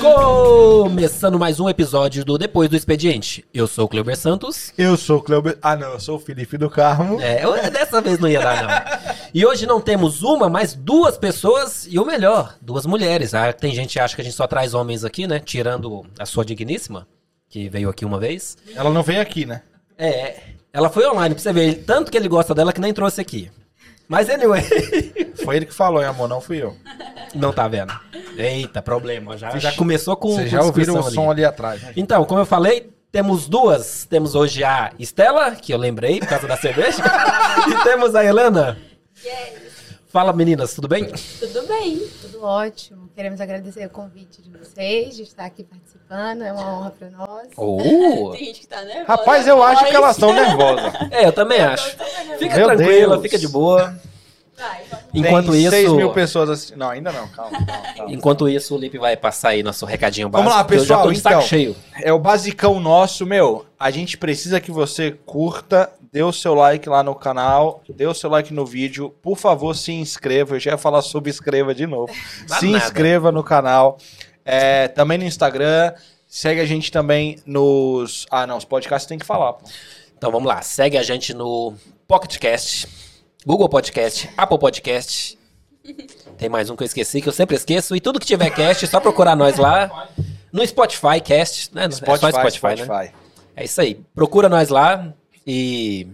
Começando mais um episódio do Depois do Expediente. Eu sou o Cleber Santos. Eu sou o Cleber. Ah, não, eu sou o Felipe do Carmo. É, eu- dessa vez não ia dar, não. E hoje não temos uma, mas duas pessoas e o melhor, duas mulheres. Ah, tem gente que acha que a gente só traz homens aqui, né? Tirando a sua digníssima, que veio aqui uma vez. Ela não vem aqui, né? É, ela foi online pra você ver. Tanto que ele gosta dela que nem trouxe aqui. Mas anyway, Foi ele que falou, hein, amor? Não fui eu. não tá vendo. Eita, problema. Já, já começou com. Vocês com já ouviram o discussão som ali atrás, né? Então, como eu falei, temos duas. Temos hoje a Estela, que eu lembrei por causa da cerveja. e temos a Helena. Fala, meninas, tudo bem? Tudo bem, tudo ótimo. Queremos agradecer o convite de vocês, de estar aqui participando. É uma honra para nós. Oh. Tem gente que tá nervosa. Rapaz, eu acho que elas estão nervosas. É, eu também acho. Fica Meu tranquila, Deus. fica de boa. Vai. Enquanto Tem isso. 6 mil pessoas assistindo. Não, ainda não, calma, calma, calma. Enquanto isso, o Lipe vai passar aí nosso recadinho básico. Vamos lá, pessoal, Eu já tô de então. cheio. É o basicão nosso, meu. A gente precisa que você curta, dê o seu like lá no canal, dê o seu like no vídeo. Por favor, se inscreva. Eu já ia falar subscreva de novo. Se nada. inscreva no canal. É, também no Instagram. Segue a gente também nos. Ah, não, os podcasts tem que falar, pô. Então vamos lá, segue a gente no PocketCast, Google Podcast, Apple Podcast. Tem mais um que eu esqueci, que eu sempre esqueço. E tudo que tiver cast, é só procurar nós lá. No Spotify, cast, né? Spotify, é só Spotify, né? Spotify. É isso aí. Procura nós lá e.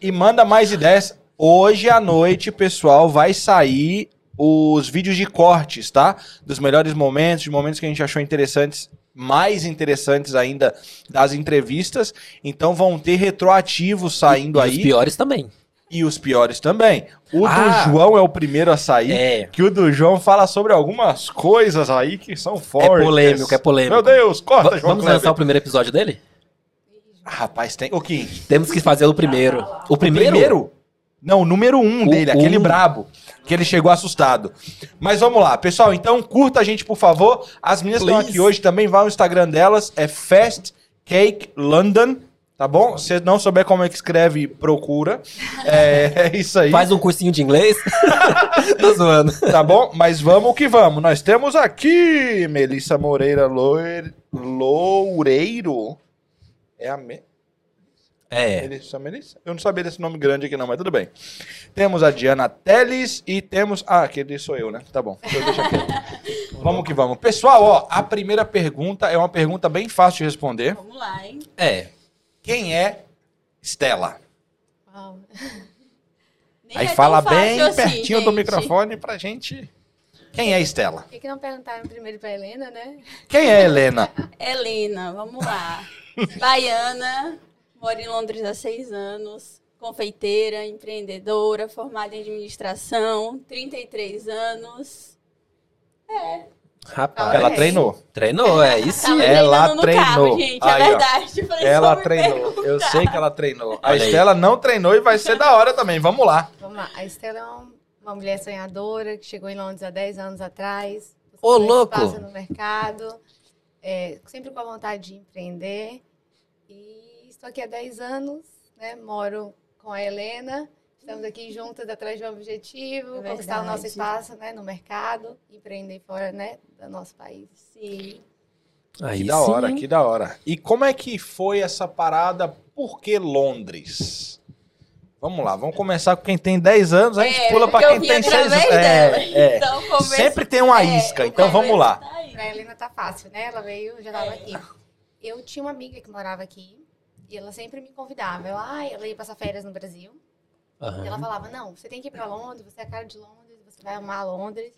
E manda mais ideias. Hoje à noite, pessoal, vai sair os vídeos de cortes, tá? Dos melhores momentos, de momentos que a gente achou interessantes, mais interessantes ainda das entrevistas. Então vão ter retroativos saindo e aí. Os piores também. E os piores também. O Ah. do João é o primeiro a sair. É. Que o do João fala sobre algumas coisas aí que são fortes. É polêmico, é polêmico. Meu Deus, corta, Va- João Vamos Kleber. lançar o primeiro episódio dele? Rapaz, tem. O que? Temos que fazer o primeiro. O O primeiro? Não, o número um O dele, aquele um. brabo. Que ele chegou assustado. Mas vamos lá, pessoal. Então, curta a gente, por favor. As meninas estão aqui hoje também vão no Instagram delas. É Fast Cake London. Tá bom? Se não souber como é que escreve, procura. É, é isso aí. Faz um cursinho de inglês. Tô zoando. Tá bom? Mas vamos que vamos. Nós temos aqui Melissa Moreira Loure- Loureiro. É a me... É. Melissa, Melissa? Eu não sabia desse nome grande aqui não, mas tudo bem. Temos a Diana Teles e temos... Ah, aquele sou eu, né? Tá bom. Eu deixo aqui. vamos que vamos. Pessoal, ó, a primeira pergunta é uma pergunta bem fácil de responder. Vamos lá, hein? É. Quem é Stella? Uau. Nem Aí é tão fala fácil bem assim, pertinho do microfone pra gente... Quem é Stella? Por que, que não perguntaram primeiro para Helena, né? Quem é Helena? Helena, vamos lá. Baiana, moro em Londres há seis anos. Confeiteira, empreendedora, formada em administração, 33 anos. É. Rapaz. Ela É. treinou. Treinou, é isso. Tava Ela treinou. carro, gente. É Aí, ó. verdade. Falei, Ela treinou. perguntar. Eu sei que ela treinou. A Olha aí. Estela não treinou e vai ser da hora também. Vamos lá. Vamos lá. A Estela é um- uma mulher sonhadora que chegou em Londres há 10 anos atrás. Ô, buscando louco! No mercado. É, sempre com a vontade de empreender. E estou aqui há 10 anos, né? Moro com a Helena. Estamos aqui juntas atrás de um objetivo, É conquistar o nosso espaço né, no mercado, empreender fora né, do nosso país. Sim. Aí que da hora, sim. que da hora. E como é que foi essa parada? Por que Londres? Vamos lá, vamos começar com quem tem 10 anos, a gente É, pula eu quem tem 6 anos. É, é. Então, começa- Sempre tem uma É, isca, então vamos começo lá. tá. Pra Helena tá fácil, né? Ela veio, já tava aqui. Eu tinha uma amiga que morava aqui e ela sempre me convidava. Eu, ah, ela ia passar férias no Brasil. Aham. E ela falava, não, você tem que ir pra Londres, você é a cara de Londres, você vai amar Londres.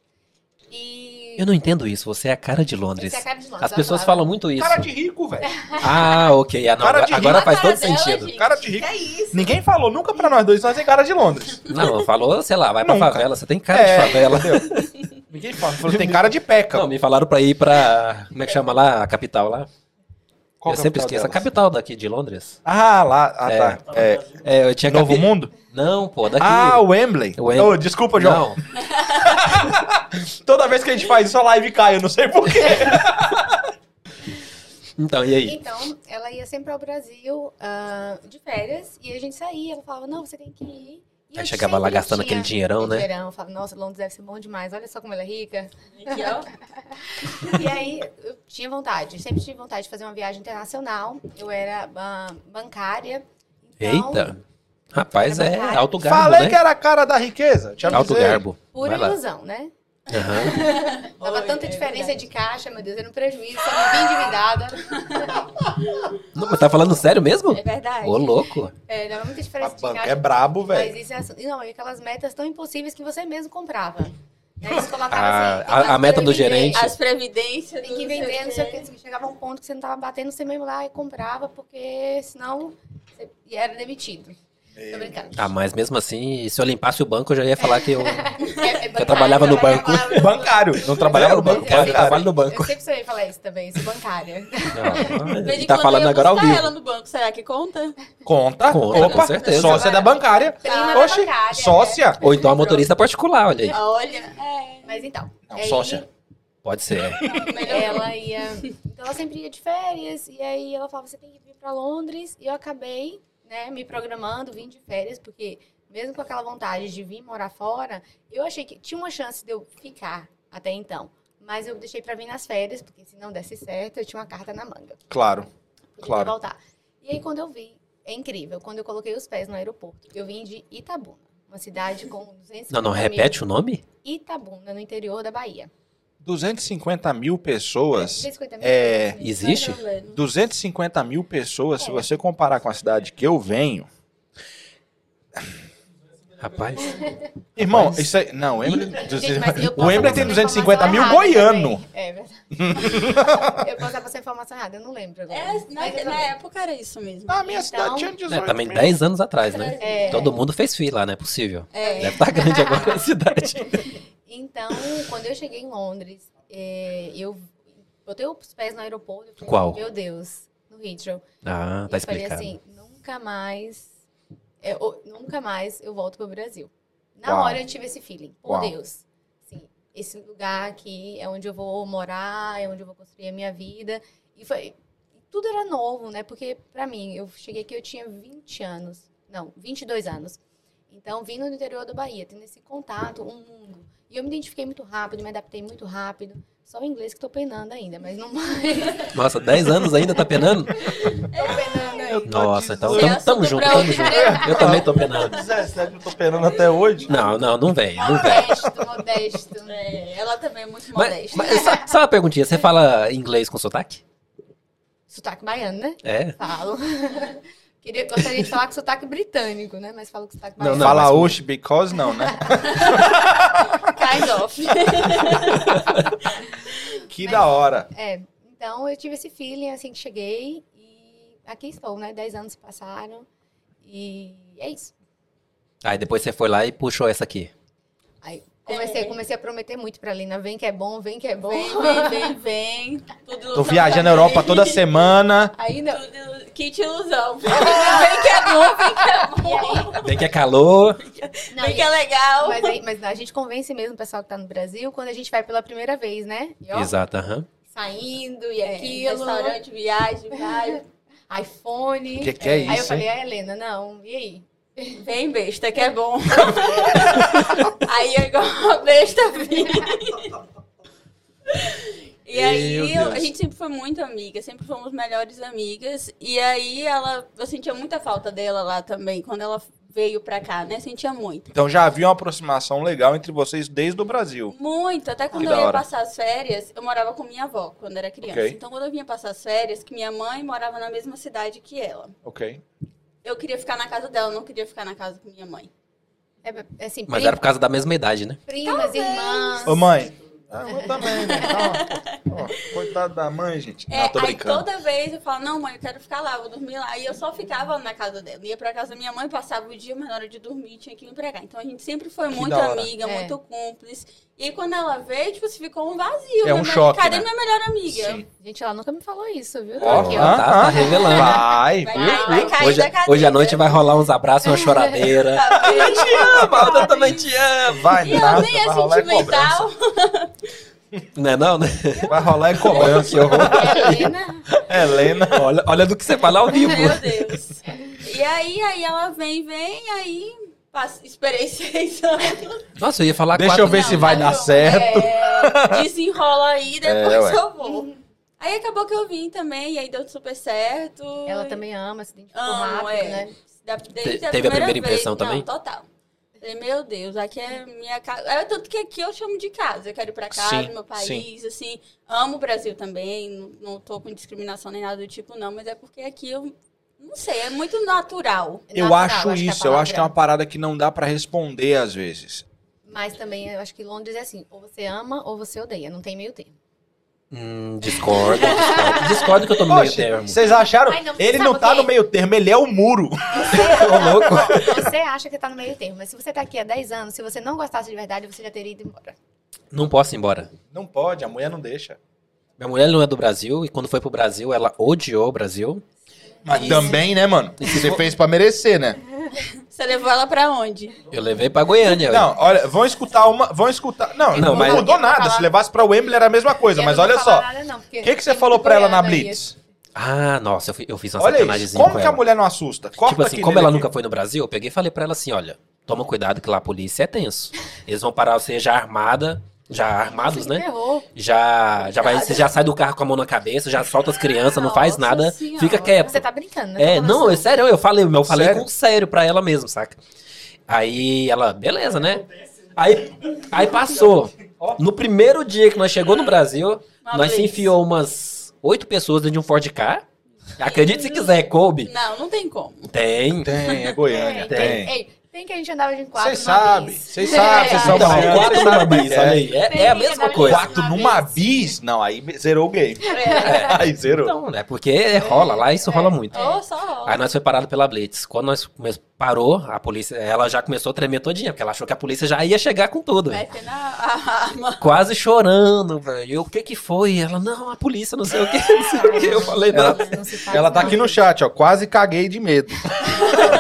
E... Eu não entendo isso. Você é a cara de Londres. Você é a cara de Londres. As pessoas falava, falam muito isso. Cara de rico, velho. Ah, ok. Ah, não, Cara agora, de rico. agora A faz todo dela, sentido. gente. Cara de rico. Que é isso? Ninguém falou nunca pra nós dois, nós é cara de Londres. Não, falou, sei lá, vai pra favela. Você tem cara É, de favela. Ninguém fala. Falou, tem cara de peca. Não, me falaram pra ir pra. Como é que chama lá? A capital lá? Qual eu sempre esqueço. A delas? capital daqui de Londres. Ah, lá. Ah, É. tá. É, É, eu tinha Novo capi- Mundo? Não, pô, daqui. Ah, o Wembley. O Wem- Oh, desculpa, João. Não. Toda vez que a gente faz isso, a live cai, eu não sei porquê. Então, e aí? Então, ela ia sempre ao Brasil ah, de férias e a gente saía. Ela falava, não, você tem que ir. E Aí chegava lá gastando tinha aquele dinheirão, né? Dinheirão. Falava, nossa, Londres deve ser bom demais. Olha só como ela é rica. Aqui, ó. E aí, eu tinha vontade. Sempre tive vontade de fazer uma viagem internacional. Eu era ah, bancária. Então, Eita. Rapaz, é alto garbo, Falei né? que era a cara da riqueza. Te Alto garbo. Pura Vai lá. ilusão, né? Aham. Dava Oi, tanta é diferença verdade. de caixa, meu Deus, era um prejuízo. Só me vi endividada. Não, mas tá falando sério mesmo? É verdade. Ô, louco. É, dava muita A diferença de banca caixa. é brabo, Mas velho. isso é. Não, e aquelas metas tão impossíveis que você mesmo comprava. Eles colocavam Ah, assim, a- a meta do gerente. As previdências. Tem que vender, não sei o que. Chegava um ponto que você não tava batendo, você mesmo lá e comprava, porque senão você e era demitido. Tô brincando. Ah, mas mesmo assim, se eu limpasse o banco, eu já ia falar que eu. É, é eu trabalhava no banco. trabalhava no Bancário. Não trabalhava no banco. Eu trabalho no Eu banco. sempre sonhei falar isso também, sou bancária. Ah, E e tá falando agora ao vivo. ela no banco, será que conta? Conta. Conta, Opa, com certeza. Sócia da bancária. Prima da bancária, sócia. né? Ou então a motorista particular, olha aí. Olha, é. Mas então. Não, aí sócia. Pode ser. Ela ia. Então ela sempre ia de férias, e aí ela falava: você tem que vir pra Londres. E eu acabei, né, me programando, vim de férias, porque mesmo com aquela vontade de vir morar fora, eu achei que tinha uma chance de eu ficar até então. Mas eu deixei pra vir nas férias, porque se não desse certo, eu tinha uma carta na manga. Claro. Podia Claro. voltar. E aí, quando eu vi, é incrível, quando eu coloquei os pés no aeroporto, eu vim de Itabuna, uma cidade com 250 Não, não, mil- repete o nome? Itabuna, no interior da Bahia. 250 mil pessoas. 250 mil É, pessoas. Existe? Mais ou menos. 250 mil pessoas, se É. você comparar com a cidade que eu venho. Rapaz. Irmão, Rapaz. isso aí. Não, o eu o passar tem uma 250 mil goiano. também. É verdade. eu posso dar essa informação errada, eu não lembro agora. É, na, na também. época era isso mesmo. Na minha Então- cidade tinha É, 18 também mil. 10 anos atrás, né? É. Todo mundo fez fila, não é possível. É. Deve estar grande agora a cidade. Então, quando eu cheguei em Londres, é, eu botei os pés no aeroporto. Eu falei, Qual? Meu Deus, no Heathrow. Ah, tá eu falei explicado. assim, nunca mais, é, nunca mais eu volto pro Brasil. Na Uau. hora eu tive esse feeling, por Uau. Deus. Assim, esse lugar aqui é onde eu vou morar, é onde eu vou construir a minha vida. E foi, tudo era novo, né? Porque pra mim, eu cheguei aqui, eu tinha 20 anos, não, 22 anos. Então, vindo do interior da Bahia, tendo esse contato, um mundo. E eu me identifiquei muito rápido, me adaptei muito rápido. Só o inglês que tô penando ainda, mas não mais. Nossa, 10 anos ainda tá penando? tô penando ainda. Eu tô Nossa, então é tamo, tamo junto, tamo junto. Eu também tô penando. 17 eu tô penando até hoje. Não, não, não vem, não vem. Modesto, modesto. É, ela também é muito Mas, modesta. mas só, só uma perguntinha, você fala inglês com sotaque? Sotaque baiano, né? É? Falo. Queria, gostaria de falar com sotaque britânico, né? Mas falo com sotaque Não, não. Fala mas- oxe, because não, né? Kind of. Que da hora. É, então eu tive esse feeling assim que cheguei e aqui estou, né? Dez anos passaram e é isso. Aí depois você foi lá e puxou essa aqui. Aí comecei, É. comecei a prometer muito pra Lina, vem que é bom, vem que é bom. Vem, vem, vem, vem. Tudo Tô viajando na. Europa toda semana. Aí não. Tudo, kit ilusão. Vem que é bom, vem que é bom. Vem que é calor. não Vem que é legal. mas, aí- mas a gente convence mesmo o pessoal que tá no Brasil quando a gente vai pela primeira vez, né? E, ó, Exato, aham. Saindo e É, aquilo. Restaurante, viagem, vai. iPhone. O que, que é isso? Aí eu hein? falei, a Helena, não, e aí? Vem, besta, que é bom. aí é igual a besta vinha. E aí, eu- a gente sempre foi muito amiga, sempre fomos melhores amigas. E aí, ela, eu sentia muita falta dela lá também, quando ela veio pra cá, né? Sentia muito. Então já havia uma aproximação legal entre vocês desde o Brasil. Muito, até quando Que eu ia hora. passar as férias, eu morava com minha avó quando era criança. Ok. Então, quando eu vinha passar as férias, que minha mãe morava na mesma cidade que ela. Ok. Eu queria ficar na casa dela, eu não queria ficar na casa com minha mãe. É, é assim, Mas prim- era por causa da mesma idade, né? primas, irmãs. Ô, mãe. Ah, eu também, né? Ó, ó, coitado da mãe, gente. É, Não, tô aí brincando. toda vez eu falo, não, mãe, eu quero ficar lá, vou dormir lá. E eu só ficava na casa dela. Ia pra casa da minha mãe, passava o dia, mas na hora de dormir tinha que pra cá. Então a gente sempre foi Que muito amiga, É. muito cúmplice. E aí, quando ela veio, tipo, se ficou um vazio. É um Minha- choque, Cadê né? minha melhor amiga? Sim. Gente, ela nunca me falou isso, viu? Ó, Aqui, ah, ó. tá, tá revelando. Vai, Vai viu? cair, vai cair Hoje, da cadeira. hoje à noite vai rolar uns abraços, uma choradeira. Tá vendo? te amo, eu também te amo. Vai, E ela nada, nem é vai sentimental. Não é não, né? Vai rolar é cobrança. eu Helena, Helena. Olha, olha do que você fala ao vivo. meu Deus. E aí, aí ela vem, vem, aí esperei seis anos. Nossa, eu ia falar Deixa quatro. eu ver se Não, vai tá dar certo. É, desenrola aí, depois É, eu vou. Aí acabou que eu vim também, e aí deu super certo. Ela também ama, se identificou Amo, rápido, é. né? Da- desde Te- teve a primeira vez- impressão também? Não, total. Falei, meu Deus, aqui é minha casa. É tanto que aqui eu chamo de casa. Eu quero ir pra casa, Sim, meu país, assim. Amo o Brasil também. Não, não tô com discriminação nem nada do tipo, não. Mas é porque aqui eu. Não sei, é muito natural. Eu Natural, acho que é isso, eu acho que é uma parada que não dá pra responder às vezes. Mas também eu acho que Londres é assim, ou você ama ou você odeia, não tem meio termo. Hum, discordo, discordo. Discordo que eu tô no meio Poxa, termo. vocês acharam? Ai, não, ele não tá no meio termo, ele é o muro. Louco. Você acha que tá no meio termo, mas se você tá aqui há 10 anos, se você não gostasse de verdade, você já teria ido embora. Não posso ir embora. Não pode, a mulher não deixa. Minha mulher não é do Brasil e quando foi pro Brasil, ela odiou o Brasil. Mas Isso. também, né, mano? Você fez pra merecer, né? Você levou ela pra onde? Eu levei pra Goiânia. Não, olha, vão escutar uma. Vão escutar. Não, Não, não, mas- mudou nada. falar- Se levasse pra Wembley era a mesma coisa, Eu mas olha só. O que, que você falou pra ela na. Blitz? Ah, nossa, eu, eu fiz uma Olha sacanagemzinha Como com que a ela. mulher não assusta? Corta Tipo assim, como ela aqui. nunca foi no Brasil, eu peguei e falei pra ela assim, olha, toma cuidado que lá a polícia é tenso. Eles vão parar você já armada, já armados, Que né? terror. Já, já vai, você já sai do carro com a mão na cabeça, já solta as crianças, não faz Nossa nada, Senhora. fica quieto. Você tá brincando, né? É, não, é sério, eu falei, eu falei Sério? com sério pra ela mesmo, saca? Aí ela, beleza, né? Aí, aí passou. No primeiro dia que nós chegou no Brasil, Uma nós se enfiou umas oito pessoas dentro de um Ford Car. Acredite se quiser, coube. Não, não tem como. Tem. Tem, é Goiânia, Tem, tem. Ei, tem que a gente andava de quatro Vocês sabem, bis. vocês sabem, vocês são Então, quatro numa bis, é olha que aí. É, é a mesma coisa. Quatro numa bis? Não, aí zerou o game. É. Aí zerou. Então, né? Porque rola lá, isso rola muito. Ô, só rola. Aí nós foi parado pela Blitz. Quando nós parou, a polícia, ela já começou a tremer todinha, porque ela achou que a polícia já ia chegar com tudo. velho. Metendo a a arma. Quase chorando, velho. E eu, O que que foi? Ela, não, a polícia, não sei o que, não sei o que. Eu falei, não. Não se faz Ela tá não. aqui no chat, ó. Quase caguei de medo.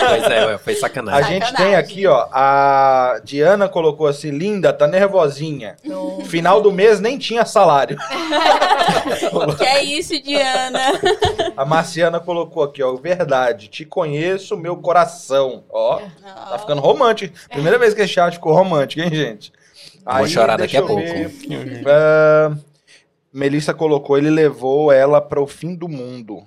Pois é, foi A sacanagem. gente Sacanagem. Tem aqui, ó. A Diana colocou assim: linda, tá nervosinha. Não. Final do mês nem tinha salário. Que é isso, Diana? A Marciana colocou aqui, ó. Verdade, te conheço, meu coração. Ó, tá ficando romântico. Primeira vez que esse chat ficou romântico, hein, gente? Vou chorar daqui a ver. Ah, Melissa colocou, ele levou ela para o fim do mundo.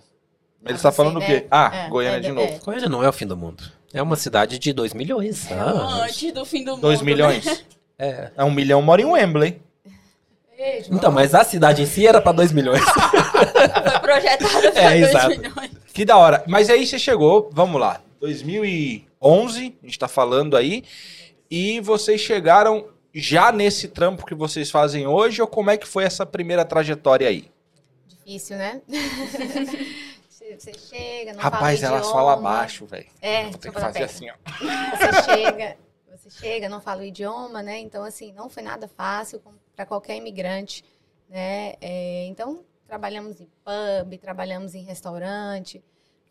Melissa tá Ah, falando o quê? né? Ah, É, Goiânia é, de é. novo. Goiânia não é o fim do mundo. É uma cidade de 2 milhões. Ah, Antes do fim do mundo. 2 né? milhões? é. É um milhão mora em Wembley. Ei. Então, mas a cidade em si era pra 2 milhões. Foi projetada para É, 2 exato. milhões. Que da hora. Mas aí você chegou, vamos lá, 2011, a gente tá falando aí, e vocês chegaram já nesse trampo que vocês fazem hoje, ou como é que foi essa primeira trajetória aí? Difícil, né? Você você chega, não Rapaz, fala elas falam baixo, velho. É, Vou deixa ter eu que fazer perto. assim, ó. Você chega, você chega, não fala o idioma, né? Então, assim, não foi nada fácil para qualquer imigrante, né? É, então, trabalhamos em pub, trabalhamos em restaurante,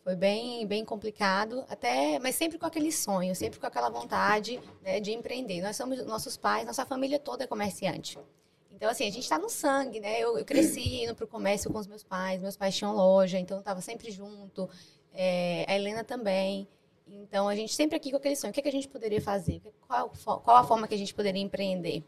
foi bem, bem complicado, até, mas sempre com aquele sonho, sempre com aquela vontade né, de empreender. Nós somos, nossos pais, nossa família toda é comerciante. Então, assim, a gente está no sangue, né? Eu, eu cresci indo para o comércio com os meus pais, meus pais tinham loja, então eu estava sempre junto, é, a Helena também. Então, a gente sempre aqui com aquele sonho. O que, é que a gente poderia fazer? Qual, qual a forma que a gente poderia empreender?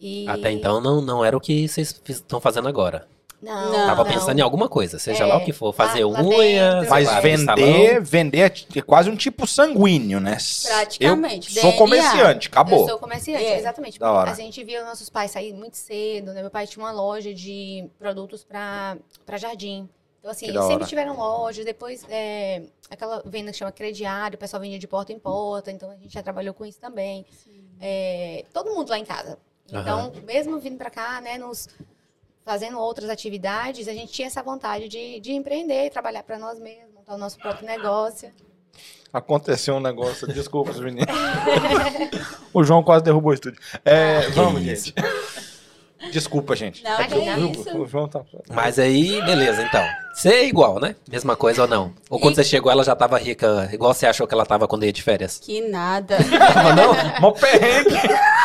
E... Até então não, não era o que vocês estão fazendo agora. Não, Não. Tava não. pensando em alguma coisa, seja É, lá o que for. Fazer lá- lá unha, dentro. Mas vender, salão. vender é é quase um tipo sanguíneo, né? Praticamente, Eu sou DNA. comerciante, acabou. Eu sou comerciante, É. exatamente. Da hora. A gente via nossos pais sair muito cedo, né? Meu pai tinha uma loja de produtos para jardim. Então, assim, eles sempre tiveram lojas. Depois, é, aquela venda que chama crediário, o pessoal vendia de porta em porta. Então, a gente já trabalhou com isso também. É, todo mundo lá em casa. Então, mesmo vindo para cá, né, nos fazendo outras atividades, a gente tinha essa vontade de, de empreender, trabalhar para nós mesmos, montar o nosso próprio negócio. Aconteceu um negócio, desculpa, os meninos. o João quase derrubou o estúdio. É, vamos, isso. gente. Desculpa, gente. Não, Tá que ligado? isso. O João tá... Mas aí, beleza, então. Você é igual, né? Mesma coisa ou não? Ou quando E- você chegou, ela já tava rica, igual você achou que ela tava quando ia de férias? Que nada. Tava não? Mó perrengue.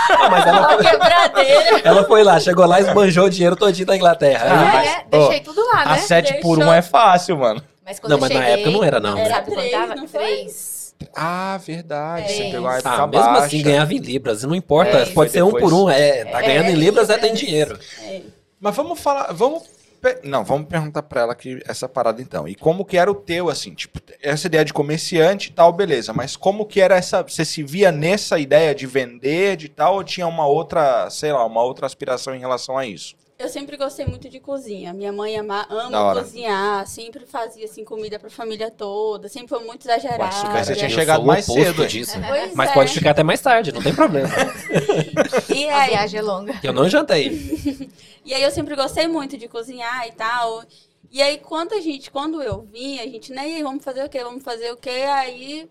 Ah, mas ela, quebradeira. ela foi lá, chegou lá e esbanjou o dinheiro todinho da Inglaterra. Ah, mas, é, ó, deixei tudo lá, né? A 7 por 1 Deixou- é fácil, mano. Mas quando Não, eu mas na cheguei, época não era, não. Era quanto três, tava? não foi? Três. Ah, verdade. Você É pegou a Ah, mesmo baixa. assim ganhava em libras, não importa, É, pode ser um depois. por um, é, tá É, ganhando em libras, é tem dinheiro. É. Mas vamos falar, vamos... Não, vamos perguntar pra ela que essa parada então. E como que era o teu, assim, tipo, essa ideia de comerciante e tal, beleza. Mas como que era essa... Você se via nessa ideia de vender, de tal, ou tinha uma outra, sei lá, uma outra aspiração em relação a isso? Eu sempre gostei muito de cozinha. Minha mãe ama, ama cozinhar, sempre fazia assim comida pra família toda, sempre foi muito exagerada. Isso que você tinha chegado mais cedo, disso. Pois Mas é. pode ficar até mais tarde, não tem problema. E A aí, viagem é longa. Eu não jantei. e aí eu sempre gostei muito de cozinhar e tal. E aí quando a gente, quando eu vim, a gente, né, e aí, vamos fazer o quê? Vamos fazer o quê? Aí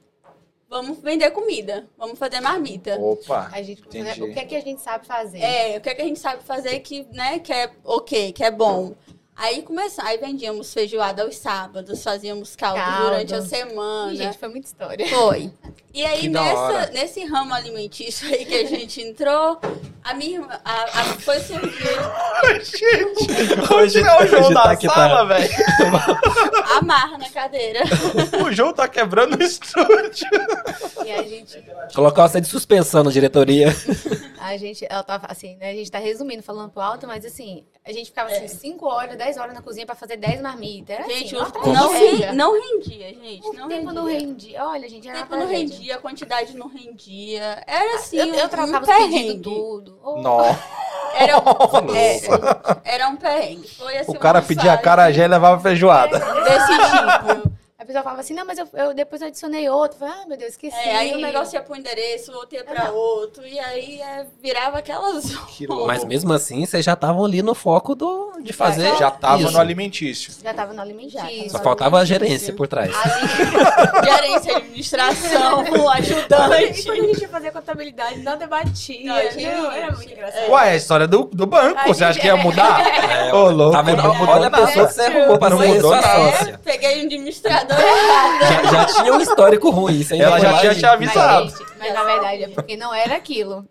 vamos vender comida, vamos fazer marmita. Opa. A gente Entendi. o que é que a gente sabe fazer. É, o que, é que a gente sabe fazer que, né, que é ok, que é bom. Aí começou, aí vendíamos feijoada aos sábados, fazíamos caldo, Caldo. durante a semana. Ih, gente, foi muita história. Foi. E aí, nessa, nesse ramo alimentício aí que a gente entrou, a minha irmã, a, a, foi assim Gente, vamos tirar o João hoje da tá tá- sala, velho. amarra na cadeira. O João tá quebrando o estúdio. E a gente, Colocar você de suspensão na diretoria. a gente, ela tava assim, né? A gente tá resumindo, falando pro alto, mas assim, a gente ficava assim, 5 horas, 10 horas na cozinha pra fazer 10 marmitas. Era Gente, assim, o- Como não, tragédia. ren- não rendia, gente. O Não tempo rendia. não rendia. Olha, gente, O era uma tempo não rendia, a quantidade não rendia. Era assim, Eu, eu um, tratava um os pedidos perrengue. tudo. Oh, Não. Era, é, era um perrengue. Foi assim, O cara pedia fase carajé e levava feijoada. Desse tipo. A pessoa falava assim, não, mas eu, eu depois eu adicionei outro. Falei, ah, meu Deus, esqueci. É, aí o negócio ia pro endereço, o outro ia pra outro. E aí é, virava aquelas. Mas mesmo assim, vocês já estavam ali no foco do, de fazer. Já tava isso. no alimentício. Já tava no alimentício. Só faltava a gerência por trás. Ali, Gerência, administração, o e ajudante. quando a gente ia fazer contabilidade, nada batia. Não, gente, Não, era muito engraçado. é. Ué, é a história do, do banco. Ai, Você acha que ia é. mudar? É, Ô, louco. Tá vendo? não mudou Olha a pessoa que você arrumou pra Não mudou. É, peguei um administrador. Já, já tinha um histórico ruim. Ainda Ela já tinha te Mas, avisado. gente, mas na verdade é porque não era aquilo.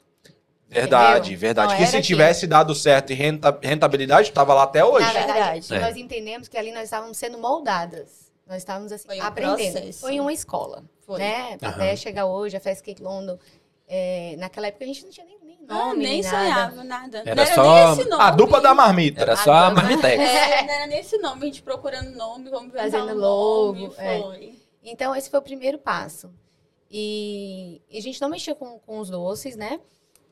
Verdade, Entendeu? verdade. Não Porque se tivesse dado certo e renta- rentabilidade, tava lá até hoje. Na verdade. É. nós entendemos que ali nós estávamos sendo moldadas. Nós estávamos assim, Foi um aprendendo. processo. Foi uma escola, Foi. né? Até chegar hoje, a Fast Cake London. é, naquela época a gente não tinha nem Não, nome, nem nada. sonhava nada. Era não era só nem esse nome. A dupla da marmita. Era só a Marmitex. É, não era nem esse nome, a gente procurando nome, vamos Fazendo um logo, nome, é. foi. Então, esse foi o primeiro passo. E, e a gente não mexia com, com os doces, né?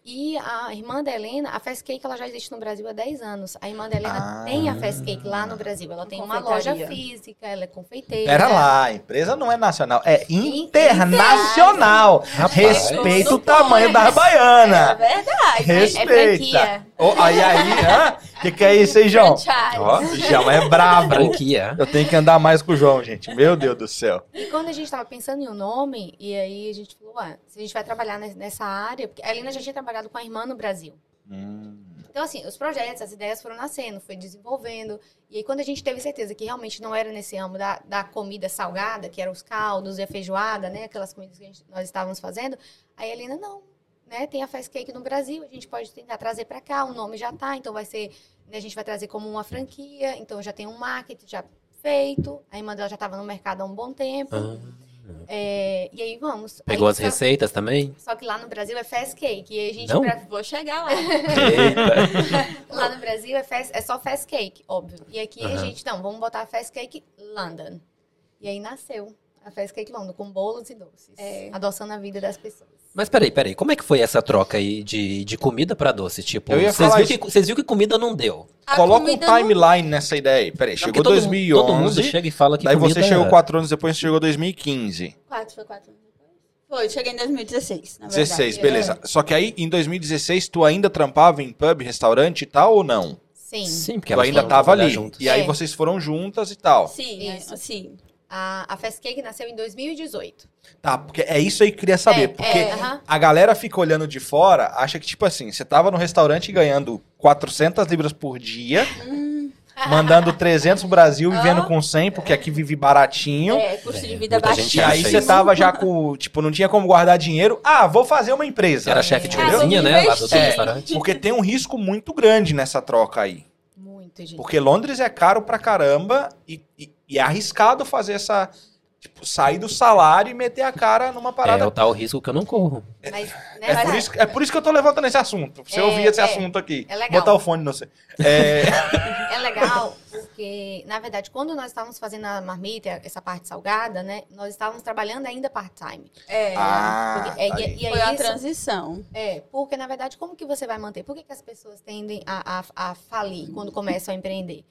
E a irmã da Helena, a Fast Cake, ela já existe no Brasil há 10 anos. A irmã da Helena Ah. tem a Fast Cake lá no Brasil. Ela tem uma loja física, ela é confeiteira. Pera lá, a empresa não é nacional, é internacional. Rapaz. Respeita No o tamanho da É Baiana. verdade. É Respeita. franquia. Ô, aí, aí, hã? Que que é isso aí, João? Ó, João é brabo. franquia. Eu tenho que andar mais com o João, gente. Meu Deus do céu. E quando a gente estava pensando em um nome, e aí a gente falou, ah, se a gente vai trabalhar nes- nessa área, porque a Helena já tinha trabalhado com a irmã no Brasil. Então, assim, os projetos, as ideias foram nascendo, foi desenvolvendo. E aí, quando a gente teve certeza que realmente não era nesse âmbito da, da comida salgada, que eram os caldos e a feijoada, né? Aquelas comidas que gente- nós estávamos fazendo, aí a Helena, não, né? Tem a Fast Cake no Brasil, a gente pode tentar trazer para cá, o nome já tá, então vai ser, né, a gente vai trazer como uma franquia, então já tem um marketing já feito, a irmã dela já estava no mercado há um bom tempo. Ah, É, e aí vamos. pegou Aí, as só- receitas também? Só que lá no Brasil é Fast Cake. E aí a gente, Não? pra- Vou chegar lá. Eita. lá no Brasil é, fast- é só Fast Cake, óbvio. E aqui a gente, não, vamos botar Fast Cake London. E aí nasceu a Fast Cake London, com bolos e doces. É. Adoçando a vida das pessoas. Mas peraí, peraí. Como é que foi essa troca aí de, de comida pra doce? Tipo, vocês viram que, vocês viram que comida não deu. A Coloca um comida não- timeline nessa ideia aí. Peraí, Porque chegou todo, 2011. Todo mundo chega e fala que daí comida... você chegou quatro anos depois, você chegou 2015. Quatro, foi quatro anos depois? Foi, eu cheguei em 2016, na verdade. 16, beleza. Só que aí, em 2016, tu ainda trampava em pub, restaurante e tal, ou não? Sim. Sim, porque Tu ainda tava ali. juntas. E aí É. vocês foram juntas e tal. Sim, é, sim. A, a Fast Cake nasceu em 2018. Tá, porque é isso aí que eu queria saber. É, porque é, aham. a galera fica olhando de fora, acha que, tipo assim, você tava no restaurante ganhando 400 libras por dia, mandando 300 pro Brasil, vivendo Ah. com 100, porque aqui vive baratinho. É, custo de vida gente E baixinho. aí você isso. tava já com, tipo, não tinha como guardar dinheiro. Ah, vou fazer uma empresa. Era chefe de É, cozinha, vamos né? Lá do, restaurante. Porque tem um risco muito grande nessa troca aí. Muito, gente. Porque Londres é caro pra caramba e, e- e é arriscado fazer essa. Tipo, sair do salário e meter a cara numa É parada. o tal risco que eu não corro. Mas, né, É, mas por isso, é por isso que eu tô levantando esse assunto. Você É, ouvir esse é. assunto aqui. É legal. Botar o fone, não sei. É, é legal porque, na verdade, quando nós estávamos fazendo a marmita, essa parte salgada, né? Nós estávamos trabalhando ainda part-time. É, Ah, Porque- é, tá e, e foi é a isso- transição. É, porque na verdade, como que você vai manter? Por que, que as pessoas tendem a, a, a falir quando começam a empreender?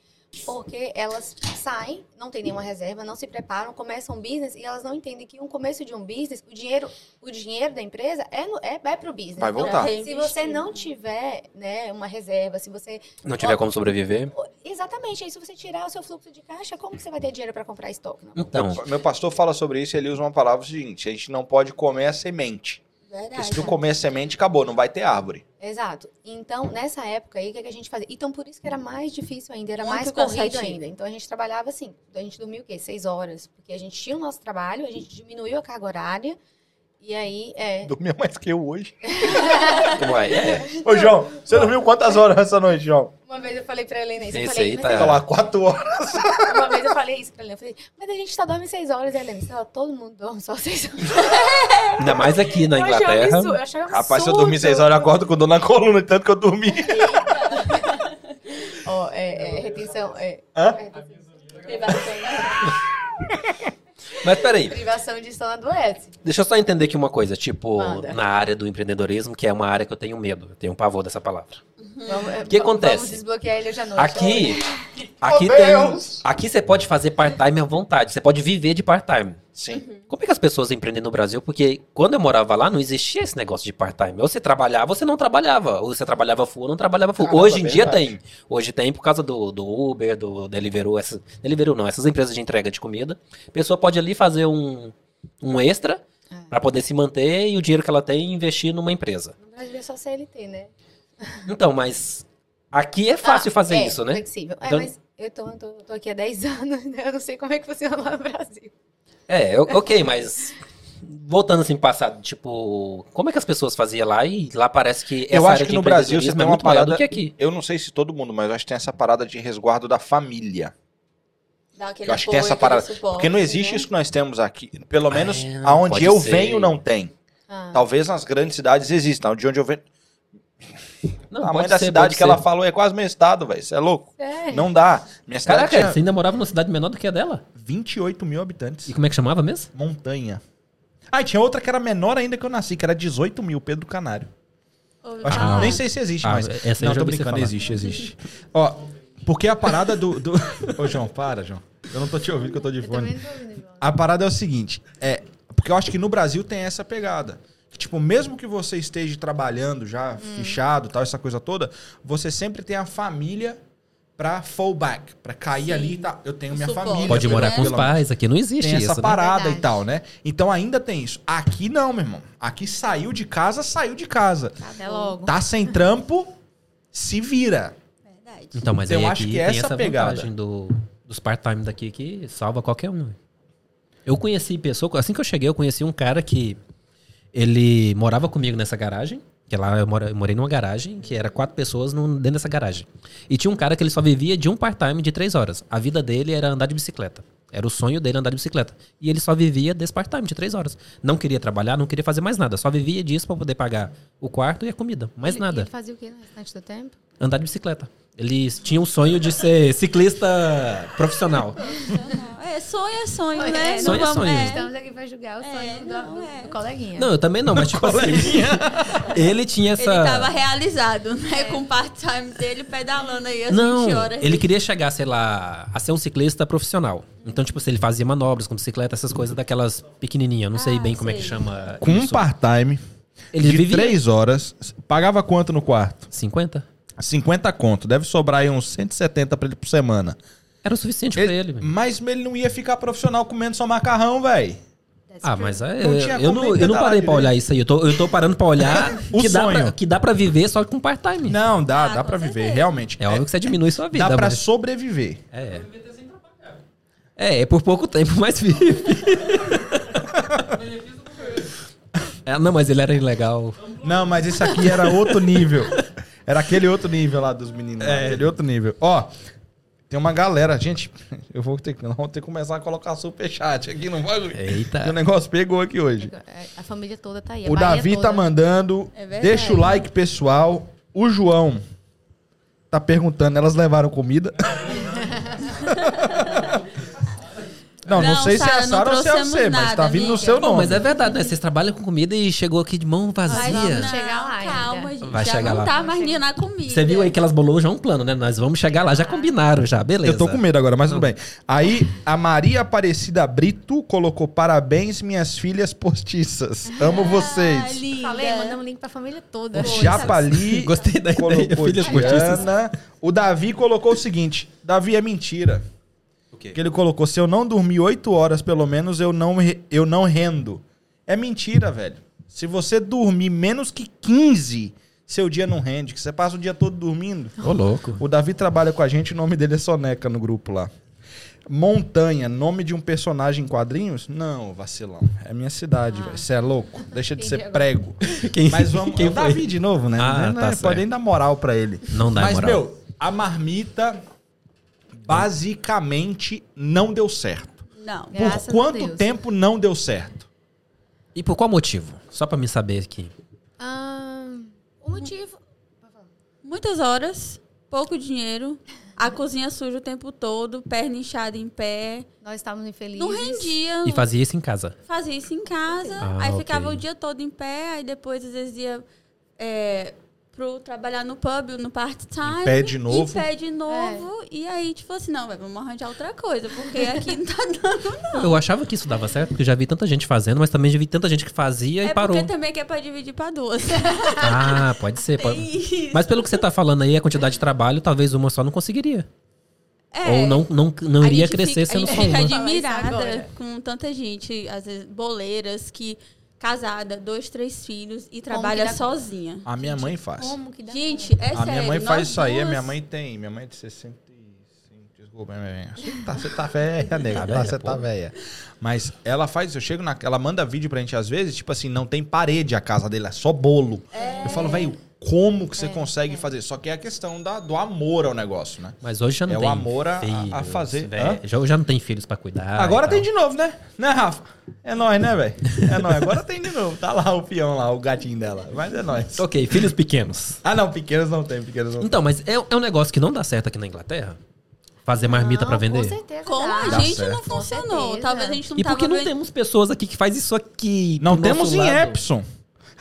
Porque elas saem, não tem nenhuma reserva, não se preparam, começam um business e elas não entendem que um começo de um business, o dinheiro, o dinheiro da empresa é, no, é, é pro business. Vai Então, voltar. Se você não tiver né, uma reserva, se você. Não tiver como sobreviver. Exatamente, aí se você tirar o seu fluxo de caixa, como que você vai ter dinheiro para comprar estoque? Não. Então, meu pastor fala sobre isso e ele usa uma palavra seguinte: a gente não pode comer a semente. Porque se tu comer a semente, acabou, não vai ter árvore. Exato. Então, nessa época aí, o que, que a gente fazia? Então, por isso que era mais difícil ainda, era Muito mais corrido cansativo. ainda. Então, a gente trabalhava assim. A gente dormia o quê? Seis horas. Porque a gente tinha o nosso trabalho, a gente diminuiu a carga horária. E aí, é. Dormia mais que eu hoje. como é? é. Ô, João, você dormiu quantas horas essa noite, João? Uma vez eu falei pra Helena isso. Eu Esse falei, aí tá- Fica lá, quatro horas. Uma vez eu falei isso pra Helena. Eu falei, mas a gente só dorme seis horas, Helena. Lá, todo mundo dorme só seis horas. Ainda mais aqui na Eu Inglaterra. absurdo, eu achava Rapaz, se eu absurdo. dormir seis horas, eu acordo com dor na coluna, tanto que eu dormi. Ó, é, é, retenção, é, Hã? privação, Mas peraí, privação de sono adoece. deixa eu só entender aqui uma coisa. Tipo, Manda. na área do empreendedorismo, que é uma área que eu tenho medo. Eu tenho um pavor dessa palavra. Vamos, é, O que acontece? Vamos desbloquear ele hoje à noite. Aqui, aqui Meu tem. Aqui você pode fazer part-time à vontade. Você pode viver de part-time. Sim. Como é que as pessoas empreendem no Brasil? Porque quando eu morava lá, não existia esse negócio de part-time. Ou você trabalhava, ou você não trabalhava. Ou você trabalhava full, ou não trabalhava full. Caramba, Hoje em dia verdade. tem. Hoje tem por causa do, do Uber, do Deliveroo. Essas, Deliveroo não, essas empresas de entrega de comida. A pessoa pode ali fazer um, um extra É. para poder se manter e o dinheiro que ela tem investir numa empresa. No Brasil é só CLT, né? Então, mas aqui é fácil Ah, fazer é, isso, né? flexível. É, Então- mas eu tô, tô, tô aqui há 10 anos, né? Eu não sei como é que funciona lá no Brasil. É, o- ok, mas voltando assim passado, tipo, como é que as pessoas faziam lá e lá parece que essa Eu acho área que de no Brasil você tem é uma parada. do que aqui. Eu não sei se todo mundo, mas eu acho que tem essa parada de resguardo da família. Dá aquele Eu acho que tem essa parada. suporte, Porque não existe né? isso que nós temos aqui. Pelo menos É, aonde eu ser. venho não tem. Ah, Talvez nas grandes cidades exista. De onde eu venho. Não, a mãe da ser, cidade que ela ser. falou é quase meu estado, velho. Você é louco? sério? Não dá. Minha cidade Caraca, tinha você ainda morava numa cidade menor do que a dela? 28 mil habitantes. E como é que chamava mesmo? Montanha. Ah, e tinha outra que era menor ainda que eu nasci, que era 18 mil, Pedro Canário. Ouvi Acho que- falar. nem sei se existe, Ah, mas. essa não, tô brincando, existe, existe. Ó, porque a parada do. do... Ô, João, para, João. Eu não tô te ouvindo que eu tô de fone. tô ouvindo. A parada é o seguinte, é. Porque eu acho que no Brasil tem essa pegada. Que, tipo, mesmo que você esteja trabalhando já, fechado tal, essa coisa toda, você sempre tem a família pra fallback, pra cair Sim. ali e tá. Eu tenho minha Suporte. família. Pode morar com os pais, aqui não existe Tem isso, essa né? parada Verdade. e tal, né? Então ainda tem isso. Aqui não, meu irmão. Aqui saiu de casa, saiu de casa. Até logo. Tá sem trampo, se vira. Verdade. Então, mas Eu aí acho aqui que tem essa essa pegada. do, dos part-time daqui que salva qualquer um. Eu conheci pessoa, assim que eu cheguei, eu conheci um cara que ele morava comigo nessa garagem, que lá eu, mora- eu morei numa garagem, que era quatro pessoas no- dentro dessa garagem. E tinha um cara que ele só vivia de um part-time de três horas. A vida dele era andar de bicicleta. Era o sonho dele andar de bicicleta. E ele só vivia desse part-time de três horas. Não queria trabalhar, não queria fazer mais nada. Só vivia disso pra poder pagar o quarto e a comida. Mais Ele- nada. Ele fazia o quê no restante do tempo? Andar de bicicleta. Eles tinham o sonho de ser ciclista profissional. É, sonho é sonho, Sonho né? é sonho. Não vamos- Sonho. é. Estamos aqui pra julgar o sonho É, do, não, do- é. do coleguinha. Não, eu também não, mas tipo assim. ele tinha essa. Ele tava realizado, né? Com o part-time dele pedalando aí às Não, 20 horas. ele queria chegar, sei lá, a ser um ciclista profissional. Então, tipo, se ele fazia manobras com bicicleta, essas coisas daquelas pequenininhas, não sei Ah, bem como é que sei. chama. Com um part-time Ele de vivia três horas, pagava quanto no quarto? 50? 50 conto. Deve sobrar aí uns 170 pra ele por semana. Era o suficiente pra ele. velho. Mas ele não ia ficar profissional comendo só macarrão, velho. Ah, mas é, Não eu, não, eu não parei pra olhar isso aí. Eu tô, eu tô parando pra olhar O que, dá sonho. pra, que dá pra viver só com part-time. Não, dá, Ah, dá pra viver, certeza. realmente. É óbvio que você diminui sua vida. Dá pra mas- sobreviver. É. É, é por pouco tempo, mas vive. É, não, mas ele era ilegal. Não, mas esse aqui era outro nível. Era aquele outro nível lá dos meninos. lá, Aquele outro nível. Ó, tem uma galera, gente. Eu vou ter, vamos ter que começar a colocar superchat aqui no bagulho. Eita. O negócio pegou aqui hoje. É, A família toda tá aí. a O Bahia Davi toda. tá mandando. É deixa o like, pessoal. O João tá perguntando, elas levaram comida? não, não, Não, sei se é a Sara, ou se é você, mas tá vindo no amiga. seu Não, nome. mas é verdade, né? Vocês trabalham com comida e chegou aqui de mão vazia. vamos chegar lá ainda. Calma, gente. Vai já chegar não lá. tá mais nem na comida. Você viu aí que elas bolou já um plano, né? Nós vamos chegar lá, já combinaram já, beleza. Eu tô com medo agora, mas tudo bem. Aí, a Maria Aparecida Brito colocou parabéns, minhas filhas postiças. Amo Ah, vocês. linda. Falei, mandamos link pra família toda. O Japali Gostei da ideia, colocou filhas postiças. O Davi colocou o seguinte: Davi é mentira. Quê? Que ele colocou: se eu não dormir 8 horas, pelo menos, eu não, eu não rendo. É mentira, velho. Se você dormir menos que 15, seu dia não rende. Que você passa o dia todo dormindo. Ô, louco. O Davi trabalha com a gente, o nome dele é Soneca no grupo lá. Montanha, nome de um personagem em quadrinhos? Não, vacilão. É minha cidade, velho. Você é louco? Deixa de ser prego. Quem, Mas vamos. quem é o? Davi de novo, né? Ah, não tá pode certo. nem dar moral pra ele. Não dá Mas, moral. meu, a marmita basicamente não deu certo. Não. Por quanto Deus. tempo não deu certo? E por qual motivo? Só pra me saber aqui. Ah, o motivo. Muitas horas, pouco dinheiro, a cozinha suja o tempo todo, perna inchada em pé. Nós estávamos infelizes. Não rendia. E fazia isso em casa. Fazia isso em casa, Ah, aí ok. ficava o dia todo em pé, aí depois às vezes ia é, pro trabalhar no pub, no part-time. Em pé de novo. Em pé de novo. E aí, tipo assim, não, vamos arranjar outra coisa, porque aqui não tá dando, não. Eu achava que isso dava certo, porque eu já vi tanta gente fazendo, mas também já vi tanta gente que fazia e É parou. porque também que é pra dividir pra duas. Ah, pode ser. pode- Isso. Mas pelo que você tá falando aí, a quantidade de trabalho, talvez uma só não conseguiria. É. Ou não, não, não A iria gente crescer fica, sendo a só gente fica uma. Falar isso admirada agora. com tanta gente, às vezes boleiras que casada, dois, três filhos e trabalha dá- sozinha. A minha mãe faz. Como que dá Gente, é A sério. minha mãe faz isso aí, a duas- minha mãe tem. Minha mãe é de 65. Desculpa, minha mãe. Você tá, você tá velha, nega. Tá você tá velha. Mas ela faz, eu chego na. Ela manda vídeo pra gente às vezes, tipo assim, não tem parede a casa dele, é só bolo. Eu falo, velho, como que você consegue fazer? Só que é a questão da, do amor ao negócio, né? Mas hoje já não É o tem. amor a- a- a filhos, fazer. velho. Hã? Já, já não tem filhos pra cuidar. Agora tem de novo, né? Né, Rafa? É nóis, né, velho? É nóis. Agora tem de novo. Tá lá o peão lá, o gatinho dela. Mas é nóis. Ok, filhos pequenos. Ah, não, pequenos não tem, pequenos não tem. Então, mas é, é um negócio que não dá certo aqui na Inglaterra? Fazer marmita pra vender? Com certeza. Com dá. a Dá gente certo. não funcionou. Talvez a gente não E por que tava não vendo- temos pessoas aqui que faz isso aqui? Não temos em lado? Epson.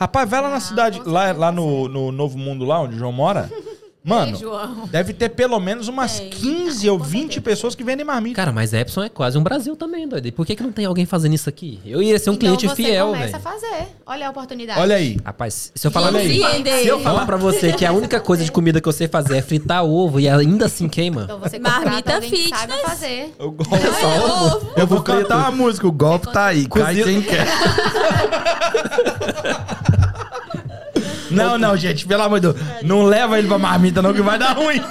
Rapaz, vai lá na Ah, cidade, com lá, lá no, no Novo Mundo, lá onde o João mora. Mano, É, João. deve ter pelo menos umas Tem. 15 ou 20 pessoas que vendem marmita. Cara, mas Epson é quase um Brasil também, doido. E por que, que não tem alguém fazendo isso aqui? Eu ia ser um então cliente você fiel, começa velho. a fazer. Olha a oportunidade. Olha aí. Rapaz, se eu falar Olha aí. Se eu falar pra você que a única coisa de comida que eu sei fazer é fritar ovo e ainda assim queima. Então você Marmita fitness. fazer. Eu, gosto- ovo. eu vou cantar uma música, o golpe tá aí, cai quem quer. Não, não, gente, pelo amor de Deus. Não leva ele pra marmita, não, que vai dar ruim.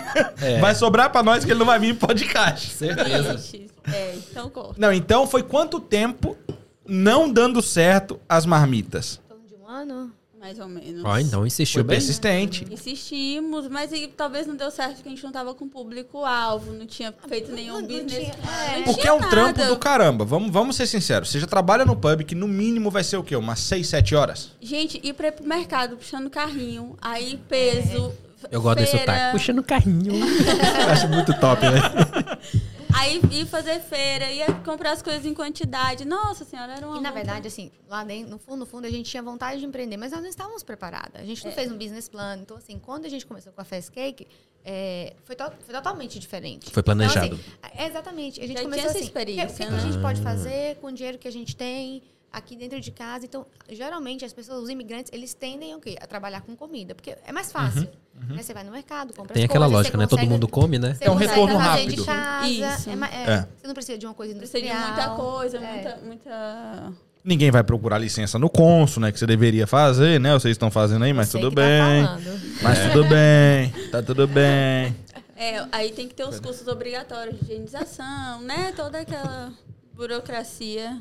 É. Vai sobrar pra nós que ele não vai vir em podcast. Certeza. Gente, É, então corta. Não, então foi quanto tempo não dando certo as marmitas? Torno de um ano? Mais ou menos. Ó, então insistiu Foi bem. persistente. Insistimos, mas aí talvez não deu certo porque a gente não tava com público-alvo, não tinha feito nenhum não business. tinha- é. não Porque tinha é um trampo do caramba. Vamos, vamos ser sinceros. Você já trabalha no pub que no mínimo vai ser o quê? Umas 6, 7 horas? Gente, ir pra ir pro mercado puxando carrinho, aí peso. Eu gosto desse feira, sotaque. Puxando carrinho. Acho muito top, né? Aí ir fazer feira, ia comprar as coisas em quantidade. Nossa senhora, era uma. E na verdade, assim, lá dentro, no fundo, no fundo, a gente tinha vontade de empreender, mas nós não estávamos preparadas. A gente não fez um business plan. Então, assim, quando a gente começou com a Fast Cake, é, foi, to- foi totalmente diferente. Foi planejado. Então, assim, é, exatamente. A gente Já começou tinha essa assim, experiência, o que, o que né? a gente pode fazer com o dinheiro que a gente tem? Aqui dentro de casa. Então, geralmente, as pessoas, os imigrantes, eles tendem o quê? A trabalhar com comida, porque é mais fácil. Né? Você vai no mercado, compra Tem as aquela coisas, lógica, né? Todo mundo come, né? você É um retorno rápido. de casa. Isso. é é, É. Você não precisa de uma coisa Precisa de industrial. muita coisa, É. muita, muita. Ninguém vai procurar licença no cônsul, né? Que você deveria fazer, né? Vocês estão fazendo aí, mas Sei tudo tá bem. falando. mas tudo bem. Tá tudo bem. É, aí tem que ter os cursos obrigatórios de higienização, né? Toda aquela burocracia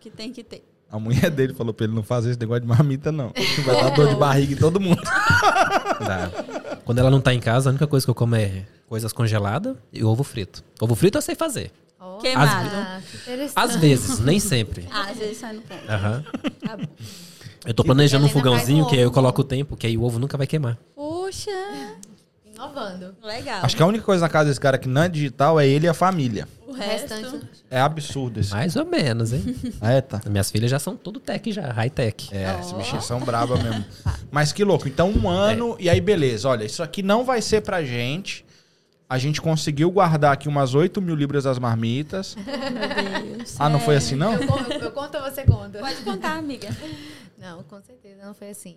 que tem que ter. A mulher dele falou pra ele não fazer esse negócio de marmita, não. Vai dar dor de barriga em todo mundo. Dá. Quando ela não tá em casa, a única coisa que eu como é coisas congeladas e ovo frito. Ovo frito eu sei fazer. Ó, Queimado. ah, que interessante. Às vezes, nem sempre. Ah, às vezes sai no ponto. Aham. Tá bom. Eu tô planejando um fogãozinho que aí eu coloco o tempo, que aí o ovo nunca vai queimar. Puxa, Inovando. legal. Acho que a única coisa na casa desse cara que não é digital é ele e a família. O O resto. restante. É absurdo esse. Mais ou menos, hein? Ah, é, tá. Minhas filhas já são tudo tech já, high tech. É, esses bichinhos são braba mesmo. Mas que louco. Então, um ano, e aí, beleza. Olha, isso aqui não vai ser pra gente. A gente conseguiu guardar aqui umas 8 mil libras das marmitas. Meu Deus. Ah, não foi assim, não? Eu, con- eu conto ou você conta? Pode contar, amiga. Não, com certeza, não foi assim.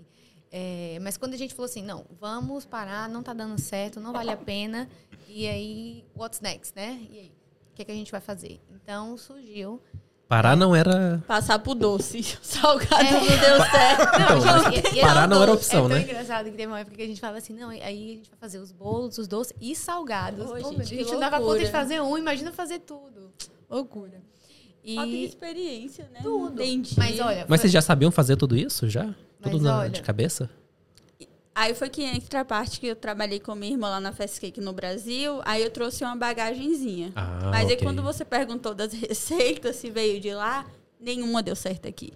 É, mas quando a gente falou assim, não, vamos parar, não tá dando certo, não vale a pena. E aí, what's next, né? E aí, o que, é que a gente vai fazer? Então surgiu. Parar não era. Passar pro doce. Salgado É. não deu certo. Então, Não, e- e é não era doce. opção, é tão né? engraçado que teve uma época que a gente falava assim, não, aí a gente vai fazer os bolos, os doces e salgados. Pô, gente, a gente não dava conta de fazer um, imagina fazer tudo. Loucura. Falta de E, experiência, né? Tudo. Entendi. mas olha, Mas foi- vocês já sabiam fazer tudo isso? Já? Mas Tudo na- olha- de cabeça? Aí foi que entra a parte que eu trabalhei com minha irmã lá na Fast Cake no Brasil. Aí eu trouxe uma bagagenzinha. Ah, Mas aí ok. quando você perguntou das receitas, se veio de lá, nenhuma deu certo aqui.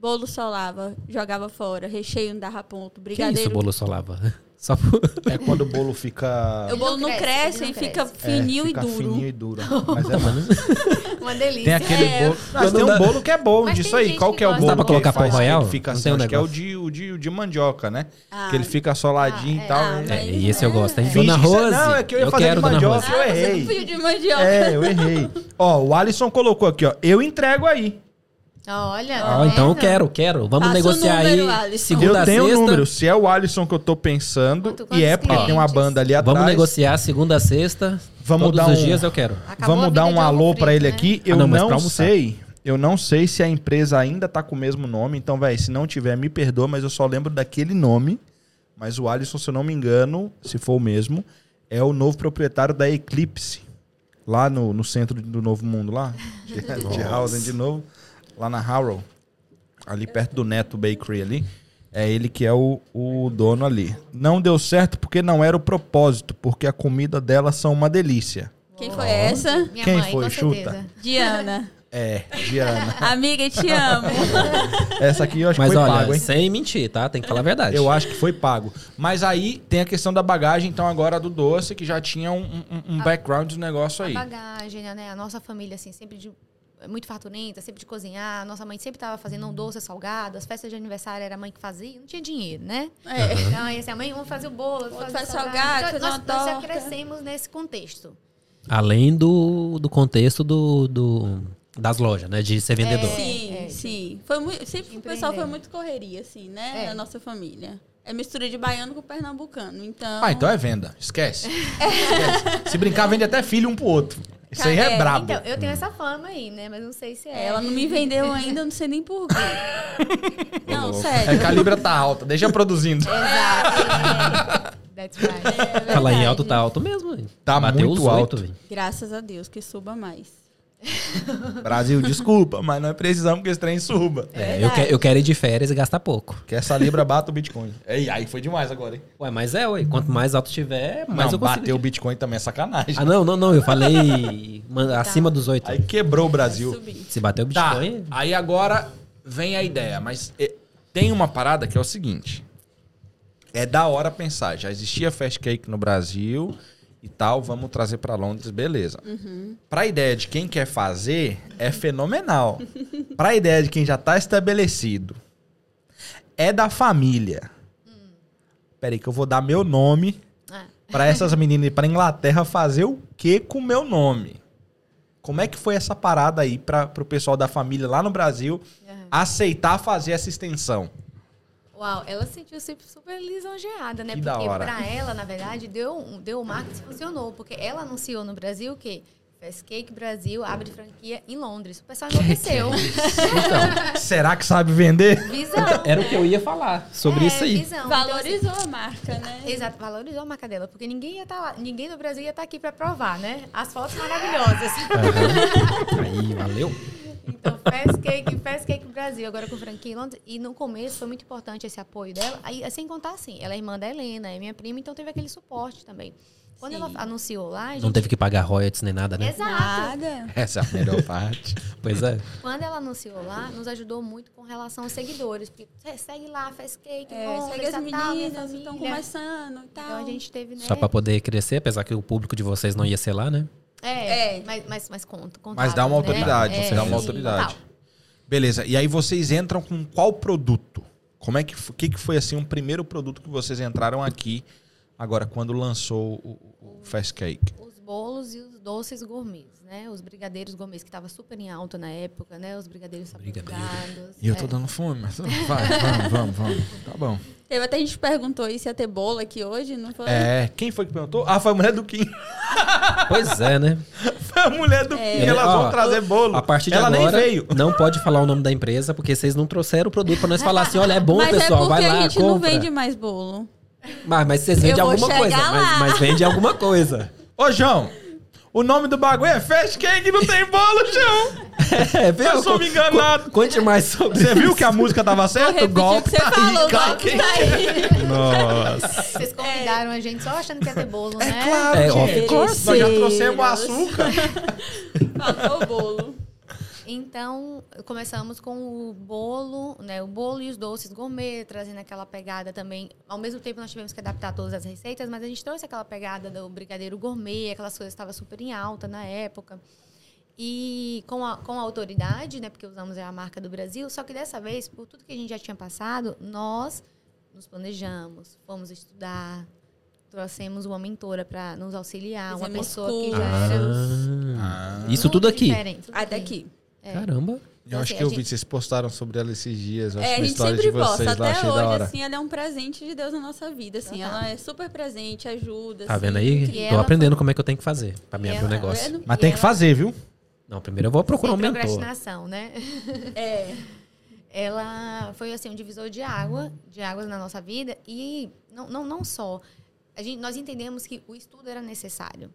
Bolo solava, jogava fora, recheio não dava ponto, Que brigadeiro. isso, bolo solava? Só por... É quando o bolo fica. O bolo Ele não não cresce, cresce, ele não e fica cresce. fininho é, fica e duro. fininho e duro. Mas é bom. uma delícia. Tem aquele É, bolo. Mas tem um bolo que é bom Mas disso aí. Qual que é o bolo? Dá pra que colocar faz pão royal? Ele fica Não assim, um acho que é o de, o, de, o de mandioca, né? Ah, que ele fica soladinho Ah, e tal. Ah, né? mas- É, e esse eu gosto? Finge Dona Rose. Não, é que eu ia fazer quero, de mandioca. Eu Ah, você errei. não pediu de mandioca. É, eu errei. Ó, o Alisson colocou aqui, ó. Eu entrego aí. Olha, Ah, tá então eu quero, quero. Vamos Passa o negociar número, aí. Alisson. Segunda eu a tenho o sexta. número. Se é o Alisson que eu tô pensando, Quanto- e é porque tem uma clientes? banda ali atrás. Vamos negociar segunda a sexta. Vamos Todos dar os um- dias eu quero. Acabou Vamos dar um alô pra ele né? aqui. Ah, Eu não, mas não, almoçar. sei. Eu não sei se a empresa ainda tá com o mesmo nome. Então, velho, se não tiver, me perdoa, mas eu só lembro daquele nome. Mas o Alisson, se eu não me engano, se for o mesmo, é o novo proprietário da Eclipse. Lá no, no centro do Novo Mundo, lá. De, de Hausen, de novo. Lá na Harrow. Ali perto do Neto Bakery ali. É ele que é o, o dono ali. Não deu certo porque não era o propósito. Porque a comida delas são uma delícia. Quem foi essa? Minha Quem mãe, foi? com Chuta. certeza. Diana. É, Diana. Amiga, te amo. Essa aqui eu acho Mas que foi olha, pago, hein? sem mentir, tá? Tem que falar a verdade. Eu acho que foi pago. Mas aí tem a questão da bagagem, então agora do doce, que já tinha um, um- um background do negócio aí. A bagagem, né? A nossa família, assim, sempre de muito farturenta, sempre de cozinhar. Nossa mãe sempre estava fazendo um doce salgado. As festas de aniversário era a mãe que fazia. Não tinha dinheiro, né? É. Então, aí, assim, a mãe, vamos fazer o bolo, vamos fazer faz salgado. salgado, Então, nós, nós crescemos nesse contexto. Além do, do contexto do, do- das lojas, né? De ser vendedor. Sim, É, é. sim. Foi muito, sempre o pessoal foi muito correria, assim, né? É. Na nossa família. É mistura de baiano com pernambucano. Então. Ah, então é venda. Esquece. Esquece. Se brincar, vende até filho um pro outro. Isso aí é É, brabo. Então, eu tenho essa fama aí, né? Mas não sei se é. Ela não me vendeu ainda, eu não sei nem por quê. não, sério. É que a Libra tá alta. Deixa produzindo. Exato. é. That's right. É Falar em alto, tá alto mesmo. Tá Bateu muito alto. velho. Graças a Deus que suba mais. Brasil, desculpa, mas nós precisamos que esse trem suba. É, eu, verdade. que- eu quero ir de férias e gastar pouco. Que essa Libra bata o Bitcoin. Ei, aí foi demais agora, hein? Ué, mas é, ué. Quanto mais alto tiver, mais Não, eu consigo. bater o Bitcoin também é sacanagem. Ah, não, não, não. Eu falei man- acima dos oito. Aí quebrou o Brasil. Se bater o Tá, Bitcoin. aí agora vem a ideia, mas tem uma parada que é o seguinte. É da hora pensar, já existia fast cake no Brasil e tal, vamos trazer pra Londres, beleza. Pra ideia de quem quer fazer, é fenomenal. pra ideia de quem já tá estabelecido, é da família. Peraí que eu vou dar meu nome Ah, pra essas meninas ir pra Inglaterra fazer o que com meu nome? Como é que foi essa parada aí para pro pessoal da família lá no Brasil Aham. aceitar fazer essa extensão? Uau, ela se sentiu super, super lisonjeada, né? Que porque da hora. pra ela, na verdade, deu, um- deu o marketing funcionou. Porque ela anunciou no Brasil que Fast Cake Brasil abre franquia em Londres. O pessoal enlouqueceu. Então, será que sabe vender? Visão. Era o que eu ia falar sobre É, isso aí. Visão. Então, assim, Valorizou a marca, né? Exato, valorizou a marca dela, porque ninguém ia estar lá, ninguém do Brasil ia estar aqui pra provar, né? As fotos maravilhosas. Aí, valeu. Então, Fast Cake, Fast Cake Brasil, agora com franquia em Londres. E no começo foi muito importante esse apoio dela. Aí, sem contar assim, ela é irmã da Helena, é minha prima, então teve aquele suporte também. Quando Sim. ela anunciou lá, a gente... Não teve que pagar royalties nem nada, né? Exato. Nada. Essa é a melhor parte. Pois é. Quando ela anunciou lá, nos ajudou muito com relação aos seguidores. Porque "Cê segue lá, Fast Cake, É, Londres, segue as tal, meninas estão família." começando e tal. Então a gente teve, né? Só pra poder crescer, apesar que o público de vocês não ia ser lá, né? É, É. mas, mas, mas conta. Mas dá uma né? autoridade, É, você dá uma autoridade. total. Beleza. E aí vocês entram com qual produto? Como é que que, que foi assim um primeiro produto que vocês entraram aqui agora quando lançou o, o Fast Cake? Os bolos e os doces gourmets, né? Os brigadeiros gourmets, que estava super em alta na época, né? Os brigadeiros Brigadeiro. E eu tô é. dando fome, mas vai, vamos, vamos, vamos. Tá bom. Teve até a gente perguntou aí se ia ter bolo aqui hoje, não foi? É, quem foi que perguntou? Ah, foi a mulher do Kim. Pois é, né? Foi a mulher do É. Kim, elas vão trazer bolo. A partir de Ela agora, nem veio. não pode falar o nome da empresa, porque vocês não trouxeram o produto pra nós falar assim, olha, é bom, Mas pessoal, é vai lá, a gente compra. não vende mais bolo. Mas, mas vocês vendem alguma coisa, mas, mas vende alguma coisa. Ô, João, o nome do bagulho é Fast Cake, não tem bolo, João. É, viu? Eu sou me enganado. Co- Conte mais sobre Você viu que a música tava certa? O o golpe tá aí, golpe tá aí. Nossa. Vocês convidaram a gente só achando que ia ter bolo, né? É claro, É, gente. Nós já trouxemos o açúcar. Faltou o bolo. Então, começamos com o bolo, né? O bolo e os doces gourmet, trazendo aquela pegada também. Ao mesmo tempo, nós tivemos que adaptar todas as receitas, mas a gente trouxe aquela pegada do brigadeiro gourmet, aquelas coisas que estavam super em alta na época. E com a, com a autoridade, né? Porque usamos a marca do Brasil, só que dessa vez, por tudo que a gente já tinha passado, nós nos planejamos, fomos estudar, trouxemos uma mentora para nos auxiliar, uma Fizemos pessoa que já era Ah, isso tudo aqui. tudo Ah, aqui. daqui. É. Caramba. Eu acho Assim, que a eu vi, gente- vocês postaram sobre ela esses dias. Eu acho É, a uma gente sempre de vocês posta. lá, Até hoje, assim, ela é um presente de Deus na nossa vida, assim. Ela é super presente, ajuda. Tá assim, vendo aí? Tô ela aprendendo como é que eu tenho que fazer pra me abrir o ela- negócio. Vendo? Mas E tem que ela- fazer, viu? Não, primeiro eu vou procurar um Sem mentor. procrastinação, né? É. Ela foi assim um divisor de água, de águas na nossa vida e não, não, não só. A gente, nós entendemos que o estudo era necessário.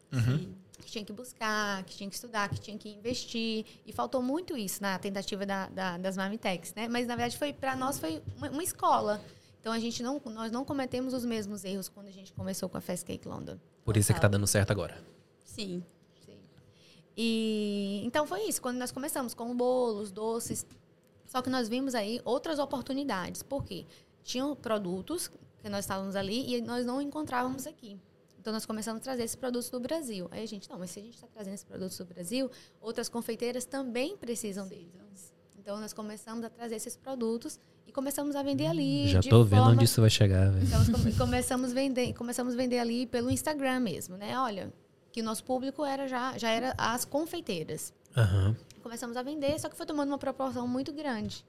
Que tinha que buscar, que tinha que estudar, que tinha que investir. E faltou muito isso na tentativa da, da- das Mamitex, né? Mas, na verdade, foi para nós foi uma, uma escola. Então, a gente não, nós não cometemos os mesmos erros quando a gente começou com a Fast Cake London. Por isso é que tá dando certo agora. Sim. Sim. E então foi isso, quando nós começamos com bolos, doces. Só que nós vimos aí outras oportunidades. Por quê? Tinham produtos que nós estávamos ali e nós não encontrávamos aqui. Então nós começamos a trazer esses produtos do Brasil. Aí a gente, não, mas se a gente está trazendo esses produtos do Brasil, outras confeiteiras também precisam deles. Então nós começamos a trazer esses produtos e começamos a vender ali. Já de tô vendo onde isso vai chegar, então, começamos a vender, começamos a vender ali pelo Instagram mesmo, né? Olha, que o nosso público era já, já era as confeiteiras. Aham. Começamos a vender, só que foi tomando uma proporção muito grande.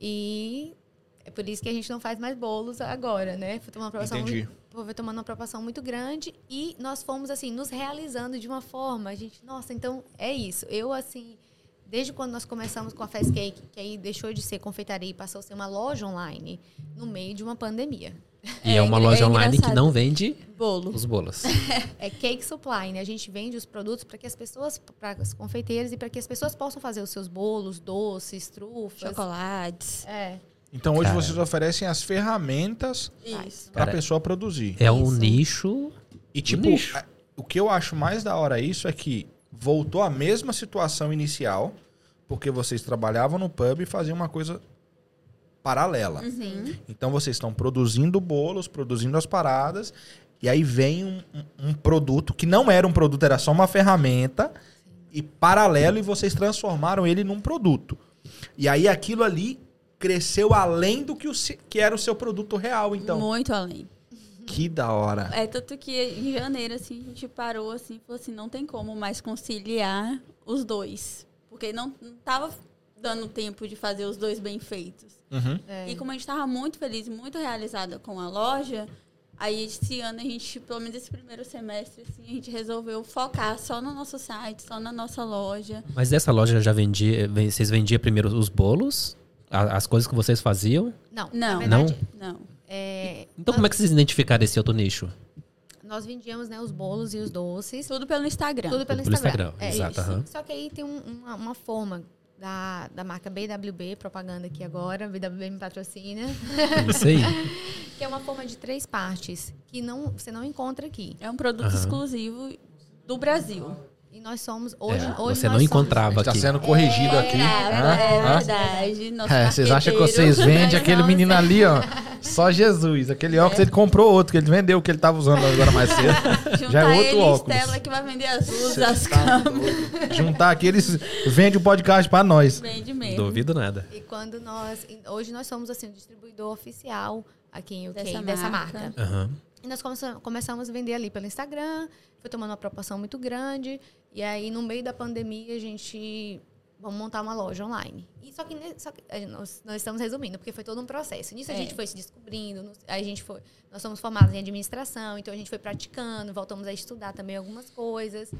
E é por isso que a gente não faz mais bolos agora, né? Foi tomando uma proporção Entendi. muito, foi tomando uma proporção muito grande e nós fomos assim nos realizando de uma forma, a gente, nossa, então é isso. Eu assim, desde quando nós começamos com a Fast Cake, que aí deixou de ser confeitaria e passou a ser uma loja online no meio de uma pandemia. E é, É uma loja é online que não vende Bolo. os bolos. É cake supply, né? A gente vende os produtos para que as pessoas, para as confeiteiras e para que as pessoas possam fazer os seus bolos, doces, trufas. Chocolates. É. Então hoje Cara. vocês oferecem as ferramentas para a Cara, pessoa produzir. É um Isso. nicho. E tipo, nicho. a- o que eu acho mais da hora isso é que voltou à mesma situação inicial, porque vocês trabalhavam no pub e faziam uma coisa paralela. Uhum. Então vocês estão produzindo bolos, produzindo as paradas, e aí vem um, um- um produto que não era um produto, era só uma ferramenta, e paralelo, e vocês transformaram ele num produto. E aí aquilo ali cresceu além do que, o, que era o seu produto real, então. Muito além. Que da hora. É tanto que em janeiro, assim, a gente parou assim e falou assim, não tem como mais conciliar os dois. Porque não, não tava dando tempo de fazer os dois bem feitos. Uhum. É. E como a gente tava muito feliz e muito realizada com a loja, aí esse ano a gente, pelo menos esse primeiro semestre, assim, a gente resolveu focar só no nosso site, só na nossa loja. Mas dessa loja já vendia. ven- Vocês vendiam primeiro os bolos? As coisas que vocês faziam? Não, Não. verdade, Não. é, Então, como é que vocês identificaram esse outro nicho? nós vendíamos né, os bolos e os doces. Tudo pelo Instagram. Tudo pelo Pelo Instagram. Instagram, É exato, aham. Só que aí tem um- uma, uma forma da, da marca BWB, propaganda aqui agora, BWB me patrocina, Isso aí. que é uma forma de três partes, que não, você não encontra aqui. É um produto Aham. exclusivo do Brasil. E nós somos, hoje, É, hoje você nós não somos- encontrava Tá aqui. sendo corrigido é, aqui. verdade, Hã? é verdade. É, vocês acham que vocês vendem aquele menino ali, ó? Só Jesus. Aquele óculos ele comprou outro, que ele vendeu o que ele tava usando agora mais cedo. Juntar Já é outro ele óculos. Estela que vai vender as luzes, as tá câmeras. Juntar aqui, eles vendem o podcast pra nós. Vende mesmo. Duvido nada. E quando nós, hoje nós somos assim, o distribuidor oficial aqui em UK Dessa dessa, marca. marca. Aham. E nós começamos, começamos a vender ali pelo Instagram, foi tomando uma proporção muito grande. E aí, no meio da pandemia, a gente. Vamos montar uma loja online. E só que, só que, eh, nós, nós estamos resumindo, porque foi todo um processo. Nisso a É. gente foi se descobrindo, a gente foi. Nós somos formados em administração, então a gente foi praticando, voltamos a estudar também algumas coisas.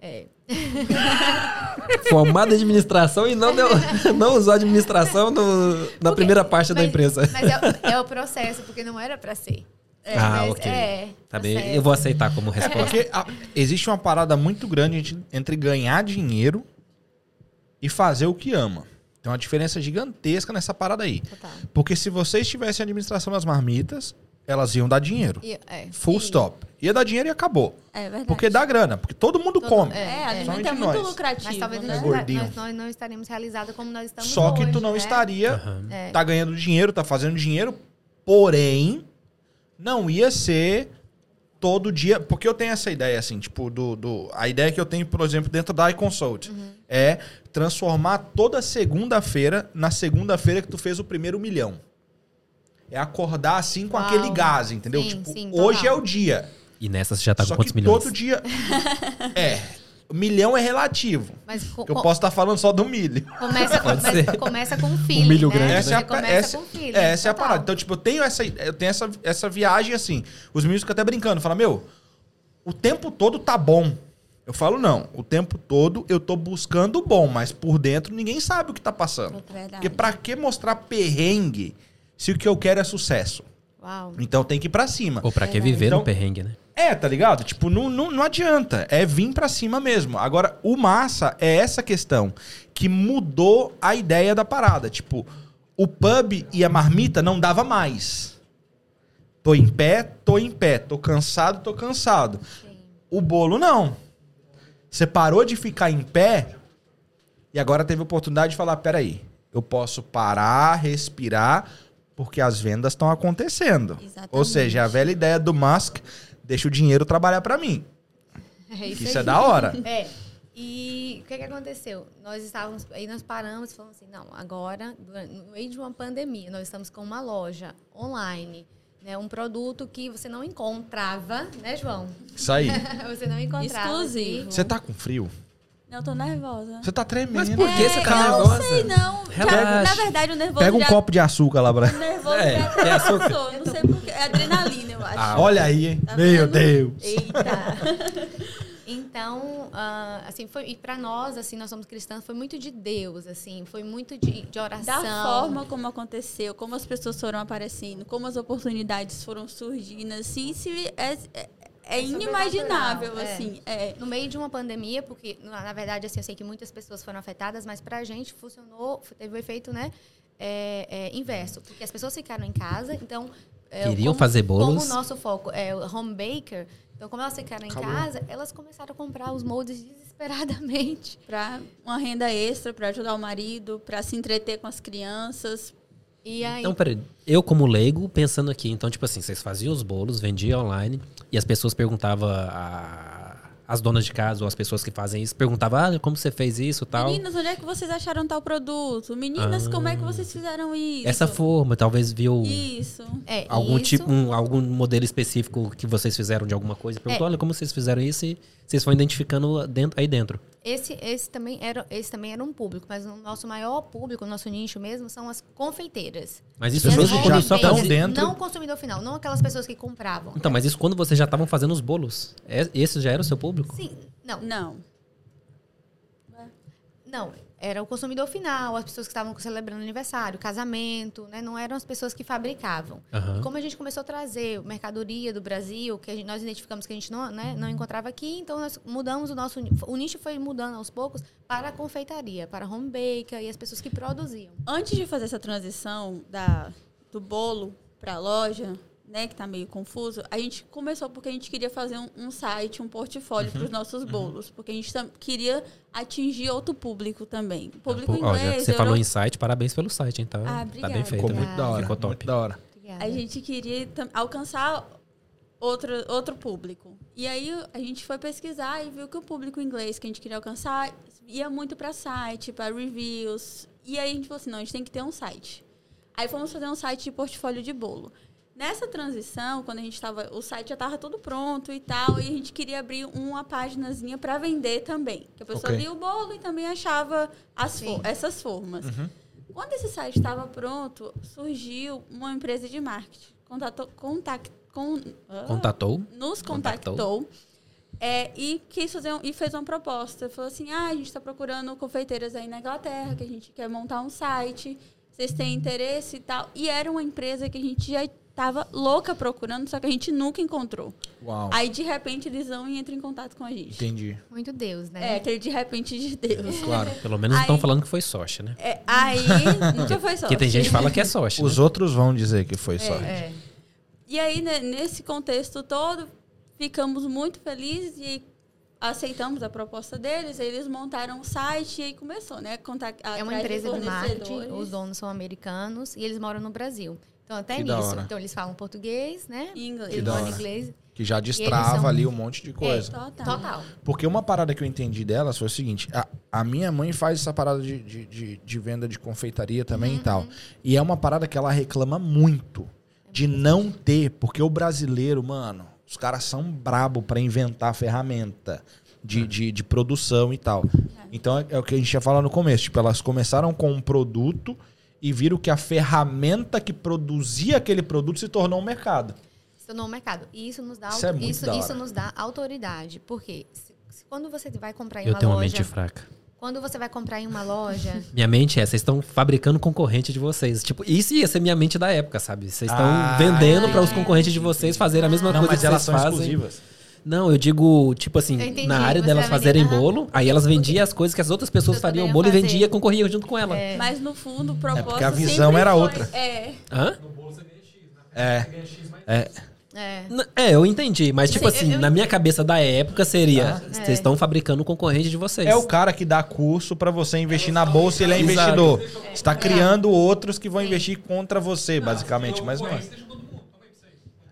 É, Formado em administração e não, deu, não usou administração no- na Porque- primeira parte da mas- empresa. Mas é, é o processo, porque não era pra ser. É, Ah, mas ok. É, Tá bem, processo. eu vou aceitar como É resposta. porque a- existe uma parada muito grande entre- ganhar dinheiro e fazer o que ama. Tem uma diferença gigantesca nessa parada aí. Total. Porque se vocês tivessem a administração das marmitas, elas iam dar dinheiro. E- é. Full stop. Ia dar dinheiro e acabou. É verdade. Porque dá grana. Porque todo mundo Todo- come. é. É, é muito nós. lucrativo. Mas talvez né? nós, gordinho. nós, nós não estaremos realizados como nós estamos Só que hoje, tu não né? estaria. É. tá ganhando dinheiro, tá fazendo dinheiro, porém, não ia ser todo dia. Porque eu tenho essa ideia, assim, tipo, do. do a ideia que eu tenho, por exemplo, dentro da iConsult Uhum. é transformar toda segunda-feira na segunda-feira que tu fez o primeiro milhão. É acordar assim com Uau. aquele gás, entendeu? Sim, tipo, sim, hoje é o dia. E nessa você já tá Só com quantos que milhões? todo dia. é. O milhão é relativo. Mas co- Porque eu posso estar falando só do milho. começa, ser. começa com feeling, milho né? grande, Essa é, Você a, começa essa, com feeling. é, essa é a total. parada. Então, tipo, eu tenho essa, eu tenho essa, essa viagem assim. Os meninos ficam até brincando. Falam, meu, o tempo todo tá bom. Eu falo, não. O tempo todo eu tô buscando o bom, mas por dentro ninguém sabe o que tá passando. É. Porque pra que mostrar perrengue se o que eu quero é sucesso? Uau. Então tem que ir pra cima. Ou pra que viver Então- no perrengue, né? É, tá ligado? Tipo, não, não, não adianta. É vir pra cima mesmo. Agora, o massa é essa questão que mudou a ideia da parada. Tipo, o pub e a marmita não dava mais. Tô em pé, tô em pé. Tô cansado, tô cansado. O bolo não. Você parou de ficar em pé e agora teve a oportunidade de falar: peraí, eu posso parar, respirar, porque as vendas estão acontecendo. Exatamente. Ou seja, a velha ideia do Musk deixa o dinheiro trabalhar pra mim. É Isso, aí. é da hora. É. E o que, que aconteceu? Nós estávamos, aí nós paramos e falamos assim, não, agora, no meio de uma pandemia, nós estamos com uma loja online, né, um produto que você não encontrava, né, João? Isso aí. você não encontrava. Exclusivo. Você tá com frio? Eu tô nervosa. Você tá tremendo. Mas por que você tá eu nervosa? Não sei, não. Já- Relaxa. na verdade, o nervoso Pega um já... copo de açúcar lá pra. O nervoso É, já tem açúcar? passou. Não sei. É adrenalina, eu acho. Ah, Olha aí, hein? Tá Meu vendo? Deus. Eita. Então, ah, assim, foi, e para nós, assim, nós somos cristãos, foi muito de Deus, assim, foi muito de, de oração. Da forma como aconteceu, como as pessoas foram aparecendo, como as oportunidades foram surgindo, assim, se é, é, é inimaginável, sobrenatural, é. assim. É. No meio de uma pandemia, porque, na verdade, assim, eu sei que muitas pessoas foram afetadas, mas pra gente funcionou, teve o efeito, né, é, é, inverso. Porque as pessoas ficaram em casa, então... é, Queriam como- fazer bolos. Como o nosso foco é o home baker, então como elas ficaram em casa, elas começaram a comprar os moldes desesperadamente. Pra uma renda extra, pra ajudar o marido, pra se entreter com as crianças. E aí... Então, peraí. Eu, como leigo, pensando aqui, então, tipo assim, vocês faziam os bolos, vendiam online, e as pessoas perguntavam a. As donas de casa ou as pessoas que fazem isso perguntavam, ah, como você fez isso tal. Meninas, onde é que vocês acharam tal produto? Meninas, Ah. como é que vocês fizeram isso? Essa forma, talvez viu Isso. é, algum isso- tipo, um- algum modelo específico que vocês fizeram de alguma coisa. Perguntou, É. olha, como vocês fizeram isso e vocês foram identificando dentro, aí dentro. Esse, esse, também era, esse também era um público, mas o nosso maior público, o nosso nicho mesmo, são as confeiteiras. Mas isso Pessoas mesmo que já só estão dentro- Não o consumidor final, não aquelas pessoas que compravam. Então, mas isso quando vocês já estavam fazendo os bolos. É- Esse já era o seu público? Sim, não, Não. não. Era o consumidor final, as pessoas que estavam celebrando aniversário, casamento, né? Não eram as pessoas que fabricavam. E como a gente começou a trazer mercadoria do Brasil, que a gente- nós identificamos que a gente não, né, não encontrava aqui, então nós mudamos o nosso. O nicho foi mudando aos poucos para a confeitaria, para a home baker e as pessoas que produziam. Antes de fazer essa transição da, do bolo para a loja, né, que tá meio confuso, a gente começou porque a gente queria fazer um, um site, um portfólio para os nossos bolos, porque a gente queria atingir outro público também. Público Pô, ó, já inglês, que você falou em site, parabéns pelo site, então. Ah, tá obrigada. bem feito. Ficou né? muito da hora. Ficou top. Muito da hora. Obrigada. A gente queria alcançar outro, outro público. E aí a gente foi pesquisar e viu que o público inglês que a gente queria alcançar ia muito para site, para reviews. E aí a gente falou assim, não, a gente tem que ter um site. Aí fomos fazer um site de portfólio de bolo. Nessa transição, quando a gente estava, o site já estava todo pronto e tal, e a gente queria abrir uma páginazinha para vender também, que a pessoa Ok. lia o bolo e também achava as Sim. fo- essas formas. Quando esse site estava pronto, surgiu uma empresa de marketing. Contatou, contact, con- ah, Contatou. nos Contactou. contactou. é, e quis fazer um- e fez uma proposta. Falou assim: ah, a gente está procurando confeiteiras aí na Inglaterra, que a gente quer montar um site. Vocês têm interesse e tal. E era uma empresa que a gente já estava louca procurando, só que a gente nunca encontrou. Uau. Aí, de repente, eles vão e entram em contato com a gente. Entendi. Muito Deus, É, né? aquele de repente de Deus. Claro. Pelo menos estão falando que foi sorte, né? É, aí, nunca foi só. Porque tem gente que fala que é sorte. Os né? outros vão dizer que foi sorte. É. E aí, né, nesse contexto todo, ficamos muito felizes e aceitamos a proposta deles. Eles montaram um site e aí começou, né? Contact, É uma empresa de marketing, os donos são americanos e eles moram no Brasil. Então, até Que nisso. Então, eles falam português, né? Inglês. Eles falam inglês. Que já destrava são- ali um monte de coisa. Total. Total. Porque uma parada que eu entendi delas foi o seguinte: a, a minha mãe faz essa parada de, de, de, de venda de confeitaria também e tal. E é uma parada que ela reclama muito de não ter, porque o brasileiro, mano, os caras são brabo pra inventar ferramenta de, de, de produção e tal. Então é, é o que a gente ia falar no começo. Tipo, elas começaram com um produto e viram que a ferramenta que produzia aquele produto se tornou um mercado. se tornou um mercado. E isso nos dá, Isso é auto- muito isso, isso nos dá autoridade. Porque se- se- quando você vai comprar em Eu uma tenho uma loja, mente fraca. quando você vai comprar em uma loja, Minha mente é, vocês estão fabricando concorrente de vocês. Tipo, isso ia ser minha mente da época, sabe? Vocês estão Ah, vendendo para os concorrentes de vocês fazerem a mesma Não, coisa mas que elas vocês são fazem. exclusivas. Não, eu digo, tipo assim, entendi, na área você delas fazerem bolo, aí elas vendiam as coisas que as outras pessoas fariam bolo e fazer. vendia, concorria junto com ela. É. Mas no fundo, o propósito porque a visão era foi- outra. É. Hã? É. É. é, N- É, eu entendi, mas tipo Sim, assim, eu- eu na minha cabeça da época seria, vocês É. estão fabricando um concorrente de vocês. É o cara que dá curso pra você investir na bolsa e ele é investidor. Você está criando outros que vão investir contra você, basicamente, mas não é.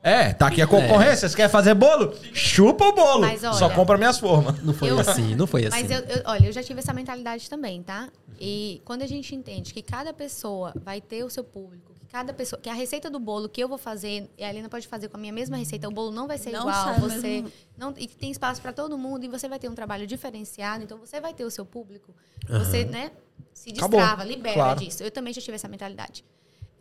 É, tá aqui a concorrência. Você quer fazer bolo? Chupa o bolo. Mas olha- Só compra minhas formas. Não foi Eu- assim, não foi assim. Mas eu, eu- olha, eu já tive essa mentalidade também, tá? E quando a gente entende que cada pessoa vai ter o seu público, que cada pessoa, que a receita do bolo que eu vou fazer, e a Helena pode fazer com a minha mesma receita, o bolo não vai ser Não igual, você não e que tem espaço para todo mundo e você vai ter um trabalho diferenciado, então você vai ter o seu público. Você, né, se Acabou. destrava, libera Claro. disso. Eu também já tive essa mentalidade.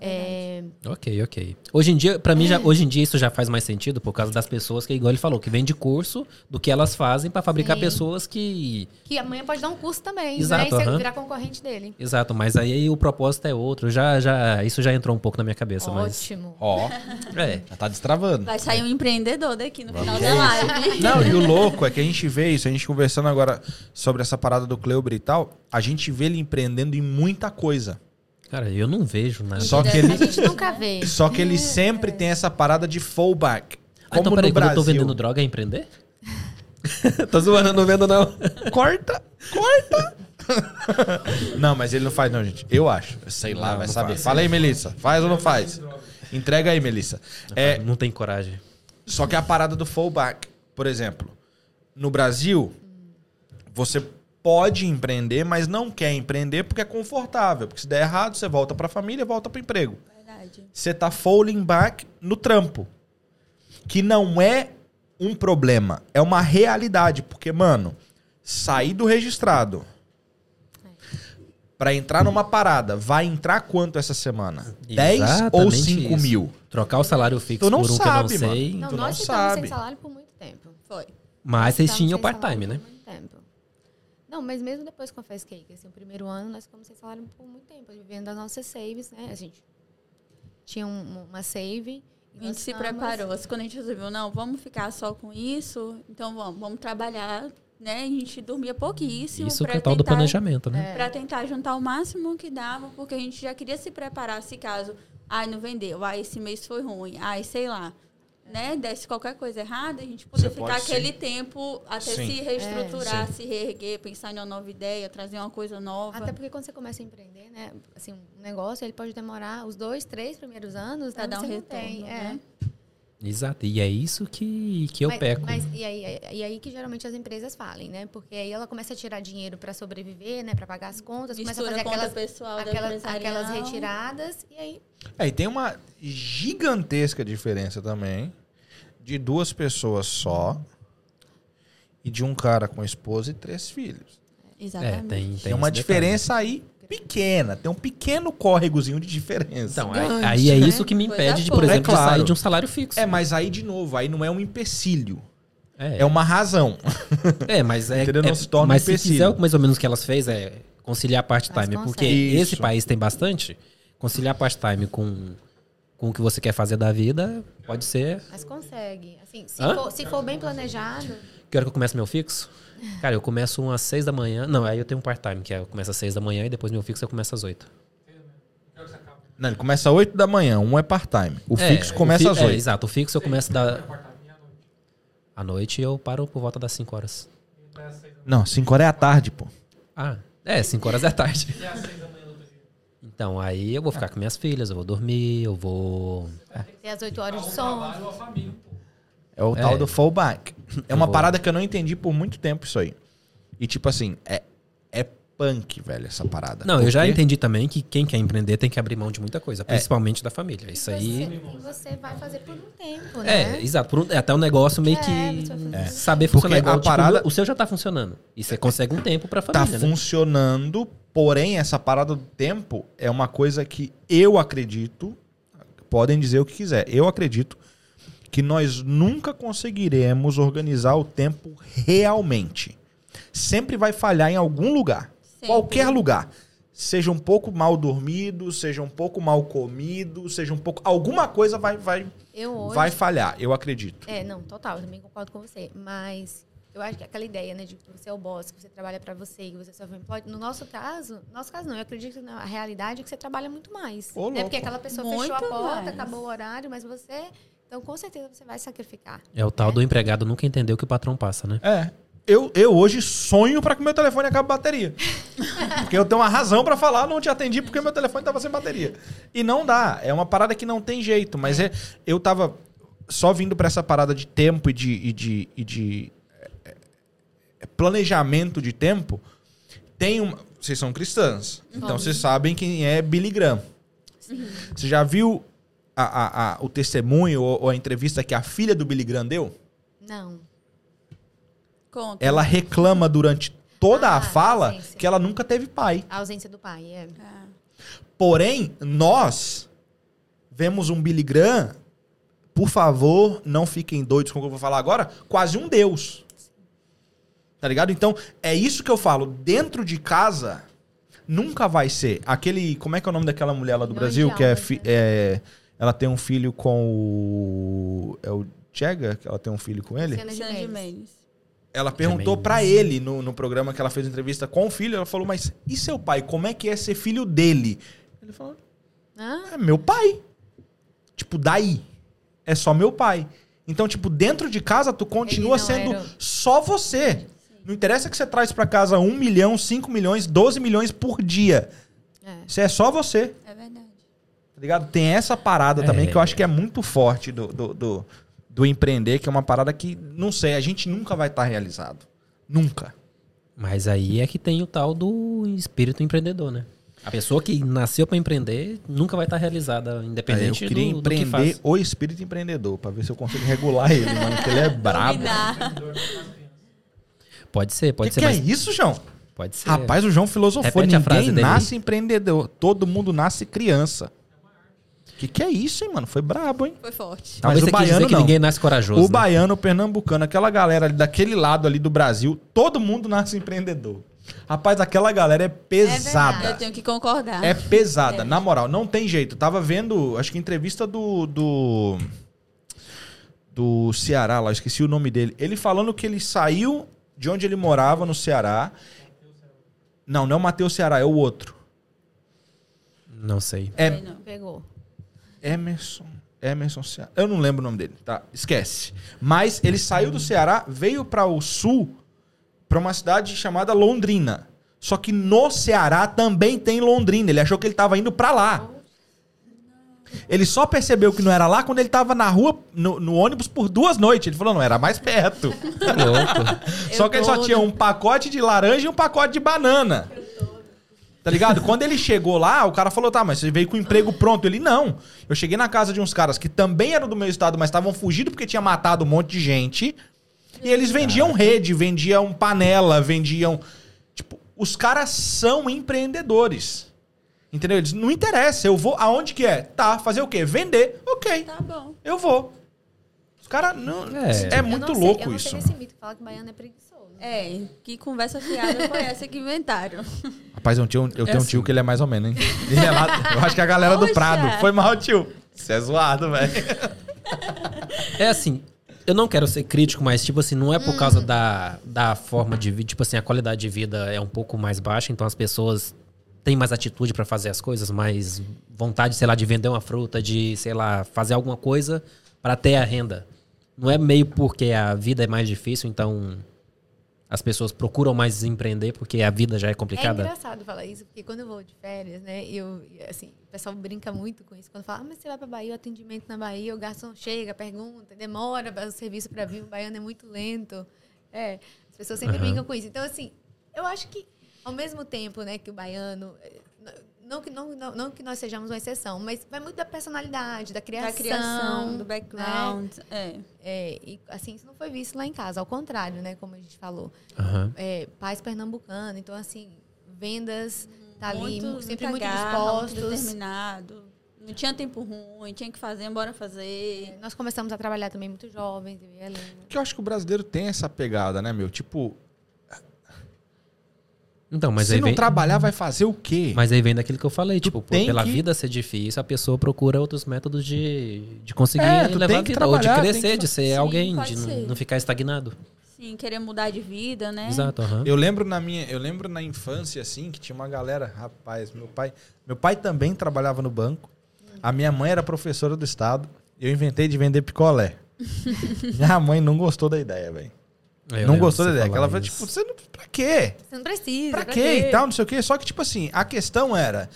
É, Ok, ok. Hoje em dia, pra mim, já, hoje em dia isso já faz mais sentido por causa das pessoas que, igual ele falou, que vende curso do que elas fazem pra fabricar Sim. pessoas que. que amanhã pode dar um curso também, Exato, né? E você aham. virar concorrente dele. Exato, mas aí o propósito é outro. Já, já, isso já entrou um pouco na minha cabeça, mas. Ótimo. Ó, É. já tá destravando. Vai sair um empreendedor daqui no final Que da live. Não, e o louco é que a gente vê isso, a gente conversando agora sobre essa parada do Cleuber e tal, a gente vê ele empreendendo em muita coisa. Cara, eu não vejo nada. Só que A ele, gente nunca vê. só que ele sempre tem essa parada de fallback. Ah, então Como peraí, no quando eu tô Brasil. vendendo droga é empreender? tô zoando, eu não vendo não. Corta, corta. não, mas ele não faz não, gente. Eu acho. Sei lá, Não, vai não saber. faz. Fala aí, Melissa. Faz ou não faz? Entrega aí, Melissa. É, Não tem coragem. Só que a parada do fallback, por exemplo, no Brasil, você pode empreender, mas não quer empreender porque é confortável. Porque se der errado, você volta pra família, volta pro emprego. Verdade. Você tá falling back no trampo. Que não é um problema, é uma realidade. Porque, mano, sair do registrado pra entrar numa parada, vai entrar quanto essa semana? 10 ou Exatamente 5 isso. mil? Trocar o salário fixo por um sabe, que eu não sei. Não, Tu nós não ficamos sabe. sem salário por muito tempo. Foi. Mas vocês tinham part-time, né? muito. Não, mas mesmo depois com a Fast Cake, assim, o primeiro ano nós ficamos sem salário por muito tempo, vivendo das nossas saves, né? A gente tinha um- uma save. A gente se preparou. Quando a gente resolveu, não, vamos ficar só com isso, então vamos, vamos trabalhar, né? A gente dormia pouquíssimo. Isso que é o tal do tentar- planejamento, né? Pra tentar juntar o máximo que dava, porque a gente já queria se preparar se caso, ai, não vendeu, ai, esse mês foi ruim, ai, sei lá. Né? Desse qualquer coisa errada, a gente poder Você ficar pode aquele tempo até Sim. se reestruturar, Sim. se reerguer, pensar em uma nova ideia, trazer uma coisa nova. Até porque quando você começa a empreender, né? Assim, um negócio, ele pode demorar os dois, três primeiros anos, Pra né, dar um retorno, tem, é. né? Exato. E é isso que, que eu mas, peco. Mas, e, aí, e aí que geralmente as empresas falem, né? Porque aí ela começa a tirar dinheiro para sobreviver, né? Para pagar as contas, começa a Mistura fazer a conta aquelas, pessoal aquelas, aquelas retiradas e aí É, e tem uma gigantesca diferença também de duas pessoas só e de um cara com esposa e três filhos. É, Exatamente. tem, Tem, tem uma esse detalhe. diferença aí pequena, tem um pequeno córregozinho de diferença. Então, Gigante, aí, aí é né? isso que me impede, de, por exemplo, É de sair claro. de um salário fixo. é, mas aí de novo, aí não é um empecilho, É, é uma razão. É, mas é. Entendeu? Não é- se torna mas um se empecilho. fizer o que mais ou menos que elas fez é conciliar part-time. Porque consegue. esse Isso. país tem bastante. Conciliar part-time com, com o que você quer fazer da vida pode ser. mas consegue. Assim, se, for, se for bem planejado, Que hora que eu começo meu fixo? Cara, eu começo umas seis da manhã. Não, aí eu tenho um part-time, que é eu começo às seis da manhã e depois meu fixo eu começo às oito. Não, ele começa às 8 da manhã, um é part-time. O É, fixo começa fi- às é, 8. exato, o fixo eu começo da. À noite eu paro por volta das 5 horas. Não, 5 horas é à tarde, pô. Ah, é, 5 horas da tarde. Então, aí eu vou ficar com minhas filhas, eu vou dormir, eu vou. ter as 8 horas de sono. É o É. tal do fallback. É uma parada que eu não entendi por muito tempo isso aí. E tipo assim, é, é punk, velho, essa parada. Não, eu já Porque- entendi também que quem quer empreender tem que abrir mão de muita coisa, principalmente da família. Isso aí. Você, e você vai fazer por um tempo, né? É, exato. Por um- é até um negócio meio É, que fazer. saber Porque funcionar igual. a tipo, parada- o seu já tá funcionando. E você consegue um tempo pra Tá família, né? funcionando, porém essa parada do tempo é uma coisa que eu acredito, podem dizer o que quiser, eu acredito que nós nunca conseguiremos organizar o tempo realmente. Sempre vai falhar em algum lugar. Sempre. Qualquer lugar. Seja um pouco mal dormido, seja um pouco mal comido, seja um pouco. Alguma coisa vai, vai, Eu hoje. vai falhar, eu acredito. É, não, total, eu também concordo com você. Mas eu acho que aquela ideia, né, de que você é o boss, que você trabalha pra você, que você é self-employed, no nosso caso, no nosso caso não, eu acredito que na realidade é que você trabalha muito mais. Ô, né? Porque aquela pessoa Muito fechou a porta, mais. acabou o horário, mas você. Então, com certeza, você vai sacrificar. É o tal do empregado nunca entendeu o que o patrão passa, né? É. Eu, eu hoje sonho pra que meu telefone acabe bateria. porque eu tenho uma razão pra falar, não te atendi porque meu telefone tava sem bateria. E não dá, é uma parada que não tem jeito, mas é, eu tava só vindo pra essa parada de tempo e de, e de, e de é, é, planejamento de tempo. Tem uma, vocês são cristãs, então vocês sabem quem é Billy Graham. Você já viu a- a- a- o testemunho ou, ou a entrevista que a filha do Billy Graham deu? Não. Conta. ela reclama durante toda Ah, a fala ausência. que ela nunca teve pai. A ausência do pai, é. Ah, Porém, nós vemos um Billy Graham, por favor, não fiquem doidos com o que eu vou falar agora, quase um deus. Tá ligado? Então, é isso que eu falo. Dentro de casa, nunca vai ser. Aquele. Como é que é o nome daquela mulher lá do Milhões Brasil? de Que é, fi- é- Ela tem um filho com o. É o Chega? Que ela tem um filho com ele? Gimenez. Gimenez. Ela perguntou Também. pra ele no, no programa que ela fez entrevista com o filho. Ela falou, mas e seu pai? Como é que é ser filho dele? Ele falou, Hã? é meu pai. Tipo, daí. É só meu pai. Então, tipo, dentro de casa, tu continua sendo era só você. Não interessa que você traz pra casa um milhão, cinco milhões, 12 milhões por dia. É. Isso é só você. É verdade. Tá ligado? Tem essa parada É. também que eu acho que é muito forte do, do, do, do empreender, que é uma parada que, não sei, a gente nunca vai estar realizado. Nunca. Mas aí é que tem o tal do espírito empreendedor, né? A pessoa que nasceu pra empreender nunca vai estar realizada, É, eu independente queria do, do que empreender faz. o espírito empreendedor, pra ver se eu consigo regular ele, mano, porque ele é brabo. Pode ser, pode que ser, que mas é isso, João? pode ser. Rapaz, o João filosofou. Repete Ninguém dele. nasce empreendedor. Todo mundo nasce criança. Que que é isso, hein, mano? Foi brabo, hein? Foi forte. Talvez Mas o você quis dizer baiano que não. ninguém nasce corajoso. O né? baiano, o pernambucano, aquela galera ali daquele lado ali do Brasil, todo mundo nasce empreendedor. Rapaz, aquela galera é pesada. Eu tenho que concordar. É pesada, na moral, não tem jeito. Tava vendo, acho que entrevista do. do. do Ceará lá, esqueci o nome dele. Ele falando que ele saiu de onde ele morava no Ceará. Não, não é o Matheus Ceará, é o outro. Não sei. É não. Pegou. Emerson. Emerson Ceará. Eu não lembro o nome dele, tá? Esquece. Mas ele saiu do Ceará, veio para o sul, para uma cidade chamada Londrina. Só que no Ceará também tem Londrina. Ele achou que ele tava indo para lá. Ele só percebeu que não era lá quando ele tava na rua, no, no ônibus, por duas noites. Ele falou, não, era mais perto. Só que ele só tinha um pacote de laranja e um pacote de banana. Tá ligado? Quando ele chegou lá, o cara falou: tá, mas você veio com o emprego pronto. Ele, não. Eu cheguei na casa de uns caras que também eram do meu estado, mas estavam fugindo porque tinha matado um monte de gente. E eles vendiam rede, vendiam panela, vendiam. Tipo, os caras são empreendedores. Entendeu? Eles não interessa, eu vou. Aonde que é? Tá, fazer o quê? Vender. Ok, Tá bom. eu vou. Os caras não. É. É, Eu muito não sei- louco eu não isso. sei desse mito que fala que baiano é preguiçoso. É, que conversa fiada foi essa que inventaram. Rapaz, eu tenho, eu tenho um assim. tio que ele é mais ou menos, hein? Ele é lá, eu acho que é a galera do Poxa. Prado. Foi mal, tio. Você é zoado, velho. É assim, eu não quero ser crítico, mas, tipo assim, não é por causa da, da forma de vida. Tipo assim, a qualidade de vida é um pouco mais baixa, então as pessoas têm mais atitude pra fazer as coisas, mais vontade, sei lá, de vender uma fruta, de, sei lá, fazer alguma coisa pra ter a renda. Não é meio porque a vida é mais difícil, então as pessoas procuram mais empreender porque a vida já é É complicada. engraçado falar isso, porque quando eu vou de férias, né, eu, assim, o pessoal brinca muito com isso. Quando fala, ah, mas você vai pra Bahia, o atendimento na Bahia, o garçom chega, pergunta, demora o serviço pra vir, o baiano é muito lento. É, as pessoas sempre Aham. brincam com isso. Então, assim, eu acho que, ao mesmo tempo, né, que o baiano... Não que, não, não, não que nós sejamos uma exceção, mas vai muito da personalidade, da criação. Da criação, do né? background. É. É, e, assim, isso não foi visto lá em casa, ao contrário, né, como a gente falou Aham. é, pais pernambucanos. Então, assim, vendas tá ali Muito- sempre muito garra, muito dispostos. determinado. Não tinha tempo ruim, tinha que fazer, bora fazer. Nós começamos a trabalhar também muito jovens, eu e a Helena. Que eu acho que o brasileiro tem essa pegada, né, meu? Tipo, Então, mas se aí não vem... trabalhar, vai fazer o quê? Mas aí vem daquilo que eu falei, tipo, pô, tem pela que- vida ser difícil, a pessoa procura outros métodos de, de conseguir É, tu levar a vida, ou de crescer, que de ser Sim, alguém, de não, ser. não ficar estagnado. Sim, querer mudar de vida, né? Exato, aham. Eu lembro na minha, eu lembro na infância assim que tinha uma galera, rapaz, meu pai, meu pai também trabalhava no banco. A minha mãe era professora do estado. Eu inventei de vender picolé. minha mãe não gostou da ideia, velho. Eu Não gostou da ideia. Ela falou tipo, você não pra quê? Você não precisa. Pra quê e tal, não sei o quê. Só que, tipo assim, a questão era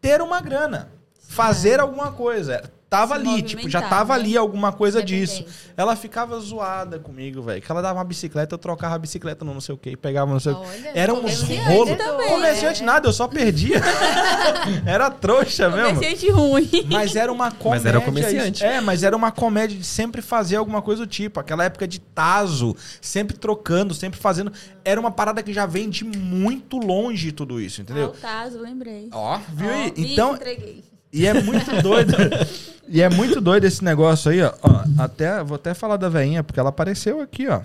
ter uma grana. Fazer alguma coisa. Tava Se ali, tipo, já tava né? ali alguma coisa disso. Ela ficava zoada comigo, velho. Que ela dava uma bicicleta, eu trocava a bicicleta no não sei o quê, e pegava não sei o quê. Olha, Era uns rolos. Comerciante né? nada, eu só perdia. era trouxa mesmo. Comerciante ruim. Mas era uma comédia. Mas era o comerciante. É, mas era uma comédia de sempre fazer alguma coisa do tipo. Aquela época de Tazo, sempre trocando, sempre fazendo. Era uma parada que já vem de muito longe tudo isso, entendeu? Altazo, lembrei. Ó, viu aí? Ó, vi, Então, entreguei. E é muito doido. e é muito doido esse negócio aí, ó. Ó, Até, vou até falar da veinha, porque ela apareceu aqui, ó.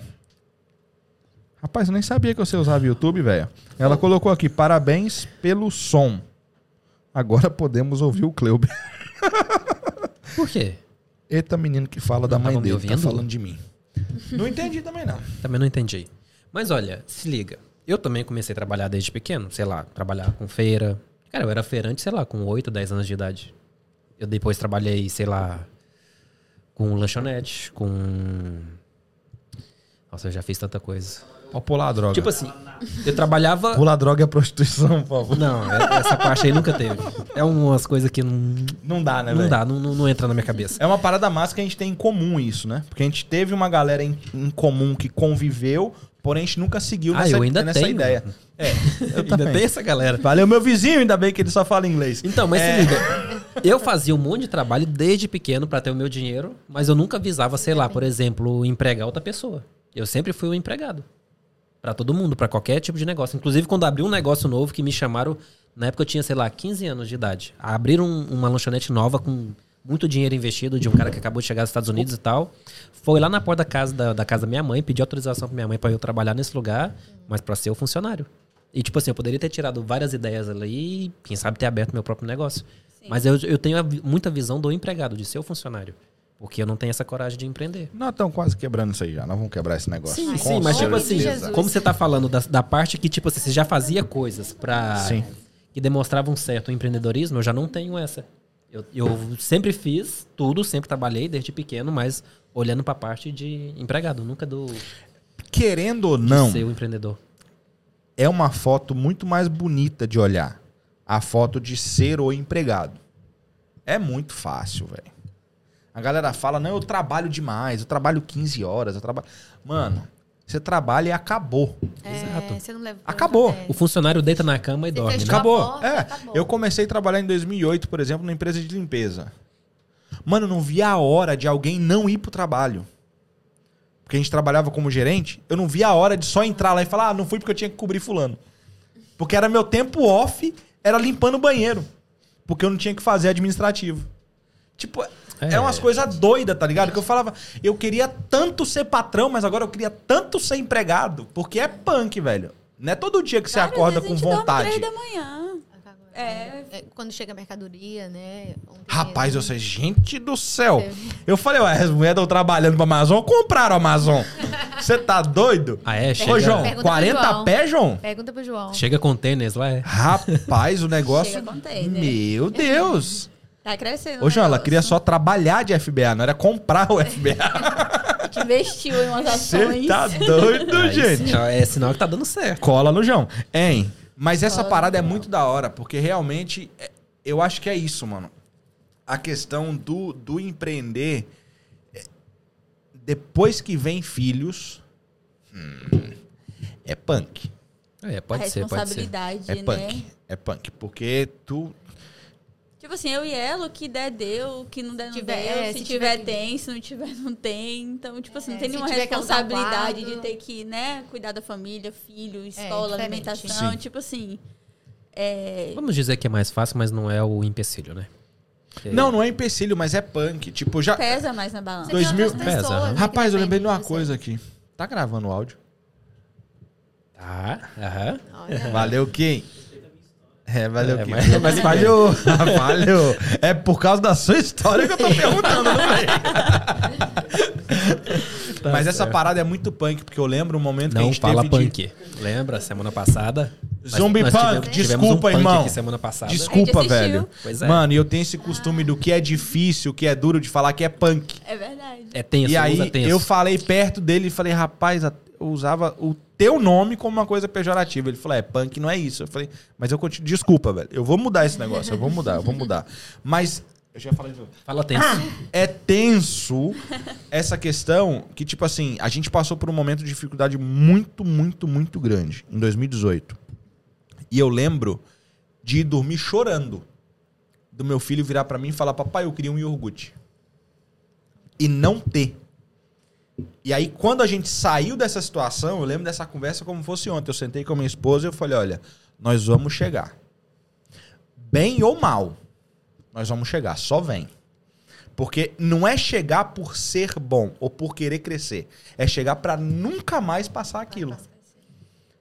Rapaz, eu nem sabia que você usava YouTube, velho. Ela colocou aqui, parabéns pelo som. Agora podemos ouvir o Cleuber. Por quê? Eita, menino que fala da Não mãe tava me dele, tá falando de mim. Não entendi também, não. Também não entendi. Mas olha, se liga. Eu também comecei a trabalhar desde pequeno, sei lá, trabalhar com feira. Cara, eu era feirante, sei lá, com 8, 10 anos de idade. Eu depois trabalhei, sei lá, com lanchonete, com. Nossa, eu já fiz tanta coisa. Pode pular a droga. Tipo assim, eu trabalhava. Pular a droga é prostituição, por favor. Não, é- essa parte aí nunca teve. É umas coisas que não, Não dá, né, não dá, não, não, não entra na minha cabeça. É uma parada massa que a gente tem em comum isso, né? Porque a gente teve uma galera em, em comum que conviveu, porém a gente nunca seguiu Ah, nessa, eu ainda nessa tenho. ideia. É, eu Ainda tem essa galera. Valeu, meu vizinho, ainda bem que ele só fala inglês. Então, mas É. se liga. Eu fazia um monte de trabalho desde pequeno pra ter o meu dinheiro, mas eu nunca visava, sei lá, por exemplo, empregar outra pessoa. Eu sempre fui um empregado. Pra todo mundo, pra qualquer tipo de negócio. Inclusive, quando abri um negócio novo que me chamaram, na época eu tinha, sei lá, 15 anos de idade. Abriram um- uma lanchonete nova com muito dinheiro investido de um cara que acabou de chegar dos Estados Unidos e tal. Foi lá na porta da casa da, da casa da minha mãe, pedi autorização pra minha mãe pra eu trabalhar nesse lugar, mas pra ser o funcionário. E tipo assim, eu poderia ter tirado várias ideias ali e, quem sabe, ter aberto meu próprio negócio. Mas eu, eu tenho a muita visão do empregado, de ser o funcionário. Porque eu não tenho essa coragem de empreender. Nós estamos quase quebrando isso aí já. Nós vamos quebrar esse negócio. Sim, sim, mas tipo assim, Jesus. como você tá falando da, da parte que, tipo assim, você já fazia coisas pra. Sim. que demonstravam um certo empreendedorismo, eu já não tenho essa. Eu, eu sempre fiz tudo, sempre trabalhei desde pequeno, mas olhando pra parte de empregado, nunca do Querendo ou não, ser o empreendedor. é uma foto muito mais bonita de olhar. A foto de ser o empregado. É muito fácil, velho. A galera fala, não, eu trabalho demais, eu trabalho 15 horas, eu trabalho. Mano, você trabalha e acabou. Exato. É, você não leva Acabou. É. O funcionário deita na cama e Você dorme, né? Acabou. porta, é. acabou. Eu comecei a trabalhar em 2008, por exemplo, numa empresa de limpeza. Mano, eu não via a hora de alguém não ir pro trabalho. Porque a gente trabalhava como gerente, eu não via a hora de só entrar lá e falar, ah, não fui porque eu tinha que cobrir fulano. Porque era meu tempo off, era limpando o banheiro. Porque eu não tinha que fazer administrativo. Tipo, é, É. umas coisas doidas, tá ligado? Que eu falava, eu queria tanto ser patrão, mas agora eu queria tanto ser empregado. Porque é punk, velho. Não é todo dia que você Várias acorda com a gente dorme vontade. três da manhã. É. É, Quando chega a mercadoria, né? ontem Rapaz, eu sei, gente do céu. Você- Eu falei, ué, as mulheres estão trabalhando pra Amazon, compraram a Amazon. Você tá doido? Ah, é? Ô, Chega, João, Pergunta pro 40 João. pés, João? Pergunta pro João. chega com tênis lá, é? Rapaz, o negócio. Chega container. Meu Deus. Tá crescendo. Ô, João, ela queria só trabalhar de FBA, não era comprar o FBA. Gente investiu em umas Você ações. tá doido, Aí, gente? é sinal que tá dando certo. Cola no João. Hein? Mas essa Cola parada é muito da hora, porque realmente é- eu acho que é isso, mano. A questão do, do empreender. é, Depois que vem filhos. hum, é punk. É, a pode ser, pode ser. responsabilidade, É né? punk. É punk. Porque tu. Tipo assim, eu e ela, o que der, deu, o que não der, não Tiver- deu. é, se, se tiver, tiver que- tem, se não tiver, não tem. Então, tipo assim, É, não tem nenhuma que alugar responsabilidade de ter que, né, cuidar da família, filho, escola, diferente. alimentação. Sim. Tipo assim. É, Vamos dizer que é mais fácil, mas não é o empecilho, né? Porque- Não, não é empecilho, mas é punk. Tipo, já. pesa mais na balança. Você tem 2000 outras pessoas, Pesa, né, que Rapaz, eu lembrei de uma coisa aqui. Tá gravando o áudio? Tá, aham. Valeu quem? É, valeu É, mas- Mas falhou, falhou. É por causa da sua história que eu tô perguntando, não é? Tá Mas essa certo. parada é muito punk, porque eu lembro um momento que a Não gente fala teve de- punk. Lembra, semana passada? Zumbi nós punk, tivemos- tivemos desculpa, um punk irmão. aqui semana passada. Desculpa, velho. Pois é. Mano, e eu tenho esse costume do que é difícil, que é duro de falar que é punk. É verdade. É tenso, e aí usa tenso. eu falei perto dele e falei, rapaz, eu usava o teu nome como uma coisa pejorativa. Ele falou, é, punk não é isso. Eu falei, mas eu continuo. Desculpa, velho. Eu vou mudar esse negócio, eu vou mudar, eu vou mudar. Mas. Eu já falei de novo. Fala tenso. É tenso essa questão que, tipo assim, a gente passou por um momento de dificuldade muito, muito, muito grande em 2018. E eu lembro de ir dormir chorando. Do meu filho virar pra mim e falar: Papai, eu queria um iogurte. E não ter. E aí, quando a gente saiu dessa situação, eu lembro dessa conversa como fosse ontem. Eu sentei com a minha esposa e eu falei: Olha, nós vamos chegar. Bem ou mal, nós vamos chegar. Só vem. Porque não é chegar por ser bom ou por querer crescer. É chegar pra nunca mais passar aquilo.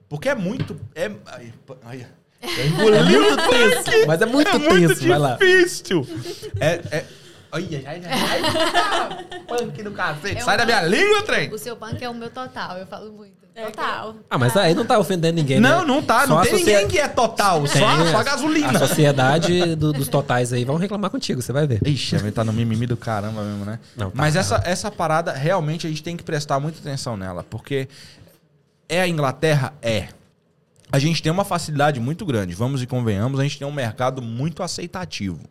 Porque é muito. É, ai, ai, eu engoli o tenso. Mas é muito é muito tenso, vai lá. difícil. É. é ai, ai, ai, ai, ai. Punk do cacete. É Sai um da minha punk. língua, trem. O seu punk é o meu total, eu falo muito. É, Total. Ah, mas aí não tá ofendendo ninguém, Não, né? não tá. Só Não a tem socie- ninguém que é total. Só, Tem, só a A gasolina. sociedade do- dos totais aí vão reclamar contigo, você vai ver. Ixi, a gente tá no mimimi do caramba mesmo, né? Não, tá, Mas tá. essa, essa parada, realmente, a gente tem que prestar muita atenção nela. Porque é a Inglaterra? É. A gente tem uma facilidade muito grande. Vamos e convenhamos, a gente tem um mercado muito aceitativo.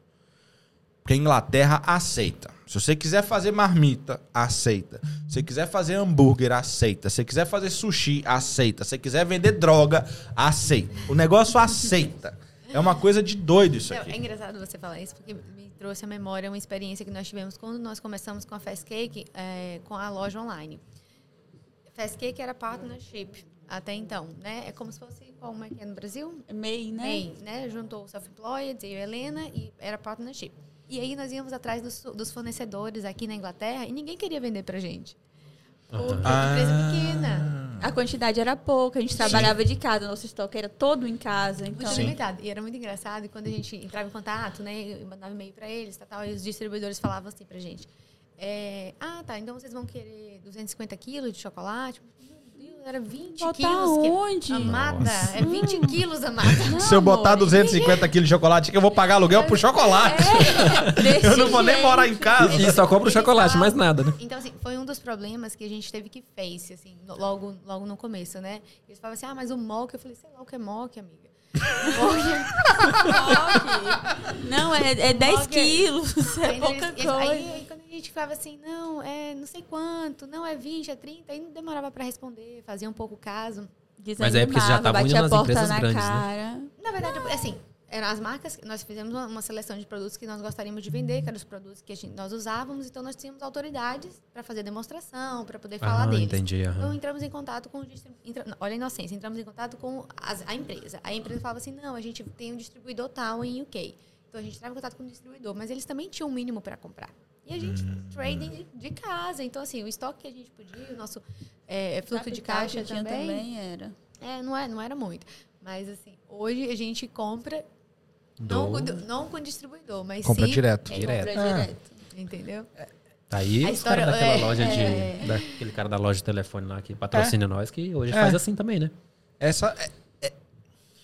Porque a Inglaterra aceita. Se você quiser fazer marmita, aceita. Se você quiser fazer hambúrguer, aceita. Se você quiser fazer sushi, aceita. Se você quiser vender droga, aceita. O negócio aceita. É uma coisa de doido isso Não, aqui. é engraçado você falar isso, porque me trouxe à memória uma experiência que nós tivemos quando nós começamos com a Fast Cake, é, com a loja online. Fast Cake era partnership. até então, né? É como se fosse, como é que é no Brasil? MEI, né? MEI, né? Juntou o Self-Employed, eu e a Helena, e era partnership. E aí nós íamos atrás dos, dos fornecedores aqui na Inglaterra e ninguém queria vender pra gente. Porque é de empresa pequena. A quantidade era pouca, a gente trabalhava de casa, nosso estoque era todo em casa, Muito então... limitado. E era muito engraçado. E quando a gente entrava em contato, né? Eu mandava e-mail pra eles, tal, tal, e os distribuidores falavam assim pra gente. é, ah, tá, então vocês vão querer 250 quilos de chocolate? Era 20 Botar quilos. que- onde? Amada, é 20 quilos, amada. Não, Se eu botar amor, 250 quilos de chocolate, que eu vou pagar aluguel pro chocolate. desse Eu não vou nem morar em casa. E só compra o chocolate, mais nada, né? Então, assim, foi um dos problemas que a gente teve que face, assim, logo, logo no começo, né? Eles falavam assim, ah, mas o mock, eu falei, sei lá o que é mock, amiga. Não, é, é 10 Mock. quilos, é pouca coisa. aí, aí quando a gente falava assim, não, é não sei quanto, não é 20, é 30, aí não demorava pra responder, fazia um pouco caso. Mas é porque você já tá Desanimava, muito batia a nas porta empresas na grandes, né? cara. Na verdade, assim, eram as marcas, nós fizemos uma, seleção de produtos que nós gostaríamos de vender, que eram os produtos que a gente- nós usávamos, então nós tínhamos autoridades para fazer demonstração, para poder falar Ah, deles. entendi. aham. Então entramos em contato com o entra- não, olha a inocência, entramos em contato com as- a empresa. A empresa falava assim: "Não, a gente tem um distribuidor tal em UK". Então a gente entrava em contato com o distribuidor, mas eles também tinham um mínimo para comprar. E a gente Hum. trading de, casa. Então assim, o estoque que a gente podia, o nosso é, fluxo de caixa também, também era. é, não, é, não era muito. Mas assim, hoje a gente compra não, com, não com distribuidor, mas Compra sim, direto. é, Direto. Compra Ah. direto. Entendeu? Tá aí A os história- caras daquela é, loja de. é. Daquele cara da loja de telefone lá que patrocina nós, que hoje É. faz assim também, né? Essa,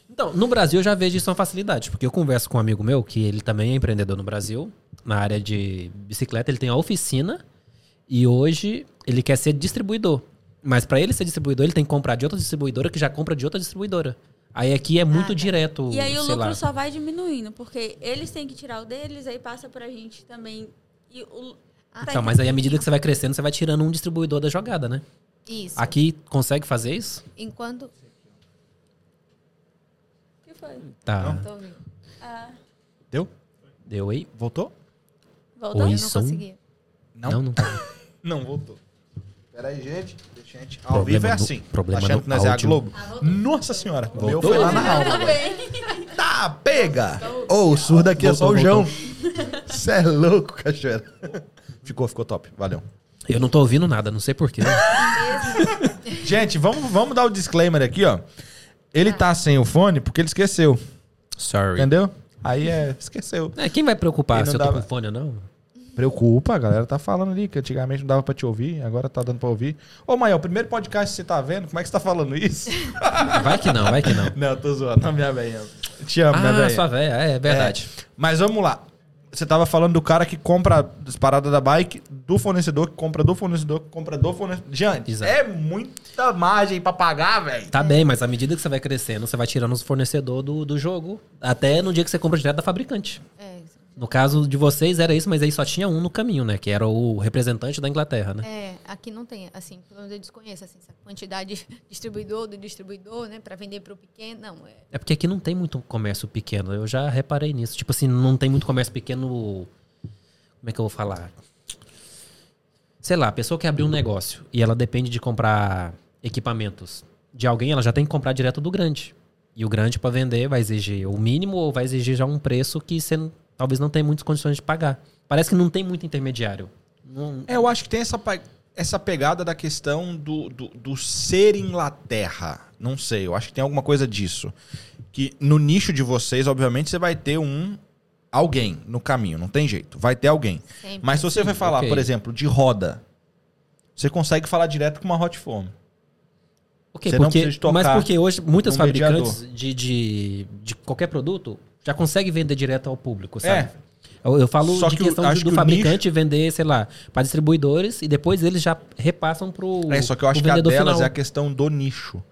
Então, no Brasil eu já vejo isso uma facilidade, porque eu converso com um amigo meu, que ele também é empreendedor no Brasil, na área de bicicleta, ele tem a oficina e hoje ele quer ser distribuidor. Mas para ele ser distribuidor, ele tem que comprar de outra distribuidora que já compra de outra distribuidora. Aí aqui é muito tá. direto, E aí o lucro lá. só vai diminuindo, porque eles têm que tirar o deles, aí passa pra gente também. E o, Ah, tá Então, mas aí à medida que você vai crescendo, você vai tirando um distribuidor da jogada, né? Isso. Aqui consegue fazer isso? Enquanto. Foi? Tá. Tô ouvindo. Ah, Deu? Deu aí? Voltou? voltou? Oi. Eu não som? consegui. Não? Não, não tá. Não voltou. Pera aí, gente. Gente. Ao Problema vivo é assim. problema tá achando no que nós é a. Globo? Ah, voltou. Nossa senhora. O meu Voltou? foi lá na alma. Tá, pega! Ô, o surdo aqui é só o Voltou, João. Você é louco, cachoeira. Ficou, ficou top. Valeu. Eu não tô ouvindo nada, não sei porquê. Gente, vamos, vamos dar o disclaimer aqui, ó. Ele tá sem o fone porque ele esqueceu. Sorry. Entendeu? Aí é, esqueceu. É, quem vai preocupar Ele não se eu tô dava- com fone ou não? Preocupa, a galera tá falando ali que antigamente não dava pra te ouvir, agora tá dando pra ouvir. Ô, Maia, o primeiro podcast que você tá vendo, como é que você tá falando isso? Vai que não, vai que não. não, tô zoando. Não, minha velha. Te amo, minha Ah, velha. sua véia, é verdade. Mas vamos lá. Você tava falando do cara que compra as paradas da bike, do fornecedor, que compra do fornecedor, que compra do fornecedor. Gente, Exato. é muita margem pra pagar, velho. Tá bem, mas à medida que você vai crescendo, você vai tirando os fornecedor do, do jogo. Até no dia que você compra direto da fabricante. É, No caso de vocês era isso, mas aí só tinha um no caminho, né? Que era o representante da Inglaterra, né? é, aqui não tem, assim, pelo menos eu desconheço assim, essa quantidade de distribuidor do distribuidor, né, para vender para o pequeno. Não, é, É porque aqui não tem muito comércio pequeno. Eu já reparei nisso. Tipo assim, não tem muito comércio pequeno. Como é que eu vou falar? Sei lá, a pessoa que abriu um negócio e ela depende de comprar equipamentos de alguém, ela já tem que comprar direto do grande. E o grande para vender vai exigir o mínimo ou vai exigir já um preço que você talvez não tenha muitas condições de pagar. Parece que não tem muito intermediário. Não- É, eu acho que tem essa, essa pegada da questão do, do, do ser Inglaterra. Não sei, eu acho que tem alguma coisa disso. Que no nicho de vocês, obviamente, você vai ter um alguém no caminho, não tem jeito. Vai ter alguém. sempre. Mas se você Sim, vai falar, ok. por exemplo, de roda, você consegue falar direto com uma hot foam. Ok, Você não porque, precisa de tocar mas porque hoje muitas num fabricantes de, de, de qualquer produto já conseguem vender direto ao público, sabe? É. Eu, eu falo Só de que questão acho de- do que o fabricante vender, sei lá, para distribuidores e depois eles já repassam pro É, só que eu acho que a delas final. é a questão do nicho.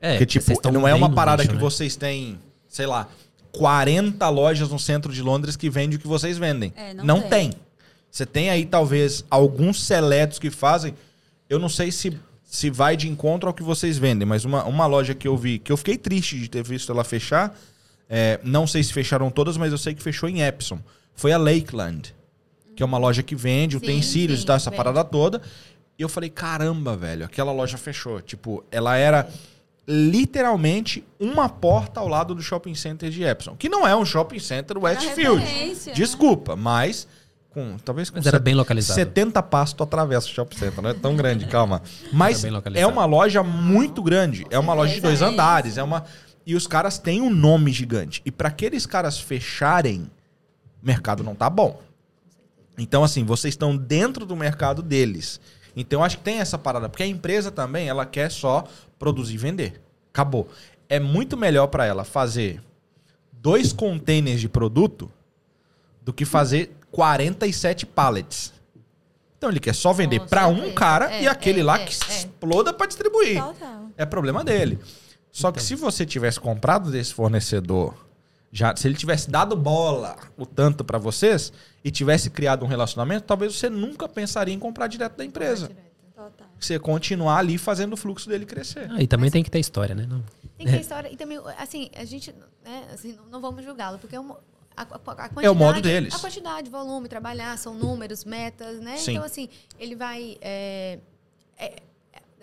É, Porque, tipo, não é uma parada nicho, que né? vocês têm, sei lá, 40 lojas no centro de Londres que vendem o que vocês vendem. É, não não tem. tem. Você tem aí, talvez, alguns seletos que fazem. Eu não sei se, se vai de encontro ao que vocês vendem, mas uma, uma loja que eu vi, que eu fiquei triste de ter visto ela fechar. É, não sei se fecharam todas, mas eu sei que fechou em Epsom. Foi a Lakeland. Que é uma loja que vende Sim, utensílios sim, e tal, essa vende. parada toda. E eu falei, caramba, velho, aquela loja fechou. Tipo, ela era literalmente uma porta ao lado do shopping center de Epsom, que não é um shopping center Westfield. referência, né? Desculpa, mas com talvez com Mas era set- bem localizado. 70 passos tu atravessa o shopping center, não é tão grande, calma. Mas é uma loja muito grande, é uma loja de dois andares, é uma e os caras têm um nome gigante. E para aqueles caras fecharem, o mercado não tá bom. Então assim, vocês estão dentro do mercado deles. Então acho que tem essa parada, porque a empresa também, ela quer só produzir e vender. Acabou. É muito melhor para ela fazer dois containers de produto do que fazer 47 pallets. Então ele quer só vender para um cara É, e aquele é, lá é, que é. exploda para distribuir. Total. É problema dele. Só que se você tivesse comprado desse fornecedor, já se ele tivesse dado bola o tanto para vocês e tivesse criado um relacionamento, talvez você nunca pensaria em comprar direto da empresa. Total. Você continuar ali fazendo o fluxo dele crescer. Ah, e também tem que ter história, né? Não- Tem que ter história. E também, assim, a gente, né, assim, não, vamos julgá-lo, porque é uma. A, a- a quantidade, É o modo deles. A quantidade, volume, trabalhar, são números, metas, né? Sim. Então, assim, ele vai. é, é, é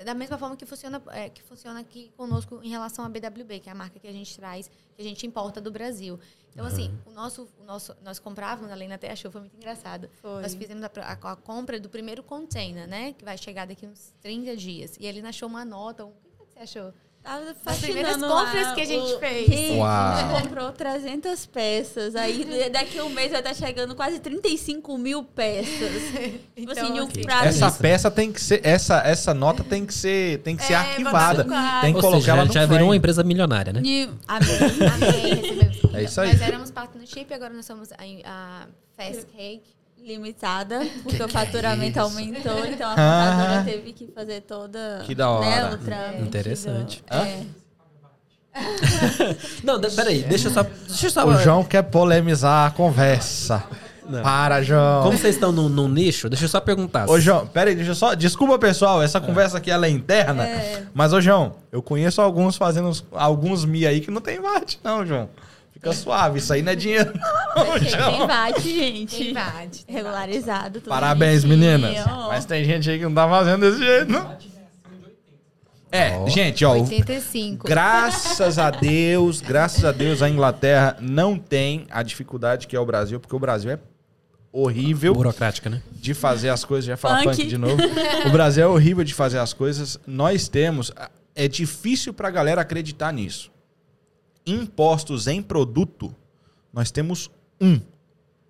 da mesma forma que funciona, é, que funciona aqui conosco em relação à BWB, que é a marca que a gente traz, que a gente importa do Brasil. Então, assim, o nosso, o nosso, nós comprávamos, a Lena até achou, foi muito engraçado. Foi. Nós fizemos a, a- a compra do primeiro container, né? Que vai chegar daqui uns 30 dias. E ele achou uma nota. um- O que você achou? As primeiras compras lá que a gente o- fez. Uau. a gente comprou 300 peças. Aí daqui a um mês vai estar chegando quase 35 mil peças. Tipo assim, de um assim, prato. Essa isso. peça tem que ser essa essa nota tem que ser tem que ser É, arquivada. babado. Tem que Ou colocar seja, ela já, no já frame. virou uma empresa milionária, né? de... Amém. Amém. É isso aí. Nós éramos partnership, agora nós somos a, a Fast Cake. Limitada, porque o faturamento aumentou, então a Ah. contadora teve que fazer toda. Que da hora. Né, o trâmite Interessante. do- É. Não, peraí, deixa eu só. Deixa eu só O João quer polemizar a conversa. Para, João. Como vocês estão num, num nicho, deixa eu só perguntar. Ô, João, pera aí, deixa eu só. Desculpa, pessoal, essa conversa aqui ela é interna. Mas, ô, João, eu conheço alguns fazendo uns- alguns Mi aí que não tem VAT, não, João. Fica suave, isso aí não é dinheiro, não, Tem. VAT, gente. Tem VAT, tem Regularizado. tudo Parabéns, bonitinho. meninas. Mas tem gente aí que não tá fazendo desse jeito, não. É, gente, ó. o- 85. Graças a Deus, graças a Deus, a Inglaterra não tem a dificuldade que é o Brasil, porque o Brasil é horrível Burocrática, né? de fazer as coisas. Já ia falar Punk. punk de novo. O Brasil é horrível de fazer as coisas. Nós temos. É difícil pra galera acreditar nisso. Impostos em produto, nós temos um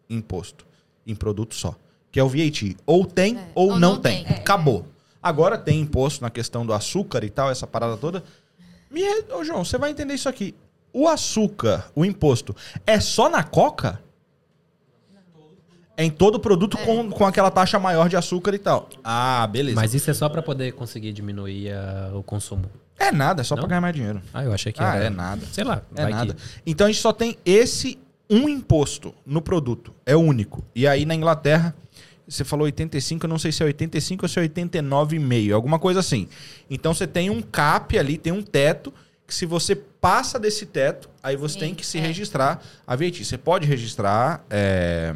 imposto em produto só, que é o VAT. Ou tem É, ou, ou não, não tem. tem. É, Acabou. Agora tem imposto na questão do açúcar e tal, essa parada toda. Me... Ô, João, você vai entender isso aqui. O açúcar, o imposto, é só na coca? É em todo produto com, com aquela taxa maior de açúcar e tal. Ah, beleza. Mas isso é só pra poder conseguir diminuir ah, o consumo. É nada, é só Não? pra ganhar mais dinheiro. Ah, eu achei que Ah, era. é nada. Sei lá. É vai nada. que- Então a gente só tem esse um imposto no produto. É único. E aí na Inglaterra, você falou 85, eu não sei se é 85 ou se é 89,5, alguma coisa assim. Então você tem um cap ali, tem um teto, que se você passa desse teto, aí você Sim, tem que se é. registrar a VAT. Você pode registrar é,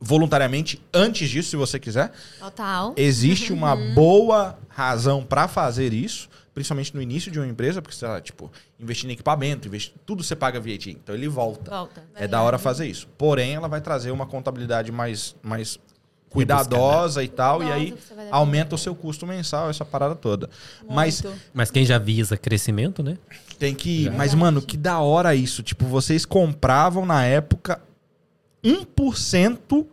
voluntariamente antes disso, se você quiser. Total. Existe uma boa razão para fazer isso, principalmente no início de uma empresa, porque você tá, tipo, investindo em equipamento, investi... tudo você paga VAT, então ele volta. Volta. É da hora fazer isso. Porém, ela vai trazer uma contabilidade mais, mais cuidadosa e tal, e aí aumenta o seu custo mensal, essa parada toda. Mas Muito. Mas quem já visa crescimento, né? tem que. Mas, mano, que da hora isso. Tipo, vocês compravam na época 1%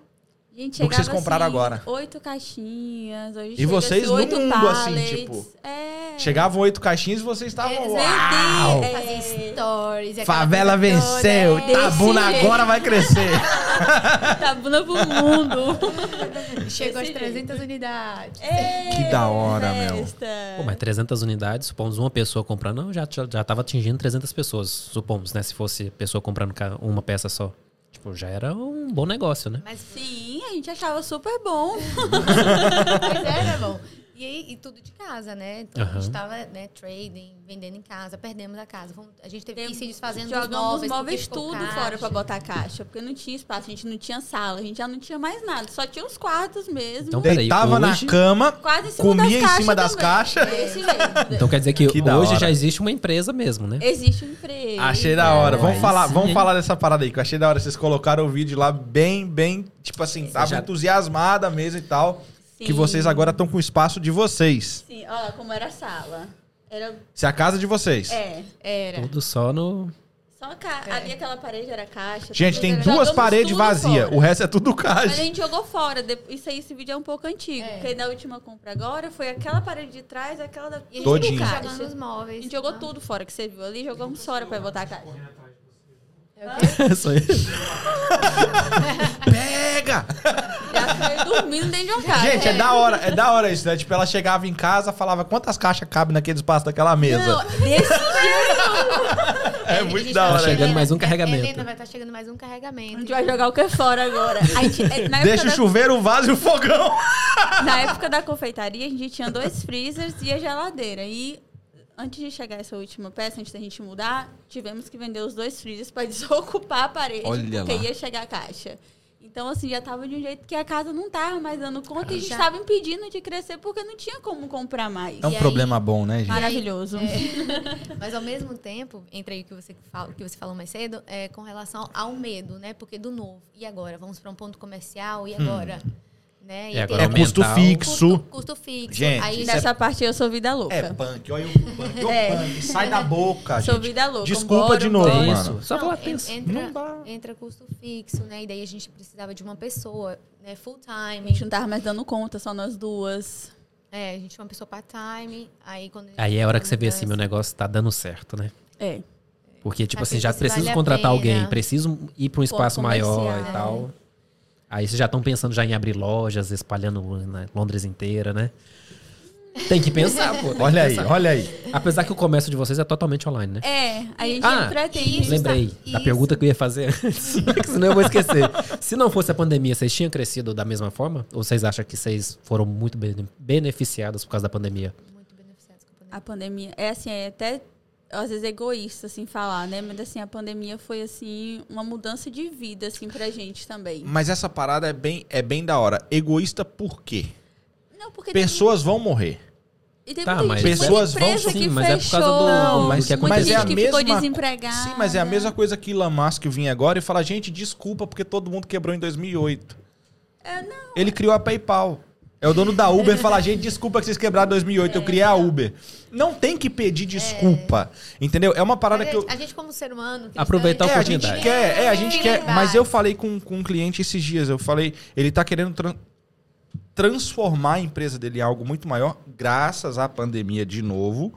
Gente, do que vocês compraram assim, agora. Oito caixinhas. Hoje E vocês assim, no mundo, assim, pallets. tipo, É. Chegavam oito caixinhas e vocês estavam. Meu Uau! Fazer stories. aquela Favela venceu, é. Tabuna agora vai crescer. Tá bunda pro mundo. Chegou às Desse 300 unidades. Que da hora, meu. Festa. Pô, mas 300 unidades, supomos uma pessoa comprando, não, já, já, já tava atingindo 300 pessoas, supomos, né? Se fosse pessoa comprando uma peça só. Tipo, já era um bom negócio, né? Mas Sim, gente achava super bom. Mas era bom. E, aí, e tudo de casa, né? Então, A Aham. gente tava, né, trading, vendendo em casa, perdemos a casa. A gente teve que ir se desfazendo dos Jogamos móveis. os porque móveis tudo caixa. fora pra botar caixa, porque não tinha espaço, a gente não tinha sala, a gente já não tinha mais nada, só tinha os quartos mesmo. Então, peraí, Deitava hoje- na cama, quase em comia em cima das caixas. É. Então quer dizer que, Que hoje já existe uma empresa mesmo, né? Existe um emprego. Achei da hora. Vamos Aí falar, sim, vamos falar dessa parada aí, que eu achei da hora. Vocês colocaram o vídeo lá bem, bem, tipo assim, tava já- entusiasmada mesmo e tal. Que Sim. vocês agora estão com o espaço de vocês. Sim, olha como era a sala. Era. Se é a casa de vocês. É. Era. Tudo só no. Só ca... É. ali aquela parede era caixa. Gente, tem era- duas paredes vazias. O resto é tudo Mas a caixa. gente jogou fora. Isso aí, esse vídeo é um pouco antigo. É. Porque na última compra agora foi aquela parede de trás, aquela da. E a gente Todinho. Caixa. jogando os móveis. A gente jogou né? tudo fora que você viu ali, jogamos fora pra botar a caixa. É o quê? Isso aí. Pega! Já dormindo dentro de uma casa. Gente, é da hora, é da hora isso, né? Tipo, ela chegava em casa, falava quantas caixas cabem naquele espaço daquela mesa. Não, desse jeito. É A muito da tá hora. Tá chegando mais um é, carregamento. Helena vai estar chegando mais um A carregamento. gente vai jogar o que é fora agora. A gente- é, Deixa o da, chuveiro, o vaso e o fogão. na época da confeitaria, a gente tinha dois freezers e a geladeira. E antes de chegar essa última peça, antes da gente mudar, tivemos que vender os dois freezers para desocupar a parede, Olha porque lá. ia chegar a caixa. Então, assim, já tava de um jeito que a casa não tava mais dando conta e a gente Já- tava impedindo de crescer porque não tinha como comprar mais. É um E aí- problema bom, né, gente? Maravilhoso. Mas ao mesmo tempo, entre aí o que você, fala, que você falou mais cedo, é com relação ao medo, né? Porque do novo. E agora? Vamos para um ponto comercial? E agora? Né? E É, É custo fixo. Custo, custo fixo. Gente, aí, isso Nessa parte eu sou vida louca. É punk, olha o punk, É. punk. Sai da boca, Sou gente. vida louca. Desculpa Bora, de novo, bora. Mano. Só Não, falar en- tenso. entra, entra custo fixo, né? E daí a gente precisava de uma pessoa, né? Full A time. gente não tava mais dando conta, só nós duas. É, a gente tinha uma pessoa part-time. Aí quando a Aí é a hora que você vê assim, meu negócio tá dando certo, né? É. Porque, tipo Pra assim, já preciso vale a contratar alguém, preciso ir para um espaço maior e tal. Aí vocês já estão pensando já em abrir lojas, espalhando na Londres inteira, né? Tem que pensar, pô. tem Olha aí, pensar. olha aí. Apesar que o comércio de vocês é totalmente online, né? É, a gente Ah, pretende. isso. Lembrei da Isso. pergunta que eu ia fazer antes, que senão eu vou esquecer. Se não fosse a pandemia, vocês tinham crescido da mesma forma? Ou vocês acham que vocês foram muito bene- beneficiados por causa da pandemia? Muito beneficiados com a pandemia. A pandemia. É assim, é até às vezes egoísta, assim, falar, né? Mas assim, a pandemia foi assim, uma mudança de vida, assim, pra gente também. Mas essa parada é bem, é bem da hora. Egoísta por quê? Não, porque Pessoas vão morrer. E tem Tá, muita mas- Pessoas vão sim, que mas é por causa do- fechou, do que aconteceu. Mas é a que ficou mesma- desempregada. Sim, mas é a mesma coisa que Elon Musk vir agora e falar, gente, desculpa porque todo mundo quebrou em 2008. É, não. Ele criou a PayPal. É o dono da Uber e fala, gente, desculpa que vocês quebraram em 2008, eu criei a Uber. Não tem que pedir desculpa, entendeu? É uma parada Mas que eu... a gente, como ser humano... cristão, Aproveitar a É, a gente oportunidade. quer, é, a gente quer. Oportunidade. Mas eu falei com, com um cliente esses dias, eu falei, ele tá querendo tran- transformar a empresa dele em algo muito maior, graças à pandemia de novo.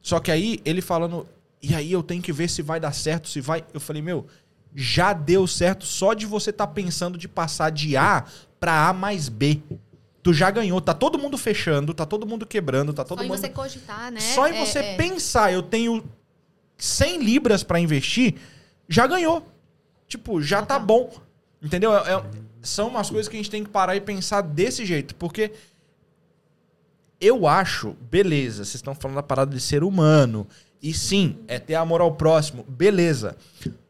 Só que aí ele falando, e aí eu tenho que ver se vai dar certo, se vai. Eu falei, meu, já deu certo só de você estar pensando de passar de A pra A mais B. Tu já ganhou, tá todo mundo fechando, tá todo mundo quebrando, tá todo Só em mundo. você cogitar, né? Só em É, você é. pensar, eu tenho 100 libras pra investir, já ganhou. Tipo, já tá Total. bom. Entendeu? É- é- são umas coisas que a gente tem que parar e pensar desse jeito. Porque eu acho, beleza, vocês estão falando da parada de ser humano. E sim, é ter amor ao próximo, beleza.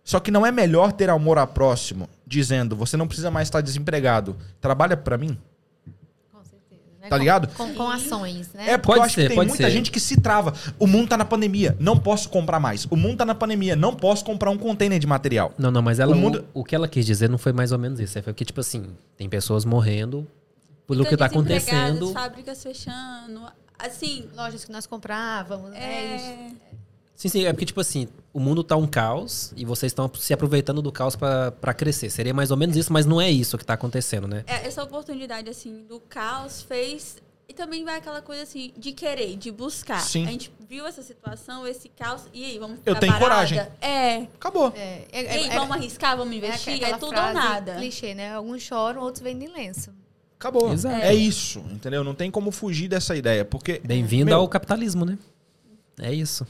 Só que não é melhor ter amor ao próximo dizendo, você não precisa mais estar desempregado. Trabalha pra mim. Né? Tá Com- ligado? Com, com ações, né? É, porque Pode eu acho ser, que tem pode muita ser. gente que se trava. O mundo tá na pandemia, não posso comprar mais. O mundo tá na pandemia, não posso comprar um container de material. Não, não, mas ela, O o, mundo- o que ela quis dizer não foi mais ou menos isso. É porque, tipo assim, tem pessoas morrendo pelo que tá acontecendo. Fábricas fechando. Assim, Lojas que nós comprávamos, né? É... Sim, sim, é porque, tipo assim, o mundo tá um caos e vocês estão se aproveitando do caos pra pra crescer. Seria mais ou menos isso, mas não é isso que tá acontecendo, né? é, essa oportunidade, assim, do caos fez... E também vai aquela coisa, assim, de querer, de buscar. Sim. A gente viu essa situação, esse caos, e aí, vamos Eu tenho parada? coragem. É. Acabou. É, E é, aí, é- vamos arriscar, vamos é investir? É, tudo ou nada. clichê, né? Alguns choram, outros vendem lenço. Acabou. Exato. É isso, entendeu? Não tem como fugir dessa ideia. Porque Bem-vindo Meu. ao capitalismo, né? É isso.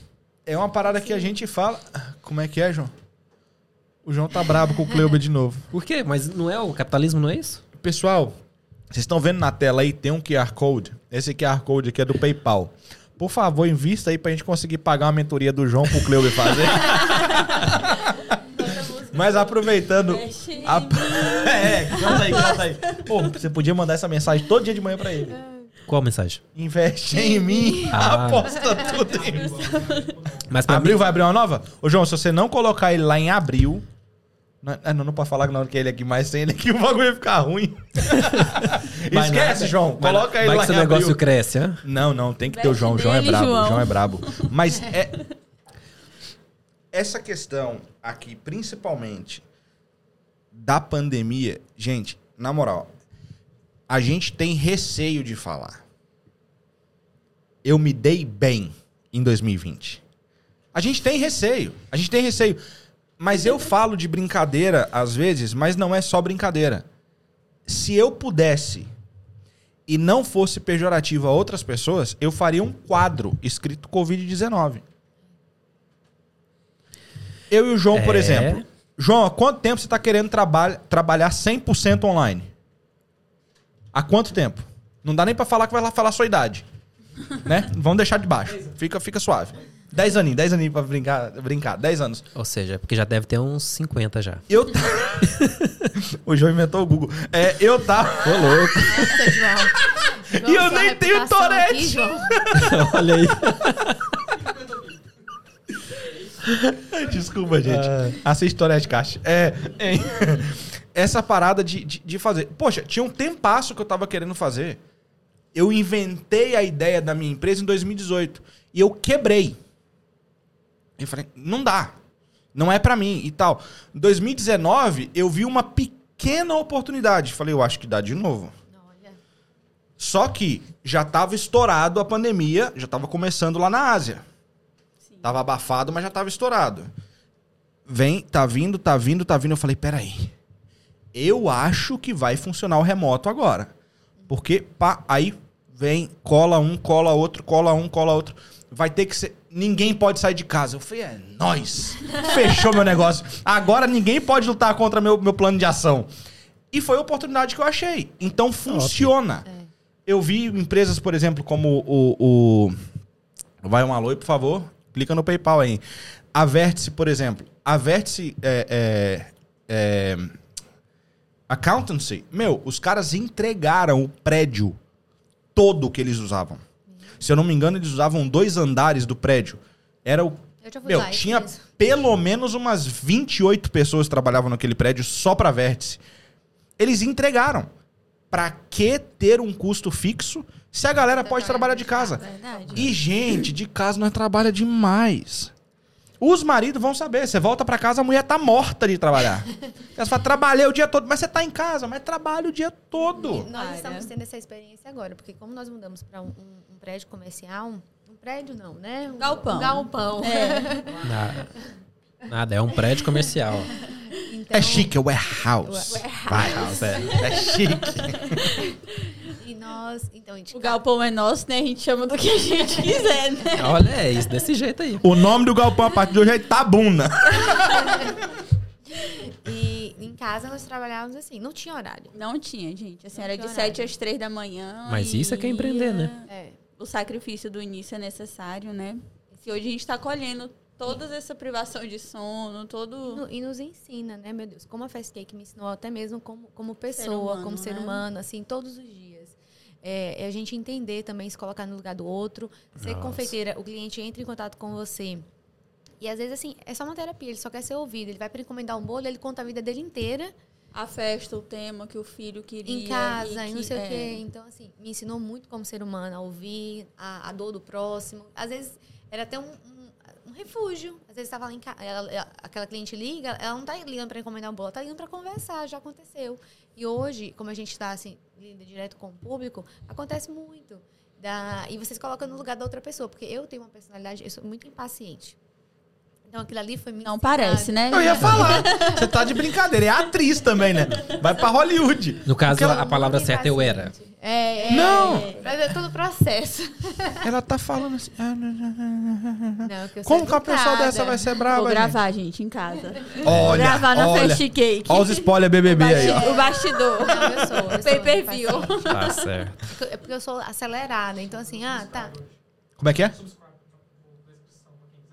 É uma parada que a gente fala. Como é que é, João? O João tá brabo com o Cleuber de novo. Por quê? Mas não é o capitalismo, não é isso? Pessoal, Vocês estão vendo na tela aí, tem um QR Code. Esse QR Code aqui é do PayPal. Por favor, invista aí pra gente conseguir pagar uma mentoria do João pro Cleuber fazer. Mas aproveitando. Investe a- É, canta aí, canta aí. Pô, você podia mandar essa mensagem todo dia de manhã pra ele. Qual a mensagem? Investe em mim, Ah. aposta tudo em mim. Mas pra Abril mim, vai abrir uma nova? Ô, João, se você não colocar ele lá em abril. Não, ah, não, não pode falar que não, que ele aqui, mas sem ele aqui o bagulho vai ficar ruim. Vai Esquece, nada. João. vai- Coloca ele vai lá que seu em negócio abril. cresce, hã? Não, não, tem que ter o João. O João é brabo. O João. João é brabo. Mas é. Essa questão aqui, principalmente da pandemia, gente, na moral, a gente tem receio de falar. Eu me dei bem em 2020. A gente tem receio. A gente tem receio. Mas eu falo de brincadeira às vezes, mas não é só brincadeira. Se eu pudesse e não fosse pejorativo a outras pessoas, eu faria um quadro escrito Covid-19. Eu e o João, por É. exemplo. João, há quanto tempo você está querendo traba trabalhar 100% online? Há quanto tempo? Não dá nem para falar que vai lá falar a sua idade. Né? Vamos deixar de baixo. Fica, fica suave. 10 aninhos, 10 aninhos pra brincar, brincar. 10 anos. Ou seja, porque já deve ter uns 50 já. Eu. ta- o João inventou o Google. É, eu tava. Ô, louco. Nossa, João. João, E eu nem tenho Tourette. Olha aí. Desculpa, gente. Assiste Torete Caixa. É, é, essa parada de, de, de fazer. Poxa, tinha um tempasso que eu tava querendo fazer. Eu inventei a ideia da minha empresa em 2018. E eu quebrei. Eu falei, não dá. Não é pra mim e tal. Em 2019, eu vi uma pequena oportunidade. Falei, eu acho que dá de novo. Só que já tava estourado a pandemia, já tava começando lá na Ásia. Tava abafado, mas já tava estourado. Vem, tá vindo, tá vindo, tá vindo. Eu falei, peraí. Eu acho que vai funcionar o remoto agora. Porque, pá, aí vem, cola um, cola outro, cola um, cola outro. Vai ter que ser. Ninguém pode sair de casa. Eu falei, é nóis. Fechou meu negócio. Agora ninguém pode lutar contra meu, meu plano de ação. E foi a oportunidade que eu achei. Então funciona. Eu vi empresas, por exemplo, como o, o- Vai um alô aí, por favor. Clica no PayPal aí. A Vértice, por exemplo. A Vértice é, é, é, Accountancy. Meu, os caras entregaram o prédio todo que eles usavam. Se eu não me engano, eles usavam dois andares do prédio. Era o. Meu, tinha mesmo. pelo menos umas 28 pessoas que trabalhavam naquele prédio só pra Vértice. Eles entregaram. Pra que ter um custo fixo se a galera pode trabalhar de casa? Verdade. E, gente, de casa nós trabalha demais. Os maridos vão saber. Você volta pra casa, a mulher tá morta de trabalhar. Elas falam, trabalhei o dia todo. Mas você tá em casa, mas trabalha o dia todo. Nós Cara. estamos tendo essa experiência agora, porque como nós mudamos para um, um- um prédio comercial, um prédio não, né? Um Galpão. Um galpão. É. Nada. Nada, é um prédio comercial. Então, É chique, é warehouse. Warehouse, é. É chique. E nós, então, a gente O galpão é nosso, né? A gente chama do que a gente quiser, né? Olha, é isso, desse jeito aí. O nome do galpão a partir de hoje é Itabuna. E em casa nós trabalhávamos assim, não tinha horário. Não tinha, gente. Assim, Não era de tinha 7 horário. às 3 da manhã. Mas e isso é que é empreender, né? É. O sacrifício do início é necessário, né? Se hoje a gente tá colhendo toda essa privação de sono, todo. No- E nos ensina, né, meu Deus? Como a Fast Cake me ensinou até mesmo como, como pessoa, humano, como ser né? humano, assim, todos os dias. É, é a gente entender também, se colocar no lugar do outro. Ser Nossa. confeiteira, o cliente entra em contato com você. E às vezes, assim, é só uma terapia, ele só quer ser ouvido. Ele vai para encomendar um bolo, ele conta a vida dele inteira A festa, o tema que o filho queria. em casa, e, que- não sei é. o quê. Então, assim, me ensinou muito como ser humano, a ouvir a, a dor do próximo. Às vezes, era até um, um, um refúgio. Às vezes, estava lá em casa, aquela cliente liga, ela não está ligando para encomendar um bolo, ela está ligando para conversar, já aconteceu. E hoje, como a gente está, assim, lida direto com o público, acontece muito. Da, e vocês colocam no lugar da outra pessoa, porque eu tenho uma personalidade, eu sou muito impaciente. Então, aquilo ali foi me Não ensinado. parece, né? Eu ia falar. Você tá de brincadeira. É atriz também, né? Vai pra Hollywood. No caso, a palavra certa é eu era. É, é, Não! Mas é todo o processo. Ela tá falando assim. ah, não, não, não, não. Não, que Como que uma pessoa dessa vai ser brava? Vou gente? gravar, gente, em casa. Olha, Vou gravar na olha. Fast Cake. Olha os spoiler BBB aí, ó. O bastidor. Não, eu sou. Eu sou Pay per view. Tá certo. É porque eu sou acelerada. Então, assim, ah, tá. Como é que é?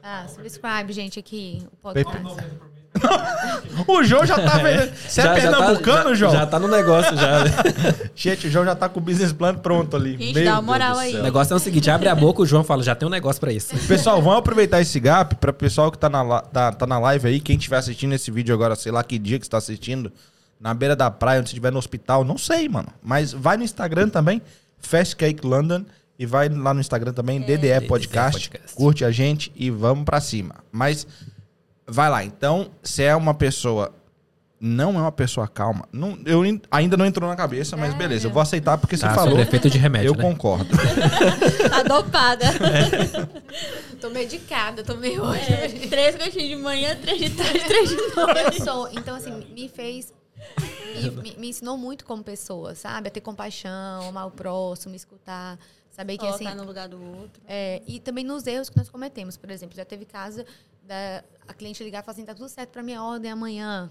Ah, subscribe, gente, aqui. O podcast. O João já tá vendo. Você é Já- já tá- pernambucano, já- João? Já tá no negócio já. Gente, o João já tá com o business plan pronto ali. Gente, Meu dá uma moral aí. O negócio é o seguinte, abre a boca, o João fala, já tem um negócio pra isso. Pessoal, vamos aproveitar esse gap para pessoal que tá na, tá, tá na live aí, quem estiver assistindo esse vídeo agora, sei lá que dia que você tá assistindo, na beira da praia, onde você estiver no hospital, não sei, mano. Mas vai no Instagram também, Fast Cake London, e vai lá no Instagram também, DDE Podcast, Podcast. curte a gente e vamos pra cima. Mas vai lá, então, você é uma pessoa não é uma pessoa calma. Não, eu in- ainda não entrou na cabeça, mas beleza, eu vou aceitar porque você Tá, falou. sobre efeito de remédio, Eu né? concordo. Tá dopada. Tô medicada, tô meio hoje. É, três gotinhas de manhã, três de tarde, três de noite. Eu sou. Então, assim, me fez. Me, me- me ensinou muito como pessoa, sabe? A ter compaixão, amar o próximo, escutar. Saber que assim. Colocar no lugar do outro. É, e também nos erros que nós cometemos. Por exemplo, já teve caso da a cliente ligar e falar assim: tá tudo certo pra minha ordem amanhã.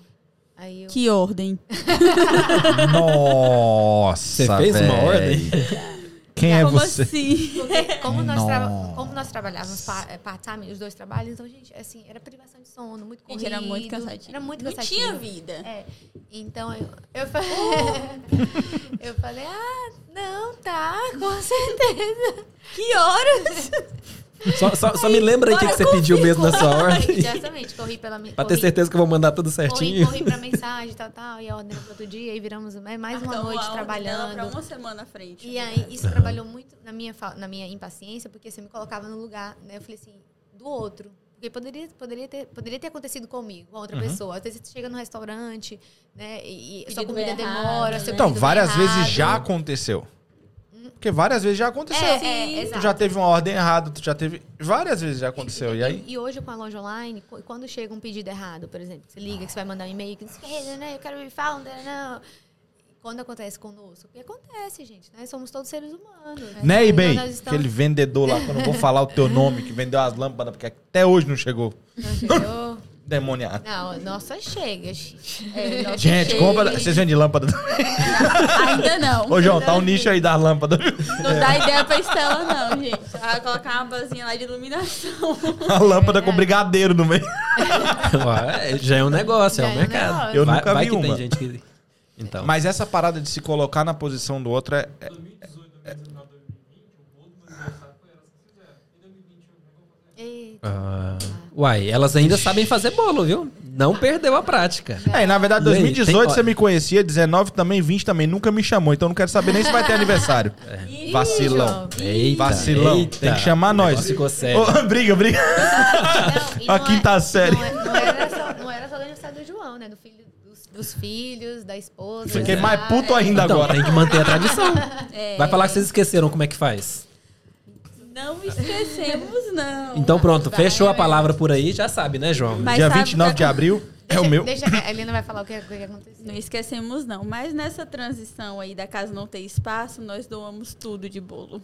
Aí eu. Que ordem. Nossa, Você fez uma véi. ordem? Quem é Como você? assim? Porque como nós, como nós trabalhávamos eh, part-time, os dois trabalhos, então, gente, assim, era privação de sono, muito corrido. Gente, era muito cansativo. Era muito Não cansativo. tinha vida. É. Então, eu, eu, falei, eu falei, ah, não, tá, com certeza. Que horas? Só, só- só me lembra aí o que, que você pediu mesmo na sua ordem. Exatamente, corri pela... mi- Pra ter corri- certeza que eu vou mandar tudo Corri, certinho. corri pra mensagem, tal, tal, e a ordem pro outro dia, e viramos né, mais uma Então, noite trabalhando. Pra uma semana à frente. E aí, isso trabalhou muito na minha, na minha impaciência, porque você me colocava no lugar, né? Eu falei assim, do outro. Porque poderia, poderia, ter, poderia ter acontecido comigo, com outra pessoa. Às vezes você chega no restaurante, né? E, e sua comida errado, demora, né? seu Então, várias errado. vezes já aconteceu. Porque várias vezes já aconteceu. É, Sim. é, Tu já teve uma ordem errada, tu já teve. Várias vezes já aconteceu. E aí? E hoje com a loja online, qu- quando chega um pedido errado, por exemplo, você liga, que você vai mandar um e-mail, que né? Eu quero refund, não. Quando acontece conosco, porque acontece, gente, né? Somos todos seres humanos. Né, Então, eBay? nós estamos- Aquele vendedor lá, que eu não vou falar o teu nome, que vendeu as lâmpadas, porque até hoje não chegou. Não chegou? Demoniado. Não, nossa, chega, gente. É, nossa, Gente, compra. Vocês vendem lâmpada? Ainda não. Ô, João, tá um nicho aí das lâmpadas. Não dá ideia pra Estela, não, gente. Vai colocar uma basinha lá de iluminação. A lâmpada com brigadeiro no meio. Ué, já é um negócio, é Já um é um mercado. negócio. Eu vai, nunca vai vi que uma. tem gente que... Então, Mas essa parada de se colocar na posição do outro é. é- Eita. Ah, uai, elas ainda sabem fazer bolo, viu? Não perdeu a prática. É, e na verdade, E aí, 2018 tem- você me conhecia, 19 também, 20 também, nunca me chamou, então não quero saber nem se vai ter aniversário. Ih, Vacilão. Eita, Vacilão. eita. Tem que chamar O nós. negócio Ficou sério. Ô, briga, briga. Não, e A não quinta é- série. Não, é- não era só, não era só do aniversário do João, né? Do filho, dos, dos filhos, da esposa. Fiquei da- mais puto ainda Então, agora. tem que manter a tradição. É. Vai falar que vocês esqueceram como é que faz. Não esquecemos, não. Então pronto, fechou a palavra por aí, já sabe, né, João? Mas Dia sabe 29 que- de abril é o meu. Deixa, a Helena vai falar o que, o que aconteceu. Não esquecemos, não. Mas nessa transição aí da casa não ter espaço, nós doamos tudo de bolo.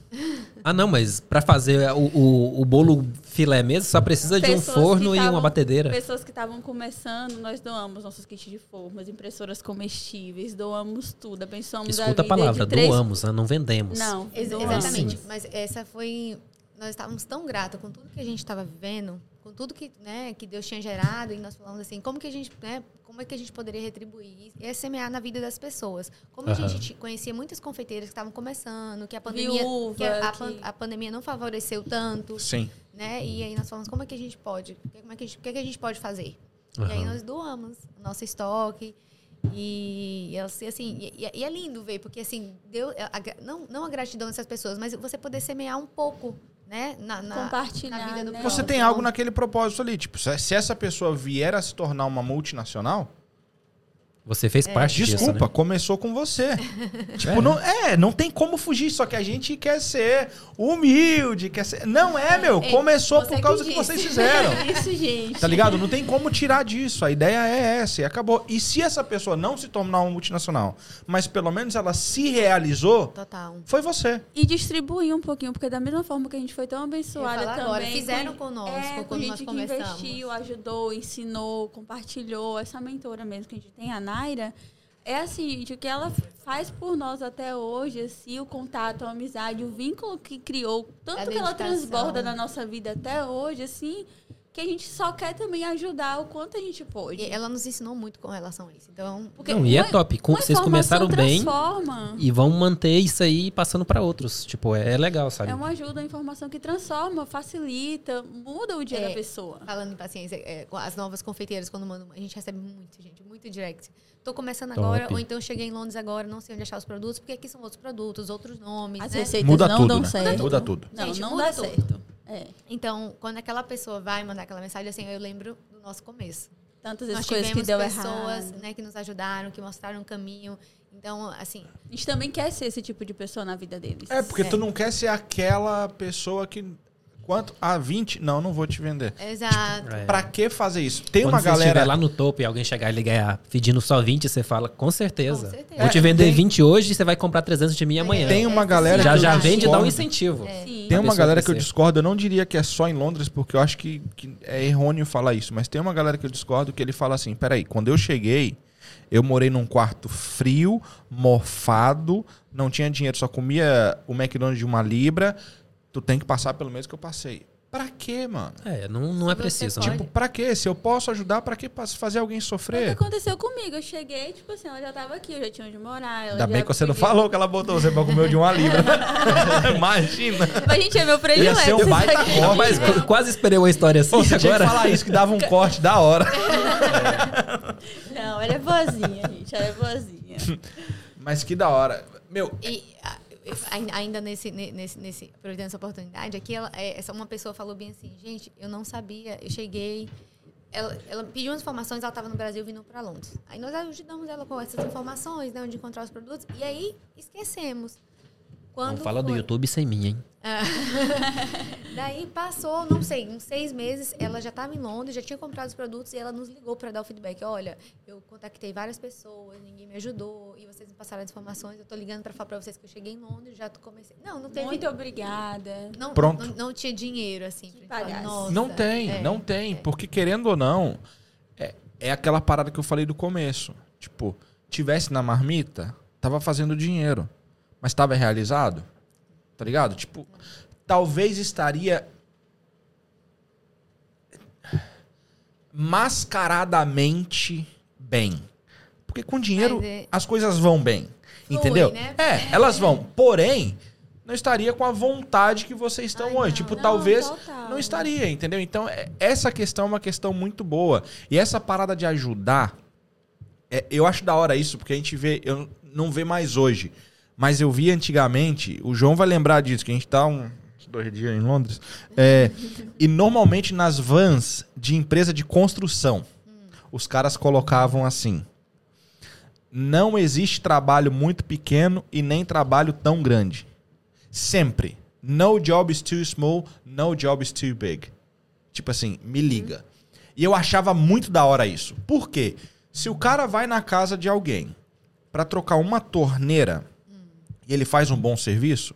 Ah, não, mas pra fazer o, o, o bolo filé mesmo, só precisa de um Pessoas forno que e uma tavam- batedeira. Pessoas que estavam começando, nós doamos nossos kits de formas, impressoras comestíveis, doamos tudo. Abençoamos Escuta a vida palavra, três... doamos, né? não vendemos. Não, Ex- doamos. exatamente. Mas essa foi. Nós estávamos tão gratos com tudo que a gente estava vivendo, tudo que, né, que Deus tinha gerado, e nós falamos assim, como que a gente, né, como é que a gente poderia retribuir e é semear na vida das pessoas. Como a Aham. gente conhecia muitas confeiteiras que estavam começando, que a pandemia, Viúva, que a, a que- a pandemia não favoreceu tanto, Sim. né? E aí nós falamos como é que a gente pode, como é que a gente, o que, é que a gente pode fazer? E aí nós doamos o nosso estoque. E, assim, assim, e, e é lindo ver, porque assim, deu, a não, não a gratidão dessas pessoas, mas você poder semear um pouco, né? Na, na, Compartilhar, na vida do né? Você tem algo naquele propósito ali. Tipo, se essa pessoa vier a se tornar uma multinacional, Você fez parte disso, Desculpa, né? começou com você. tipo, É. não, é, não tem como fugir, só que a gente quer ser humilde, quer ser. Não é, meu. Ei, Começou você por que causa que, disse. vocês fizeram. Isso, gente. Tá ligado? Não tem como tirar disso. A ideia é essa e acabou. E se essa pessoa não se tornar uma multinacional, mas pelo menos ela se realizou, Total. foi você. E distribuir um pouquinho, porque da mesma forma que a gente foi tão abençoada também. agora, fizeram com- conosco é, com quando gente nós que investiu, ajudou, ensinou, compartilhou. Essa mentora mesmo que a gente tem, a Naira, é assim, gente, o que ela faz por nós até hoje, assim, o contato, a amizade, o vínculo que criou, tanto que ela transborda na nossa vida até hoje, assim, que a gente só quer também ajudar o quanto a gente pôde. E ela nos ensinou muito com relação a isso. Então, Porque Não, e é uma- top. Com- vocês começaram bem transforma. e vão manter isso aí passando pra outros. Tipo, é, é legal, sabe? É uma ajuda, uma informação que transforma, facilita, muda o dia É. da pessoa. falando em paciência, é, as novas confeiteiras, quando mandam, a gente recebe muito, gente, muito direct. Tô começando Top. agora, ou então cheguei em Londres agora, não sei onde achar os produtos, porque aqui são outros produtos, outros nomes, As né? receitas Muda não tudo, dão né? certo. Muda tudo. Não, Gente, não muda dá tudo. certo. É. Então, quando aquela pessoa vai mandar aquela mensagem, assim, eu lembro do nosso começo. Tantas Nós coisas que tivemos deu pessoas errado. né, que nos ajudaram, que mostraram o caminho. Então, assim, A gente também quer ser esse tipo de pessoa na vida deles. É, porque É. tu não quer ser aquela pessoa que. Quanto? Ah, 20? Não, não vou te vender. exato. É. Pra que fazer isso? Tem Quando uma você galera. estiver lá no topo e alguém chegar e ligar pedindo só 20, você fala, com certeza. Com certeza. Vou te É, vender tem- 20 hoje e você vai comprar 300 de mim amanhã. Tem uma galera já já vende e dá um incentivo. É. Tem uma galera que eu discordo, eu não diria que é só em Londres, porque eu acho que, que é errôneo falar isso, mas tem uma galera que eu discordo que ele fala assim: peraí, quando eu cheguei, eu morei num quarto frio, mofado, não tinha dinheiro, só comia o McDonald's de uma libra. Tu tem que passar pelo mesmo que eu passei. Pra quê, mano? É, não, não é preciso, pode. né? Tipo, pra quê? Se eu posso ajudar, pra que fazer alguém Foi o que sofrer? aconteceu comigo. Eu cheguei, tipo assim, ela já tava aqui, eu já tinha onde morar. Ela Ainda já bem que você não falou que ela botou você pra comer de uma libra. Imagina. Mas, gente, é meu predileto. Ia ser um baita corte. Mas qu- quase esperei uma história assim Pô, você tinha que agora. falar isso que dava um corte da hora. Não, ela é boazinha, gente. Ela é boazinha. Mas que da hora. Meu, E a- ai- ainda nesse, ne- nesse, nesse aproveitando essa oportunidade, aqui ela, é, essa uma pessoa falou bem assim, gente, eu não sabia, eu cheguei, ela, ela pediu umas informações, ela estava no Brasil vindo para Londres. Aí nós ajudamos ela com essas informações, né, onde encontrar os produtos, e aí esquecemos. Quando Não fala do foi- YouTube sem mim, hein? Daí passou, não sei, uns seis meses, ela já estava em Londres, já tinha comprado os produtos e ela nos ligou para dar o feedback. Olha, eu contactei várias pessoas, ninguém me ajudou e vocês me passaram as informações. Eu tô ligando para falar para vocês que eu cheguei em Londres, já comecei. Não, não teve. Muito obrigada. não, Pronto. Não, não tinha dinheiro, assim. pra gente falar. "Nossa, não tem, é, não tem. Porque querendo ou não, é, é aquela parada que eu falei do começo. Tipo, tivesse na marmita, tava fazendo dinheiro. Mas tava realizado? Tá ligado? Tipo, talvez estaria mascaradamente bem. Porque com dinheiro é- as coisas vão bem. Flui, entendeu? né? É, elas vão. Porém, não estaria com a vontade que vocês estão Ai, hoje. não. tipo, Não, talvez total. não estaria, entendeu? Então, é- essa questão é uma questão muito boa. E essa parada de ajudar, é, eu acho da hora isso, porque a gente vê, eu não vê mais hoje. Mas eu vi antigamente, o João vai lembrar disso, que a gente tá um, dois dias em Londres. é, e normalmente nas vans de empresa de construção, os caras colocavam assim. Não existe trabalho muito pequeno e nem trabalho tão grande. Sempre. No job is too small, no job is too big. Tipo assim, me liga. E eu achava muito da hora isso. Por quê? Se o cara vai na casa de alguém pra trocar uma torneira e ele faz um bom serviço,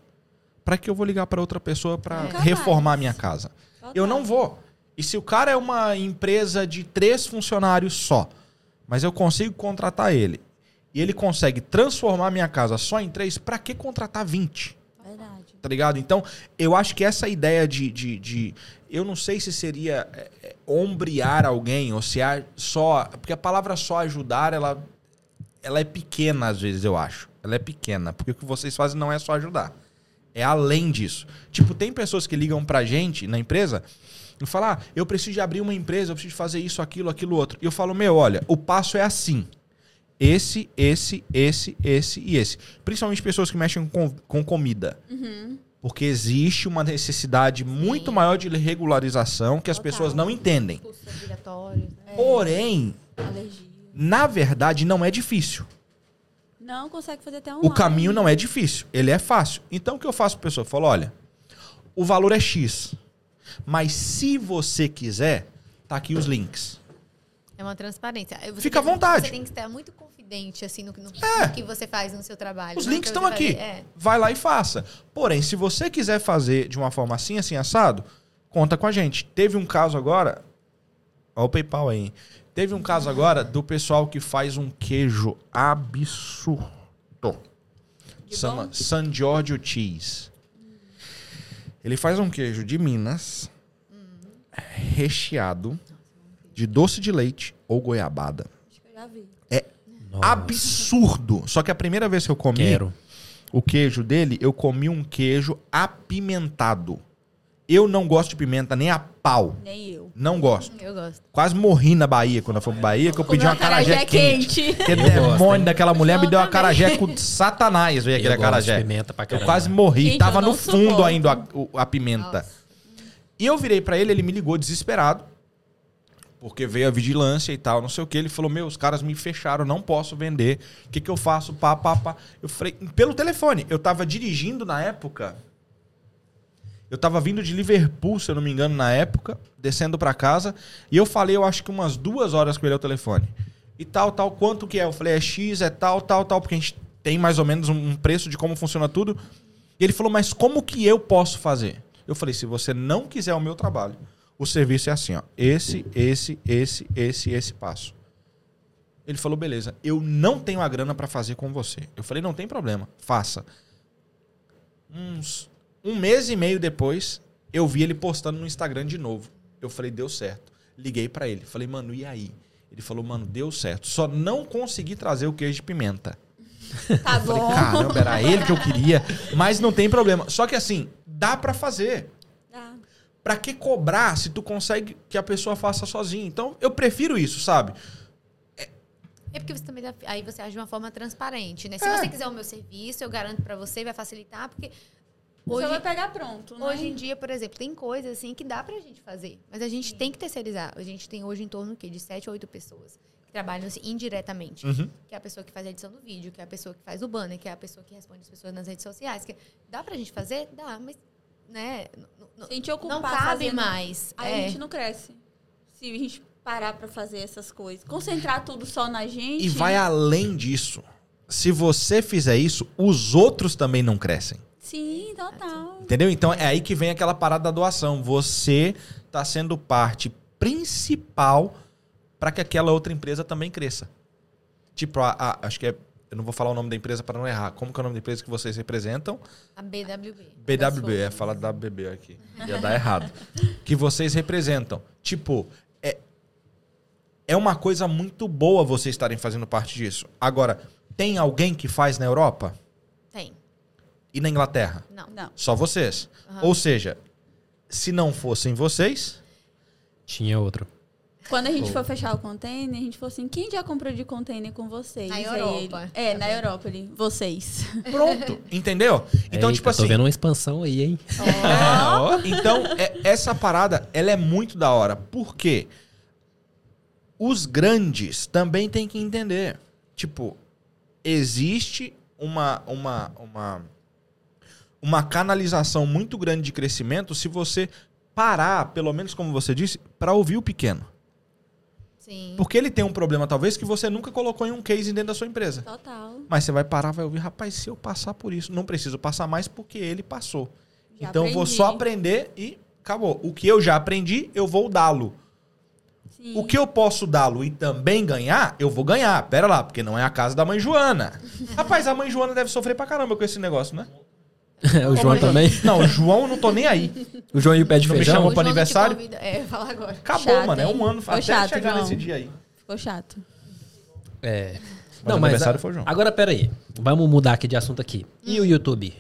pra que eu vou ligar pra outra pessoa pra Nunca reformar minha casa? Total. Eu não vou. E se o cara é uma empresa de três funcionários só, mas eu consigo contratar ele, e ele consegue transformar minha casa só em três, pra que contratar 20? Verdade. Tá ligado? Então, eu acho que essa ideia de. de, de- eu não sei se seria é, é, ombrear alguém, ou se é só. Porque a palavra só ajudar, ela, ela é pequena às vezes, eu acho. Ela é pequena. Porque o que vocês fazem não é só ajudar. É além disso. Tipo, tem pessoas que ligam pra gente na empresa e falam: ah, eu preciso de abrir uma empresa, eu preciso de fazer isso, aquilo, aquilo, outro. E eu falo: meu, olha, o passo é assim. Esse, esse, esse, esse e esse. Principalmente pessoas que mexem com, com comida. Porque existe uma necessidade muito maior de regularização que as Total. pessoas não entendem. Né? Porém, Alergia. Na verdade, não é difícil. Não consegue fazer até online. O caminho não é difícil, ele é fácil. Então o que eu faço pra pessoa? Eu falo, olha, o valor é X. Mas se você quiser, tá aqui os links. É uma transparência. Você Fica à vontade. Você tem que estar muito confidente assim no, no- É. no que você faz no seu trabalho. Os no links estão aqui. É. Vai lá e faça. Porém, se você quiser fazer de uma forma assim, assim, assado, conta com a gente. Teve um caso agora. Olha o PayPal aí. Teve um caso agora do pessoal que faz um queijo absurdo. Chama? San Giorgio Cheese. Ele faz um queijo de Minas recheado de doce de leite ou goiabada. Acho que eu já vi. Nossa, Absurdo. Só que a primeira vez que eu comi, Quero. o queijo dele, eu comi um queijo apimentado. Eu não gosto de pimenta nem a pau. Nem eu. Não gosto. Eu gosto. Quase morri na Bahia quando eu fui pra Bahia, que eu pedi uma carajé quente. Gosto, demônio daquela mulher me deu uma carajé com satanás, veio aquele carajé. pimenta pra Eu quase morri. Gente, Tava eu no fundo suporto. ainda a, o- a pimenta. Nossa. E eu virei pra ele, ele me ligou desesperado. Porque veio a vigilância e tal, não sei o que. Ele falou: Meu, os caras me fecharam, não posso vender. O que, que eu faço? Pá, pá, pá. Eu falei: Pelo telefone. Eu tava dirigindo na época. Eu tava vindo de Liverpool, se eu não me engano, na época, descendo pra casa. E eu falei, eu acho que umas duas horas com ele ao telefone. E tal, tal, quanto que é? Eu falei, é X, é tal, tal, tal, porque a gente tem mais ou menos um preço de como funciona tudo. E ele falou, mas como que eu posso fazer? Eu falei, se você não quiser o meu trabalho, o serviço é assim, ó. Esse, esse, esse, esse, esse passo. Ele falou, beleza, eu não tenho a grana pra fazer com você. Eu falei, não tem problema, faça. Uns um mês e meio depois, eu vi ele postando no Instagram de novo. Eu falei, deu certo. Liguei pra ele, falei, mano, e aí? Ele falou, mano, deu certo. Só não consegui trazer o queijo de pimenta. Tá Falei, bom. caramba, era ele que eu queria. Mas não tem problema. Só que assim, dá pra fazer. Tá. Pra que cobrar se tu consegue que a pessoa faça sozinha? Então, eu prefiro isso, sabe? É porque você também dá, aí você age de uma forma transparente, né? Se É. você quiser o meu serviço, eu garanto pra você, vai facilitar, porque Você vai hoje, pegar pronto, né? hoje em dia, por exemplo, tem coisas assim que dá pra gente fazer, mas a gente tem que terceirizar. A gente tem hoje em torno quê? de 7 ou 8 pessoas que trabalham assim, indiretamente. Uhum. Que é a pessoa que faz a edição do vídeo, que é a pessoa que faz o banner, que é a pessoa que responde as pessoas nas redes sociais. Que dá pra gente fazer? Dá, mas né, Se a gente ocupar não cabe fazendo- mais. Aí É. a gente não cresce. Se a gente parar pra fazer essas coisas. Concentrar tudo só na gente. E vai além disso. Se você fizer isso, os outros também não crescem. Sim, total. Entendeu? Então é aí que vem aquela parada da doação. Você tá sendo parte principal para que aquela outra empresa também cresça. Tipo, a, a- acho que é. Eu não vou falar o nome da empresa para não errar. Como que é o nome da empresa que vocês representam? A BWB. BWB, é falar WBB aqui. Ia dar errado. Que vocês representam. Tipo, é, é uma coisa muito boa vocês estarem fazendo parte disso. Agora, tem alguém que faz na Europa. E na Inglaterra? Não. Não. Só vocês. Ou seja, se não fossem vocês, Tinha outro. Quando a gente for fechar o container, a gente falou assim: quem já comprou de container com vocês? Na Europa. ele- é, Tá na vendo? Europa ali. Vocês. pronto. entendeu? Então, Eita, tipo Tô assim. vendo uma expansão aí, hein? É, ó. então, é- essa parada, ela é muito da hora. Por quê? Os grandes também têm que entender. Tipo, existe uma, uma, uma, uma canalização muito grande de crescimento se você parar, pelo menos como você disse, para ouvir o pequeno. Sim. Porque ele tem um problema, talvez, que você nunca colocou em um case dentro da sua empresa. Total. Mas você vai parar, vai ouvir, rapaz, se eu passar por isso, não preciso passar mais porque ele passou. Já então eu vou aprendi. só aprender e acabou. O que eu já aprendi, eu vou dá-lo. Sim. O que eu posso dá-lo e também ganhar, eu vou ganhar. Pera lá, porque não é a casa da mãe Joana. Rapaz, a mãe Joana deve sofrer pra caramba com esse negócio, né? o João também. Não, o João eu não tô nem aí. O João e o pé de Não me feijão. chamou pra não aniversário? convida- É, fala agora. Acabou, Chato, mano. É um ano Ficou até chato, chegar João. nesse dia aí. Ficou chato. É. Mas o aniversário foi o João. Agora, peraí. Vamos mudar aqui de assunto aqui. E o YouTube?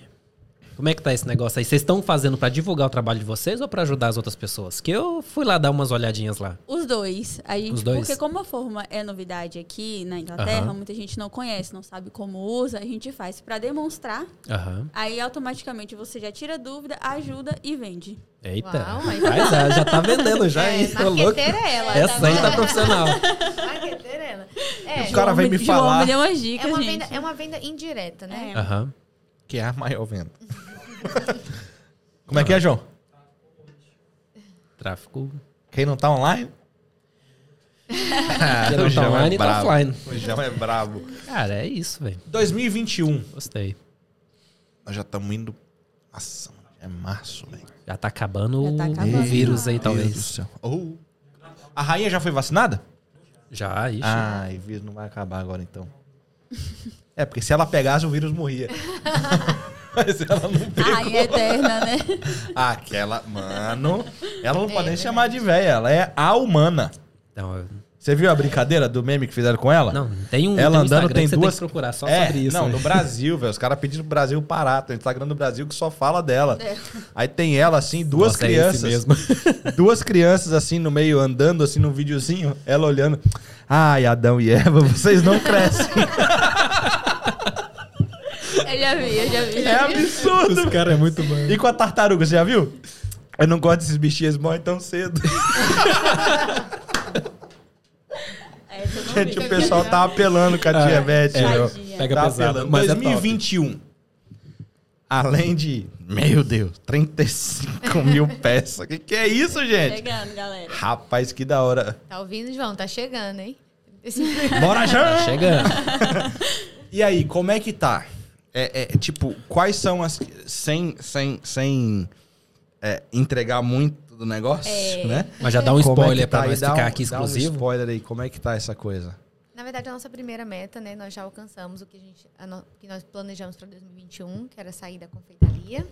Como é que tá esse negócio aí? Vocês estão fazendo pra divulgar o trabalho de vocês ou pra ajudar as outras pessoas? Que eu fui lá dar umas olhadinhas lá. Os dois. A gente, Os dois? Porque como a forma é novidade aqui na Inglaterra, Aham. muita gente não conhece, não sabe como usa, a gente faz pra demonstrar. Aham. Aí automaticamente você já tira dúvida, ajuda e vende. Eita. Uau, mas- Mas, ah, já tá vendendo já, É, hein? Louco. é ela. Essa aí tá profissional. Marqueteira é ela. É, O cara vem me João falar me deu umas é, dicas, uma gente. venda, é uma venda indireta, né? É. Aham. que é a maior venda. Como é que é, João? Tráfico. Quem não tá online? Quem não tá é online tá brabo. offline. O João é brabo. Cara, é isso, velho. 2021. Gostei. Nós já estamos indo. Nossa, mano, é março, velho. Já tá acabando, Já tá o- acabando. o vírus aí, Deus do talvez. céu. Oh. A rainha já foi vacinada? Já, ixi. Ai, o vírus não vai acabar agora então. É, porque se ela pegasse, o vírus morria. Mas ela não pegou. Ai, é eterna, né? Aquela, mano, ela não pode nem chamar de velha, ela é a humana. Então, eu- Você viu a brincadeira do meme que fizeram com ela? não, tem um, ela tem um andando Instagram tem que você duas. tem que procurar só é, sobre isso. Não, né? no Brasil, velho. Os caras pedindo pro Brasil parar. Tem o Instagram do Brasil que só fala dela. Aí tem ela, assim, duas Nossa, é esse crianças. mesmo. duas crianças, assim, no meio, andando, assim, no videozinho. Ela olhando. Ai, Adão e Eva, vocês não crescem. Eu já vi, eu já vi. É absurdo. Os caras é muito bom. E com a tartaruga, você já viu? Eu não gosto desses bichinhos, eles morrem tão cedo. Não Gente, o pessoal tá apelando com a diabetes. é, meu. Tadinha. Pega Tá pesado. apelando. Mas é top. 2021. além de, meu Deus, 35 mil peças. Que que é isso, gente? Chegando, galera. Rapaz, que da hora. Tá ouvindo, João? Tá chegando, hein? Bora já! Tá chegando. E aí, como é que tá? É, é, tipo, quais são as. Sem, sem, sem é, entregar muito do negócio, É. né? Mas já dá um Como é spoiler pra tá aí? nós ficar um- aqui dá um exclusivo. spoiler aí, como é que tá essa coisa? Na verdade, a nossa primeira meta, né? Nós já alcançamos o que, a gente, a no- que nós planejamos para 2021, que era sair da confeitaria.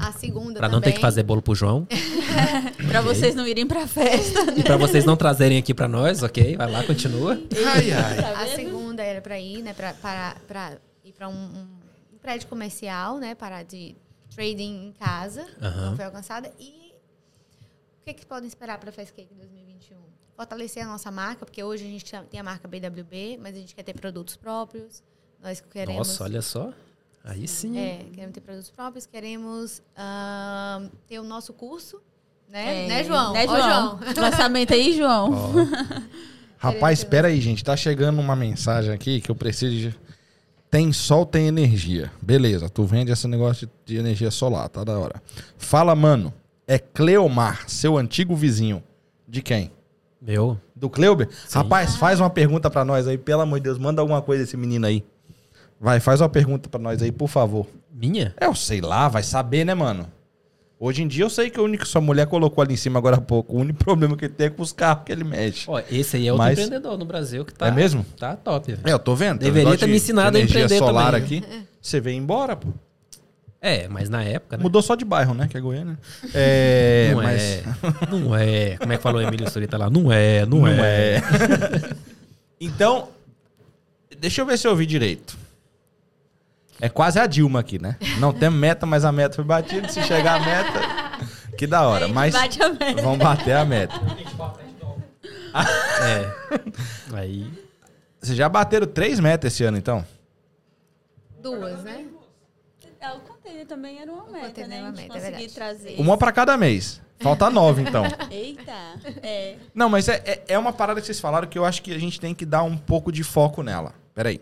A segunda Pra também. não ter que fazer bolo pro João. Pra vocês não irem pra festa. E pra vocês não trazerem aqui pra nós, ok? Vai lá, continua. Ai, ai. Tá A segunda era para ir, né? Para, para, para ir para um, um- prédio comercial, né? Parar de trading em casa. Aham. Não foi alcançada. E o que, que podem esperar para a Fast Cake 2021? Fortalecer a nossa marca, porque hoje a gente tem a marca BWB, mas a gente quer ter produtos próprios. Nós queremos. Nossa, olha só. Aí sim. É, queremos ter produtos próprios, queremos ahn, ter o nosso curso, né? É. Né, João? Né, Ó, João? Lançamento aí, João. Rapaz, espera aí, gente. Tá chegando uma mensagem aqui que eu preciso de... Tem sol, tem energia. Beleza, tu vende esse negócio de, energia solar, tá da hora. Fala, mano. É Cleomar, seu antigo vizinho. De quem? Meu. Do Cleuber? Rapaz, faz uma pergunta pra nós aí, pelo amor de Deus. Manda alguma coisa esse menino aí. Vai, faz uma pergunta pra nós aí, por favor. Minha? É, eu sei lá, vai saber, né, mano? Hoje em dia eu sei que o único que sua mulher colocou ali em cima agora há pouco, o único problema que ele tem é com os carros que ele mexe. Ó, esse aí é outro Mas- empreendedor no Brasil que tá. É mesmo? Tá top, velho. É, eu tô vendo. um Deveria ter de- me ensinado a empreender solar também. aqui. Você veio embora, pô. É, mas na época, né? Mudou só de bairro, né? Que é Goiânia. É, não mas... é. Não é. Como é que falou o Emílio Surita lá? Não é, não, Não é. é. então, deixa eu ver se eu ouvi direito. É quase a Dilma aqui, né? Não temos meta, mas a meta foi batida. Se chegar a meta, que da hora. Aí Mas bate a meta. vamos bater a meta. É. Aí. Vocês já bateram três metas esse ano, então? Duas, né? É, O container também era uma meta, né? uma meta, é trazer. Uma pra cada mês. Falta nove, então. Eita. É. Não, mas é, é, é uma parada que vocês falaram que eu acho que a gente tem que dar um pouco de foco nela. Peraí.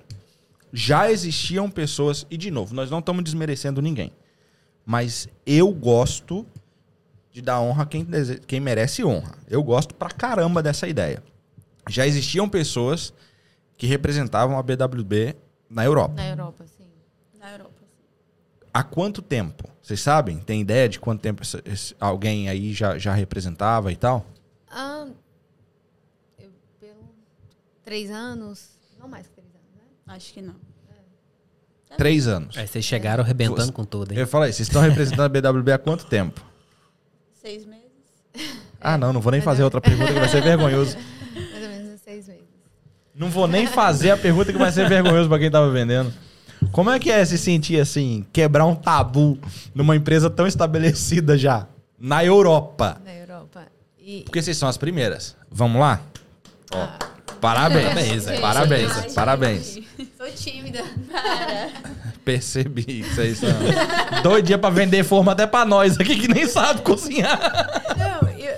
Já existiam pessoas, e de novo, nós não estamos desmerecendo ninguém. Mas eu gosto de dar honra a quem, quem merece honra. Eu gosto pra caramba dessa ideia. Já existiam pessoas que representavam a BWB na Europa. Na Europa, sim. Na Europa. sim. Há quanto tempo? Vocês sabem? Tem ideia de quanto tempo esse- esse- alguém aí já, já representava e tal? Ah, eu, pelo três anos, não mais que três anos, né? Acho que não. Três anos. Aí vocês chegaram arrebentando Você- com tudo, hein? Eu falei, vocês estão representando a BWB há quanto tempo? Seis meses? Ah, não, não vou nem fazer outra pergunta que vai ser vergonhoso. Mais ou menos uns seis meses. Não vou nem fazer a pergunta que vai ser vergonhoso pra quem tava vendendo. Como é que é se sentir assim, quebrar um tabu numa empresa tão estabelecida já? Na Europa. Na Europa. E, Porque vocês são as primeiras. Vamos lá? Ó, parabéns. Parabéns, é. Parabéns, Ai, parabéns. sou tímida. Percebi que vocês são doidinha pra vender forma até pra nós aqui que nem sabe cozinhar. Não, eu,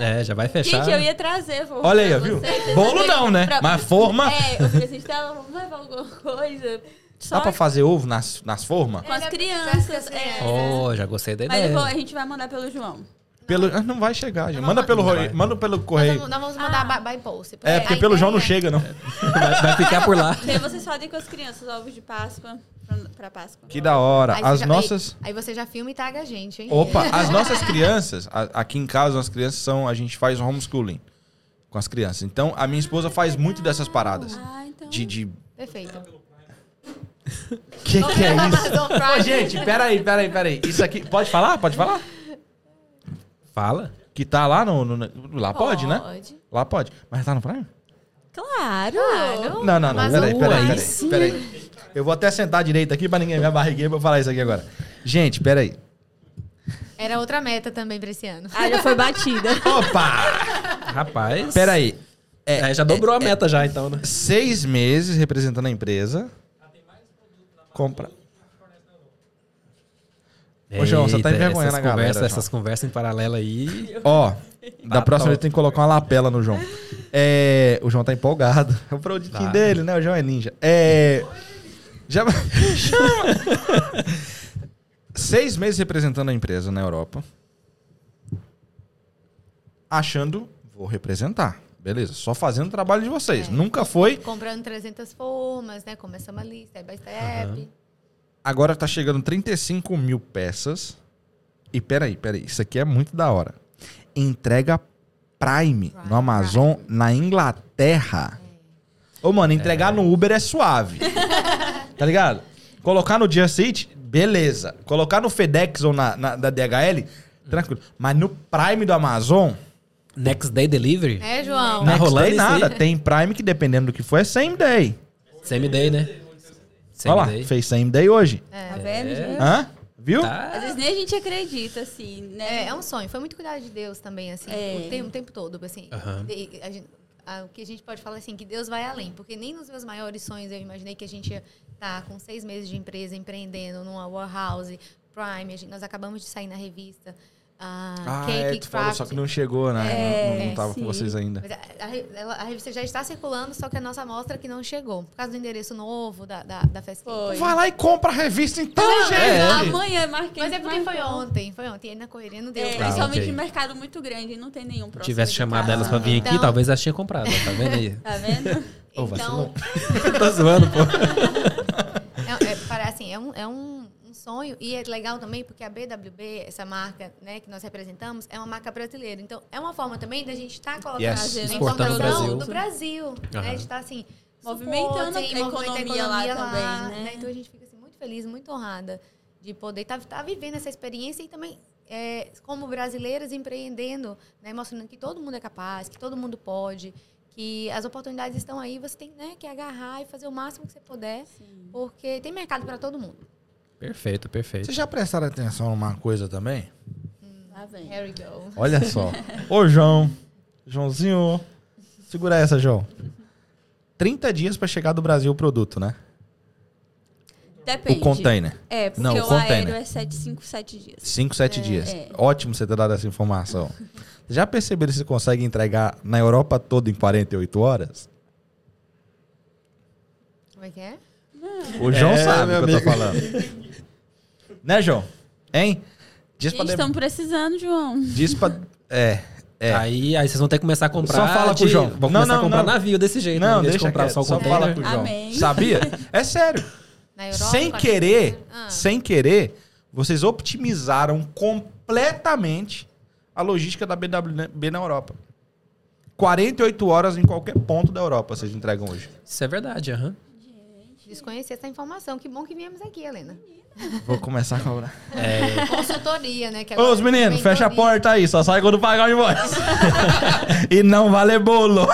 É, já vai fechar. Gente, eu ia trazer. vou Olha aí, viu? vocês. Bolo não, né? Pra- Mas forma. É, eu falei assim, vamos levar alguma coisa. Só Dá pra fazer ovo nas, nas formas? com as É, crianças. é. Oh, já gostei da Mas ideia. vou- a gente vai mandar pelo João. Pelo, ah, não vai chegar, gente. Manda pelo, vai. manda pelo nós, correio. vamos, nós vamos mandar by, by post. É, porque a pelo João não chega, não. Vai, vai ficar por lá. E vocês fazem com as crianças ovos de Páscoa pra, pra Páscoa. Que da hora. Aí você As já- nossas. Aí, aí você já filma e taga a gente, hein? Opa, as nossas crianças, a- aqui em casa, as crianças são. A gente faz homeschooling com as crianças. Então, a minha esposa faz muito dessas paradas. Ah, então. De. de... Perfeito. Que que é isso? Ô, gente, peraí, peraí, peraí. Isso aqui. Pode falar? Pode falar? Fala. Que tá lá no. no- lá pode, né? Pode. Lá pode. Mas tá no Prime? Claro. Claro. Não, não, não. Mas Peraí, o- peraí, aí peraí, sim. peraí. Eu vou até sentar direito aqui pra ninguém ver a barriguinha pra eu falar isso aqui agora. Gente, peraí. Era outra meta também pra esse ano. Ah, já foi batida. Opa! Rapaz. Peraí. É, É, já dobrou a meta já, então, né? seis meses representando a empresa. Compra. Ô, João, você tá envergonhando essas a galera, João. essas conversas em paralelo aí. Ó, da Tá próxima vez tem que colocar uma lapela no João. É, o João tá empolgado. É o produtinho Tá. dele, né? O João é ninja. É. Já. Chama! Seis meses representando a empresa na Europa. Achando, vou representar. Beleza, só fazendo o trabalho de vocês. É. Nunca foi. Comprando 300 formas, né? Começamos a lista, step by step. Agora tá chegando 35 mil peças. E peraí, peraí. Isso aqui é muito da hora. Entrega Prime no Amazon na Inglaterra. Ô, mano, entregar no Uber é suave. tá ligado? Colocar no Just Eat, beleza. Colocar no FedEx ou na, na- da DHL, tranquilo. Mas no Prime do Amazon, Next Day Delivery? É, João? Tá next day nada. Tem Prime que dependendo do que for é same day. Same Day, né? Same Olha lá, Day. fez same day hoje. É. Tá vendo, gente? Hã? Viu? Tá. Às vezes nem a gente acredita, assim, né? É, é um sonho. Foi muito cuidado de Deus também, assim, É. o, tempo, o tempo todo, assim. De- a gente- a- o que a gente pode falar assim, que Deus vai além. Porque nem nos meus maiores sonhos eu imaginei que a gente ia estar com seis meses de empresa, empreendendo numa warehouse, Prime. A gente- nós acabamos de sair na revista. A Ah, Cake é, tu falou, Craft. só que não chegou, né? É, não, não tava sim. com vocês ainda. A, a a revista já está circulando, só que a nossa amostra que não chegou. Por causa do endereço novo da, da, da Fast Cake. Vai lá e compra a revista então, Não, gente! não, amanhã marquei. Mas é porque foi ontem, foi ontem. E aí na correria não deu. É, Ah, principalmente ok. em mercado muito grande, não tem nenhum Se próximo. tivesse de chamado elas pra vir aqui, Então- talvez elas tinham comprado. Tá vendo aí? Tá vendo? Ô, vacilou. então, Tô zoando, pô. É, é, para- assim, é um, é um sonho e é legal também porque a BWB, essa marca né, que nós representamos, é uma marca brasileira. Então, é uma forma também da gente estar colocando Yes. a importação Brasil. do Brasil. Né, Aham. de estar assim, Movimentando a supporting, movimentando economia lá também, né? Então, a gente fica assim, muito feliz, muito honrada de poder estar vivendo essa experiência e também, é, como brasileiras, empreendendo, né, mostrando que todo mundo é capaz, que todo mundo pode, que as oportunidades estão aí, você tem né, que agarrar e fazer o máximo que você puder, porque tem mercado para todo mundo. Perfeito, perfeito. Vocês já prestaram atenção numa coisa também? Lá vem. Here we go. Olha só. Ô, João. Joãozinho. Segura essa, João. 30 dias pra chegar do Brasil o produto, né? Depende. O container. É, porque Não, o o container. aéreo é 7, 5, 7 dias. 5, 7 dias. é. Ótimo você ter dado essa informação. Já perceberam se consegue entregar na Europa toda em 48 horas? Como é que é? O João É, sabe o que eu tô falando. né, João? Hein? Diz de... estamos precisando, João. Diz pra... É, é. Aí, aí vocês vão ter que começar a comprar. Só fala de- João. Vão Não, começar não, a comprar não. navio desse jeito. Não, deixa comprar quieto, só o só container. fala com o João. Amém. Sabia? É sério. Na Europa? sem querer, Ah. sem querer, vocês optimizaram completamente a logística da BWB na Europa. 48 horas em qualquer ponto da Europa vocês entregam hoje. Isso é verdade, aham. Desconhecer essa informação. Que bom que viemos aqui, Helena. Vou começar a cobrar. É, Consultoria, né? Que Ô, os meninos, fecha a porta aí, só sai quando pagar o invoice. e não vale bolo.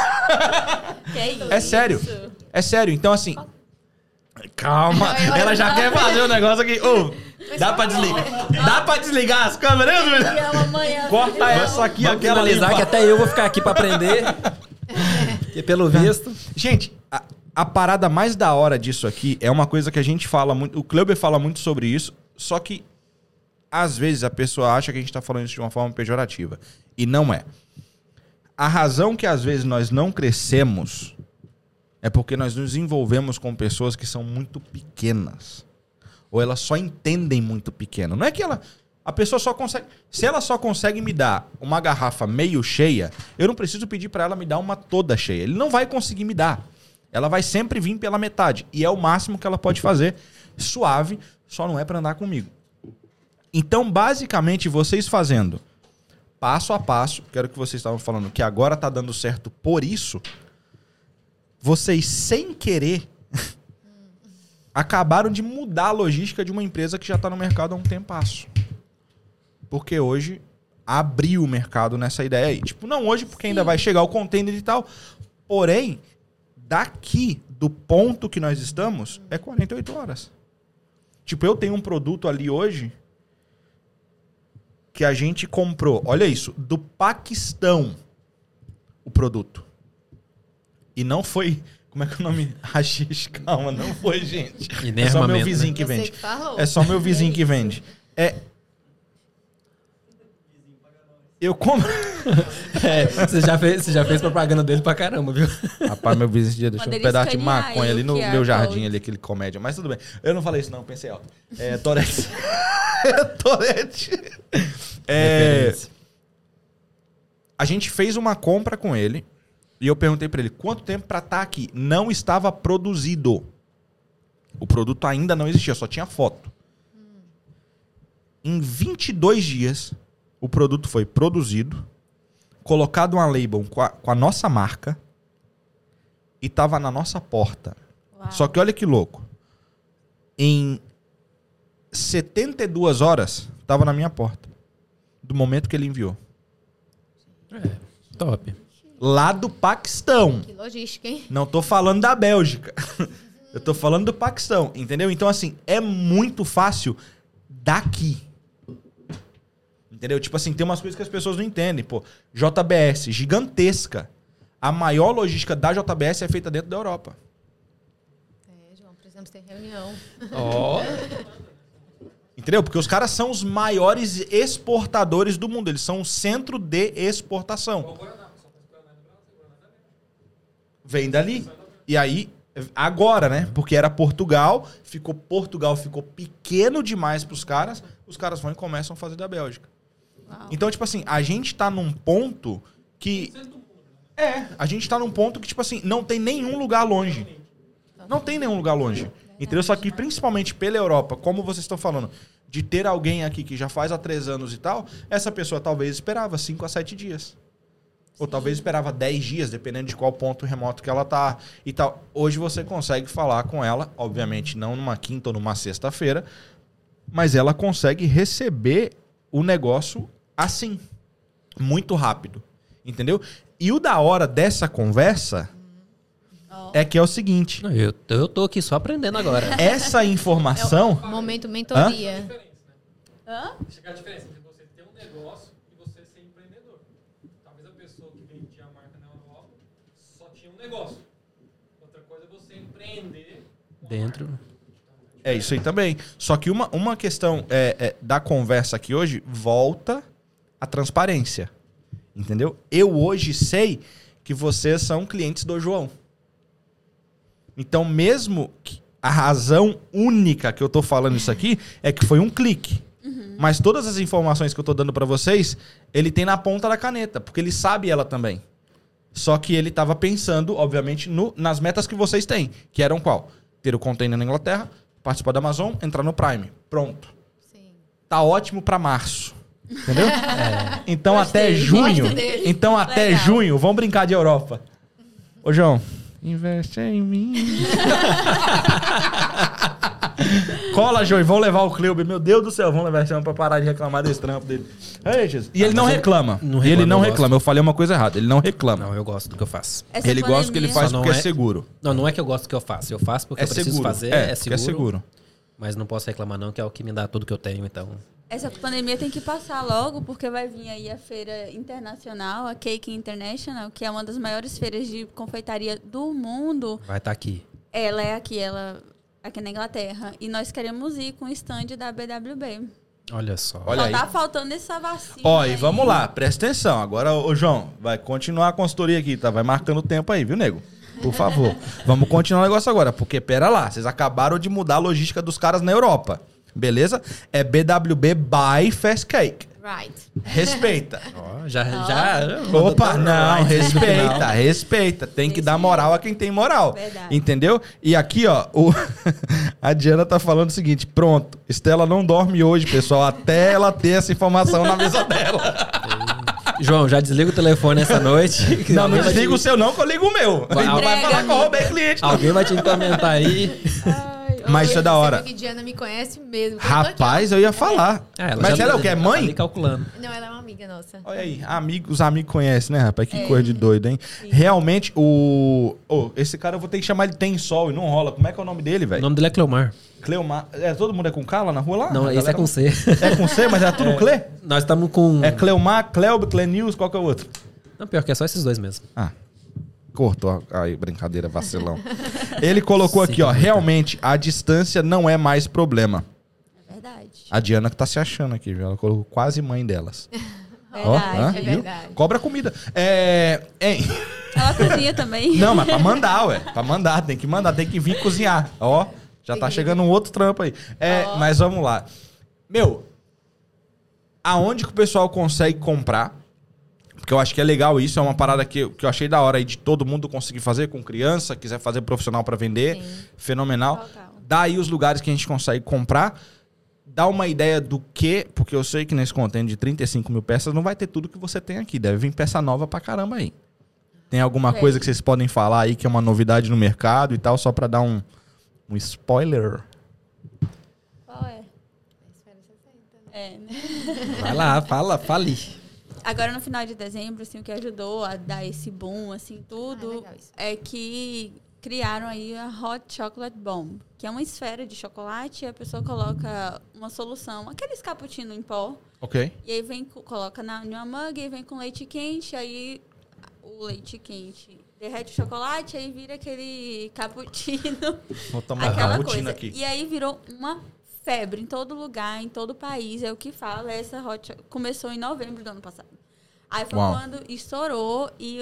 Que é isso? É sério. É sério. Então, assim, Calma, ela já quer fazer o negócio aqui. Ô, dá pra desligar? Dá pra desligar as câmeras, amanhã. Corta essa aqui, Vamos aquela finalizar ali. que até eu vou ficar aqui pra aprender. Porque pelo visto... Gente, a, a parada mais da hora disso aqui é uma coisa que a gente fala muito. O Clubber fala muito sobre isso, só que às vezes a pessoa acha que a gente tá falando isso de uma forma pejorativa. E não é. A razão que às vezes nós não crescemos é porque nós nos envolvemos com pessoas que são muito pequenas. Ou elas só entendem muito pequeno. Não é que ela. A pessoa só consegue. Se ela só consegue me dar uma garrafa meio cheia, eu não preciso pedir pra ela me dar uma toda cheia. Ele não vai conseguir me dar. Ela vai sempre vir pela metade. E é o máximo que ela pode fazer. Suave, só não é pra andar comigo. Então, basicamente, vocês fazendo passo a passo, que era o que vocês estavam falando, que agora tá dando certo por isso, vocês sem querer acabaram de mudar a logística de uma empresa que já tá no mercado há um tempasso. Porque hoje abriu o mercado nessa ideia aí. Tipo, não hoje porque ainda vai chegar o container e tal. Porém, daqui do ponto que nós estamos é 48 horas. Tipo, eu tenho um produto ali hoje que a gente comprou, olha isso, do Paquistão o produto. E não foi, como é que é o nome? Hashish, calma, não foi, gente. E nem é só meu vizinho né? que vende. É só meu vizinho que vende. É. Eu compro. É, você, já fez, você já fez propaganda dele pra caramba, viu? Rapaz, meu vizinho esse dia deixou um pedaço de maconha ali no QR meu jardim, ali, aquele comédia. Mas tudo bem. Eu não falei isso, não, pensei alto. É, Torex. é, Torete. É, a gente fez uma compra com ele e eu perguntei pra ele quanto tempo pra estar aqui. Não estava produzido. O produto ainda não existia, só tinha foto. Em 22 dias, o produto foi produzido, colocado uma label com a, com a nossa marca e tava na nossa porta. Uau. Só que olha que louco. Em 72 horas, tava na minha porta. Do momento que ele enviou. Top. Lá do Paquistão. Que logística, hein? Não tô falando da Bélgica. Eu tô falando do Paquistão, entendeu? Então, assim, é muito fácil daqui. Entendeu? Tipo assim, tem umas coisas que as pessoas não entendem. Pô, JBS, gigantesca. A maior logística da JBS é feita dentro da Europa. É, João, precisamos ter reunião. Ó. Entendeu? Porque os caras são os maiores exportadores do mundo. Eles são o centro de exportação. Vem dali. E aí, agora, né? Porque era Portugal, ficou Portugal ficou pequeno demais pros caras, os caras vão e começam a fazer da Bélgica. Então, tipo assim, a gente tá num ponto que é, a gente tá num ponto que tipo assim, não tem nenhum lugar longe. Não tem nenhum lugar longe. Entendeu? Só que principalmente pela Europa, como vocês estão falando, de ter alguém aqui que já faz há três anos e tal, essa pessoa talvez esperava 5 a 7 dias. Ou talvez esperava 10 dias, dependendo de qual ponto remoto que ela tá e tal. Hoje você consegue falar com ela, obviamente não numa quinta ou numa sexta-feira, mas ela consegue receber o negócio assim, muito rápido. Entendeu? E o da hora dessa conversa é que é o seguinte: Eu, tô- eu tô aqui só aprendendo agora. essa informação. Momento mentoria. Hã? Chegar a diferença entre você ter um negócio e você ser empreendedor. Talvez a pessoa que vendia a marca na Europa só tinha um negócio. Outra coisa é você empreender. Dentro. É isso aí também. Só que uma, uma questão é, é, da conversa aqui hoje volta à transparência. Entendeu? Eu hoje sei que vocês são clientes do João. Então, mesmo que a razão única que eu tô falando isso aqui é que foi um clique. Mas todas as informações que eu tô dando pra vocês, ele tem na ponta da caneta, porque ele sabe ela também. Só que ele tava pensando, obviamente, no- nas metas que vocês têm, que eram qual? Ter o container na Inglaterra, participar da Amazon, entrar no Prime. Pronto. Sim. Tá ótimo pra março. Entendeu? Então até junho. gosto. Então até Legal. junho, vamos brincar de Europa. Ô, João, investe em mim. Cola, João, e vão levar o Cleuber. Meu Deus do céu, vão levar esse homem pra parar de reclamar desse trampo dele. Jesus. E ele não ele- reclama. não ele reclama, não eu gosto. reclama. Eu falei uma coisa errada. Ele não reclama. Não, eu gosto do que eu faço. Essa ele gosta do que ele pandemia- faz Só porque é é- seguro. Não, não é que eu gosto do que eu faço. Eu faço porque É eu preciso seguro. fazer, é, é, porque seguro, é seguro. Mas não posso reclamar não, que é o que me dá tudo que eu tenho, então... Essa pandemia tem que passar logo, porque vai vir aí a feira internacional, a Cake International, que é uma das maiores feiras de confeitaria do mundo. Vai estar aqui. Ela é aqui, ela aqui na Inglaterra. E nós queremos ir com o stand da BWB. Olha só. Olha Só aí. tá faltando essa vacina. Ó, e aí. vamos lá, presta atenção. Agora, ô João, vai continuar a consultoria aqui, tá? Vai marcando o tempo aí, viu, nego? Por favor. vamos continuar o negócio agora, porque pera lá, vocês acabaram de mudar a logística dos caras na Europa. Beleza? É BWB by Fast Cake. Right. Respeita. Ó, já, já... Opa, não, Right. respeita, respeita. Tem que dar moral a quem tem moral. Verdade. Entendeu? E aqui, ó, o- a Diana tá falando o seguinte: pronto, Estela não dorme hoje, pessoal, até ela ter essa informação na mesa dela. João, já desliga o telefone essa noite. Não, não desliga te- o seu, não, que eu ligo o meu. Vai- vai falar que eu amiga. roubei cliente. Alguém vai te implementar aí. Mas isso é da hora. que Diana me conhece mesmo. que eu tô aqui, Rapaz, eu ia falar. É, Mas já- ela é o quê? É tá mãe? ali calculando. Não, ela é uma amiga nossa. Olha aí, amigo, os amigos conhecem, né, rapaz? Que coisa de doido, hein? Realmente, o. Ô, esse cara eu vou ter que chamar ele Tem Sol e não rola. Como é que é o nome dele, O velho? nome dele é Cleomar. Cleomar. É, todo mundo é com K lá na rua lá? Não, A esse é galera- com C. É com C, mas é tudo Cle? Nós estamos com... É Cleomar, Cleob, Clenils, qual que é o outro? Não, pior que é só esses dois mesmo. Ah, cortou. Aí, brincadeira, vacilão. Ele colocou aqui, ó. Realmente, a distância não é mais problema. É verdade. A Diana que tá se achando aqui, viu? Ela colocou quase mãe delas. Ó, Verdade. hã? é Viu? verdade. Cobra comida. É. Hein? Ela cozinha também. Não, mas pra mandar, ué. Pra mandar, tem que mandar, tem que vir cozinhar. Ó, já tá chegando um outro trampo aí. É, Ó. mas vamos lá. Meu, aonde que o pessoal consegue comprar? Porque eu acho que é legal isso, é uma parada que, que eu achei da hora aí de todo mundo conseguir fazer com criança, quiser fazer profissional pra vender, Sim. fenomenal. Total. Dá aí os lugares que a gente consegue comprar. Dá uma ideia do que, porque eu sei que nesse contêiner de 35 mil peças não vai ter tudo que você tem aqui. Deve vir peça nova pra caramba aí. Tem alguma Tem. coisa que vocês podem falar aí que é uma novidade no mercado e tal, só pra dar um, um spoiler? Qual é? 60, né? É, né? Vai lá, fala, fale. Agora no final de dezembro, assim, o que ajudou a dar esse boom, assim, Ah, tudo, legal isso. é que criaram aí a Hot Chocolate Bomb, que é uma esfera de chocolate e a pessoa coloca uma solução, aquele cappuccino em pó, Ok. e aí vem, co- coloca na, numa mug e vem com leite quente, aí o leite quente derrete o chocolate, aí vira aquele cappuccino. Vou tomar aquela cappuccino coisa. aqui. E aí virou uma febre em todo lugar, em todo o país. É o que fala. Essa hot começou em novembro do ano passado. Aí foi Uau. quando estourou e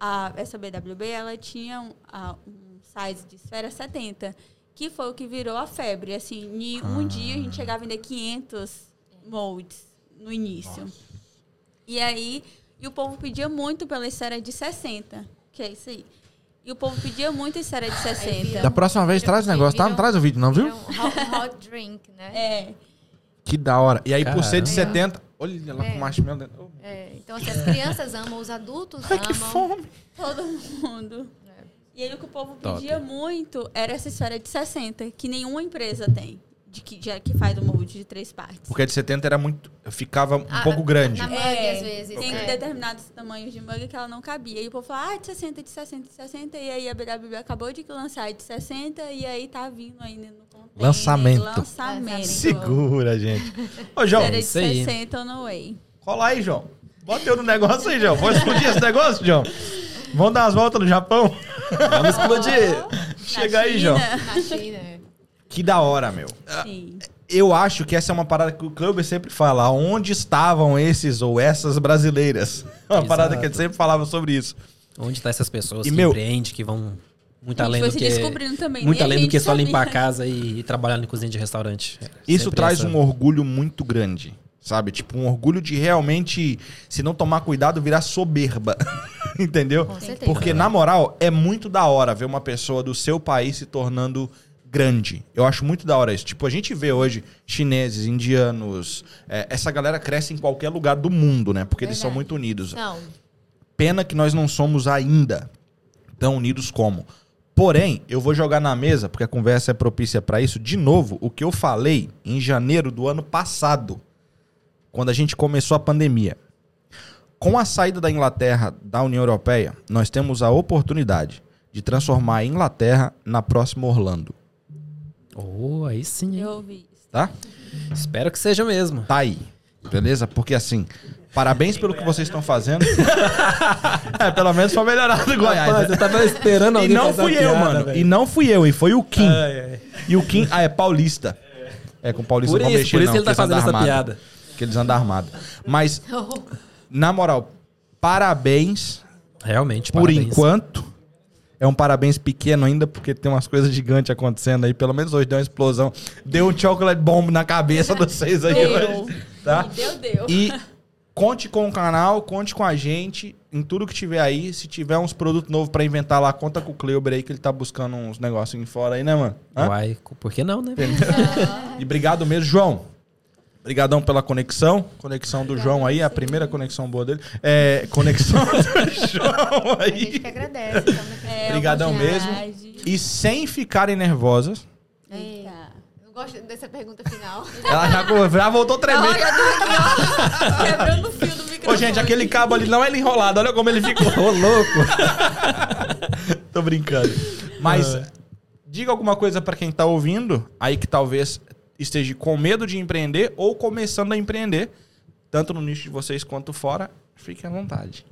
a, essa BWB ela tinha um, a- um size de esfera 70, que foi o que virou a febre. Assim, em um Ah. dia a gente chegava a vender 500 moldes no início. E aí, e o povo pedia muito pela esfera de 60, que é isso aí. E o povo pedia muito a esfera de 60. Da próxima vez traz o negócio, tá? Não traz o vídeo, não, viu? Um hot, hot drink, né? É. Que da hora. E aí, por ser de Caramba. 70. Olha lá com É. marshmallow dentro. É, então, assim, as crianças amam, os adultos Ai, que amam. fome. Todo mundo. É. E aí o que o povo Top. pedia muito era essa esfera de 60, que nenhuma empresa tem. De que, de- que faz o molde de três partes. Porque de 70 era muito. Ficava um Ah, pouco grande. na- mug, às vezes, Tem é. determinados tamanhos de mug que ela não cabia. E o povo falava, ah, de 60, de 60, de 60. E aí a BWB acabou de lançar de 60 e aí tá vindo ainda no container. Lançamento. Lançamento. Segura, gente. Ô, João, Esfera de Isso aí. 60 no way. cola aí, João. Bota eu no negócio aí, João. Pode explodir esse negócio, João? Vamos dar umas voltas no Japão? Vamos explodir. Chega aí, João. Na China. Que da hora, meu. Sim. Eu acho que essa é uma parada que o Clube sempre fala. Onde estavam esses ou essas brasileiras? Uma Exato. parada que ele sempre falava sobre isso. Onde tá essas pessoas E, que meu- empreendem, que vão muito além do se que... descobrindo também, Muito além do que só sabia. limpar a casa e, e trabalhar em cozinha de restaurante. É, Isso sempre traz essa- um orgulho muito grande. Sabe? Tipo, um orgulho de realmente, se não tomar cuidado, virar soberba. Entendeu? Com certeza. Porque, na moral, é muito da hora ver uma pessoa do seu país se tornando grande. Eu acho muito da hora isso. Tipo, a gente vê hoje chineses, indianos, é, essa galera cresce em qualquer lugar do mundo, né? Porque eles são Verdade. muito unidos. Não, Pena que nós não somos ainda tão unidos como. Porém, eu vou jogar na mesa, porque a conversa é propícia para isso, de novo, o que eu falei em janeiro do ano passado, quando a gente começou a pandemia. Com a saída da Inglaterra da União Europeia, nós temos a oportunidade de transformar a Inglaterra na próxima Orlando, Oh, aí sim. Eu ouvi isso. tá? Espero que seja mesmo. Tá aí, beleza? Porque assim, parabéns pelo que vocês estão fazendo. é, pelo menos foi melhorar do Goiás. Rapaz, né? eu tava esperando E alguém não fazer fui eu, piada, mano. velho. E não fui eu, e foi o Kim. Ai, ai. E o Kim, ah, é paulista. É, com paulista Por não isso, mexer, por isso não, que ele tá fazendo essa andam armado. piada. Porque eles andam armados. Mas, na moral, parabéns Realmente, por parabéns. enquanto. É um parabéns pequeno ainda, porque tem umas coisas gigantes acontecendo aí. Pelo menos hoje deu uma explosão. Deu um chocolate bomb na cabeça de vocês aí Deu. hoje. Tá? Deu, deu. E conte com o canal, conte com a gente em tudo que tiver aí. Se tiver uns produtos novos pra inventar lá, conta com o Cleuber aí, que ele tá buscando uns negocinhos fora aí, né, mano? Hã? Uai, por que não, né? E obrigado mesmo, João. Obrigadão pela conexão. Conexão do João aí, a primeira conexão boa dele. É, conexão do João A gente aí. que agradece. É, Obrigadão oportunidade. E sem ficarem nervosas. Eita. Não gosto dessa pergunta final. Ela já, já voltou tremendo. Olha, tô aqui, ó. Quebrando o fio do microfone. Ô, gente, aquele cabo ali não é enrolado. Olha como ele ficou. Ô, louco. Tô brincando. Mas diga alguma coisa pra quem tá ouvindo, aí que talvez esteja com medo de empreender ou começando a empreender, tanto no nicho de vocês quanto fora. Fiquem à vontade.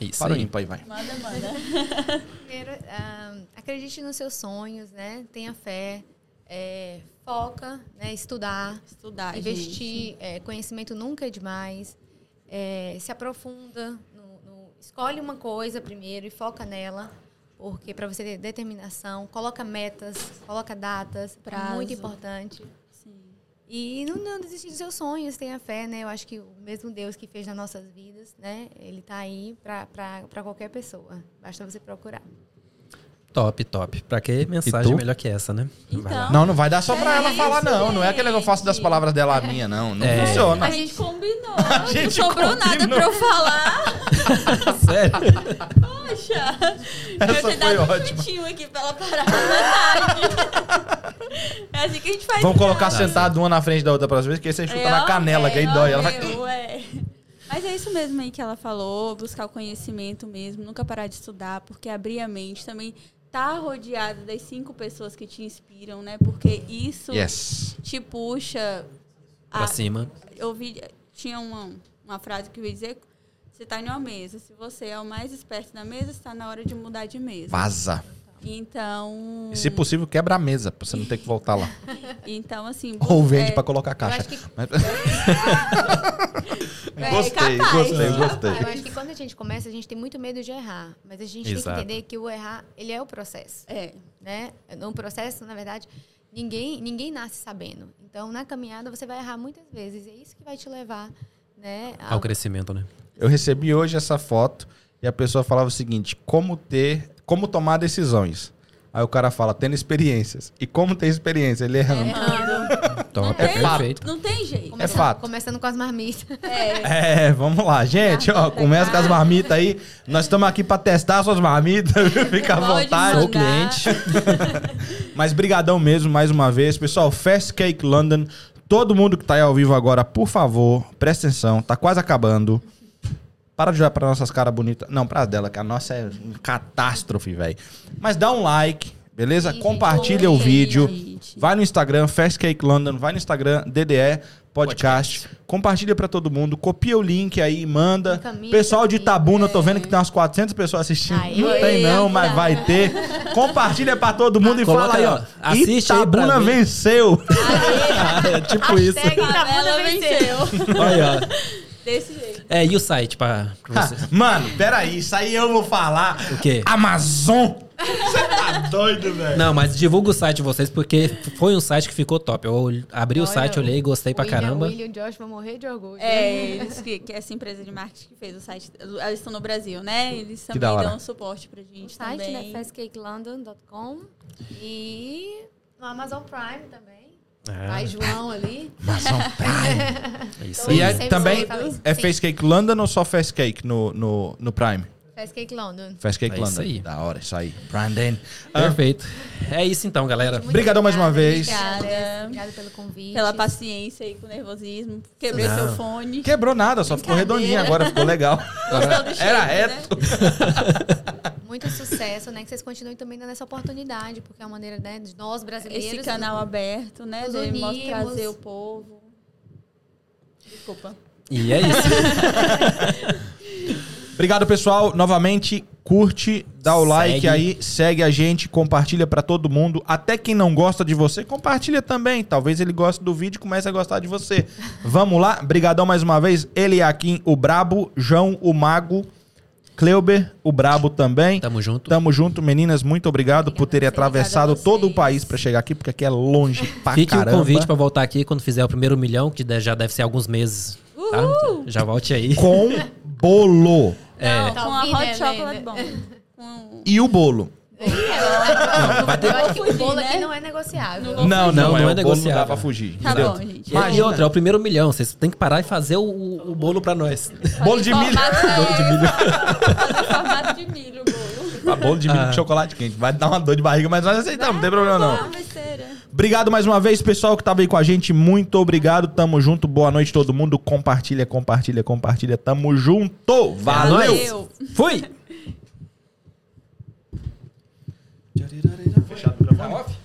Isso Para o aí. ímpar vai. Manda, manda. Primeiro, ah, acredite nos seus sonhos, né? Tenha fé. é, foca, né? Estudar. Estudar, investir. é, conhecimento nunca é demais. É, se aprofunda. no- no- escolhe uma coisa primeiro e foca nela. Porque para você ter determinação, coloca metas, coloca datas, Prazo. muito importante. E não, não desistir dos seus sonhos, tenha fé, né? Eu acho que o mesmo Deus que fez nas nossas vidas, né? Ele tá aí para qualquer pessoa. Basta você procurar. Top, top. Pra que mensagem melhor que essa, né? Então, Não, não vai dar só pra É ela falar, isso, não. Não é aquele que eu faço das palavras dela a minha, não. Não É. funciona. a gente combinou. A não gente sobrou nada combinou. pra eu falar. Sério? Poxa. Essa eu foi ter dado ótima. um chutinho aqui pra ela parar na metade. é assim que a gente faz. Vamos colocar sentado uma na frente da outra próxima vez, que aí você chuta É, na canela, é, que aí dói. Ela vai... é, ué. Mas é isso mesmo aí que ela falou, buscar o conhecimento mesmo, nunca parar de estudar, porque abrir a mente também tá rodeado das cinco pessoas que te inspiram, né? Porque isso Yes. te puxa Pra a, cima. eu vi, tinha uma, uma frase que eu ia dizer, você tá em uma mesa, se você é o mais esperto da mesa, está na hora de mudar de mesa. Vaza. Então, E se possível, quebra a mesa, pra você não ter que voltar lá. então assim, Ou vende é, pra colocar a Eu caixa. acho que, Mas- é gostei, capaz. gostei, eu gostei. acho que quando a gente começa, a gente tem muito medo de errar. Mas a gente Exato. tem que entender que o errar, ele é o processo. É, né? No processo, na verdade, ninguém, ninguém nasce sabendo. Então, na caminhada, você vai errar muitas vezes. E é isso que vai te levar, né? a- Ao crescimento, né? Eu recebi hoje essa foto e a pessoa falava o seguinte: como ter, como tomar decisões. Aí o cara fala, tendo experiências. E como ter experiência? Ele errando. errando. Top, Não é tem- perfeito. Não tem jeito. começando, fato. Começando com as marmitas. É, É, vamos lá, gente, ó, começa com as marmitas aí. Nós estamos aqui pra testar suas marmitas, fica à Pode vontade. Sou cliente. Mas brigadão mesmo, mais uma vez. Pessoal, Fast Cake London, todo mundo que tá aí ao vivo agora, por favor, presta atenção, tá quase acabando. Para de olhar pra nossas caras bonitas. Não, pra dela, que a nossa é catástrofe, velho. Mas dá um like, beleza? Compartilha o vídeo. Gente. Vai no Instagram, Fast Cake London, vai no Instagram, DDE Podcast. Compartilha pra todo mundo, copia o link aí, manda. Pessoal de Itabuna, eu tô é. vendo que tem umas 400 pessoas assistindo. Aí, não tem não, mas vai ter. Compartilha pra todo mundo e Coloca fala aí, aí, ó. Assiste aí Itabuna mim. venceu. é tipo isso. Itabuna venceu. Olha, ó. Desse jeito. É, e o site pra, pra você? Mano, peraí, isso aí eu vou falar. O quê? Amazon. Você tá doido, velho? Não, mas divulga o site de vocês, porque foi um site que ficou top. Eu abri o Olha, site, olhei, gostei pra William- caramba. William e o Josh vão morrer de orgulho. É, eles que, que essa empresa de marketing que fez o site, eles estão no Brasil, né? Eles também dão suporte pra O gente site, também. né? fastcakelondon.com e no Amazon Prime também. Ah, Aí, João ali. Amazon Prime. é isso Então, E aí. é também é. Face Cake London ou só Fast Cake no, no, no Prime? Fast Cake London. Fast Cake É London. isso aí. Da hora, isso aí. Brandon. Perfeito. É isso então, galera. Muito Obrigadão mais uma vez. Obrigada. Obrigada pelo convite. Pela paciência aí com o nervosismo. Quebrei Não. seu fone. Quebrou nada, só ficou redondinho agora, ficou legal. Era né? reto. Muito sucesso, né? Que vocês continuem também dando essa oportunidade, porque é uma maneira né, de nós brasileiros. Esse canal aberto, né? De unimos. trazer o povo. Desculpa. E é isso. Obrigado, pessoal. Novamente, curte, dá o like Segue. aí, segue a gente, compartilha pra todo mundo. Até quem não gosta de você, compartilha também. Talvez ele goste do vídeo e comece a gostar de você. Vamos lá. Brigadão mais uma vez. Eliakim, o Brabo, João, o Mago, Kleuber, o Brabo também. Tamo junto. Tamo junto, meninas. Muito obrigado por terem Obrigada atravessado todo o país pra chegar aqui, porque aqui é longe pra Fique caramba. o convite pra voltar aqui quando fizer o primeiro milhão, que já deve ser alguns meses. Tá? Já volte aí. Com bolo. É. Não, Tá com a hot né, chocolate Helena? bom. Com... E o bolo. vai ter- Eu acho que o bolo né? aqui não é negociável. Não Não, não, Não, não é, é bolo não dá negociável. pra fugir. Tá entendeu? bom, gente. E, e outra, é o primeiro milhão. Vocês têm que parar e fazer o, o- bolo pra nós. Bolo de milho. Bolo de milho. Fazer formato de milho o bolo. Ah, bolo de milho Ah. com chocolate quente. Vai dar uma dor de barriga, mas nós aceitamos, não tem problema não. Ah, besteira. Obrigado mais uma vez, pessoal que tava aí com a gente. Muito obrigado. Tamo junto. Boa noite, todo mundo. Compartilha, compartilha, compartilha. Tamo junto. Valeu. Valeu. Fui! Fechado o microfone?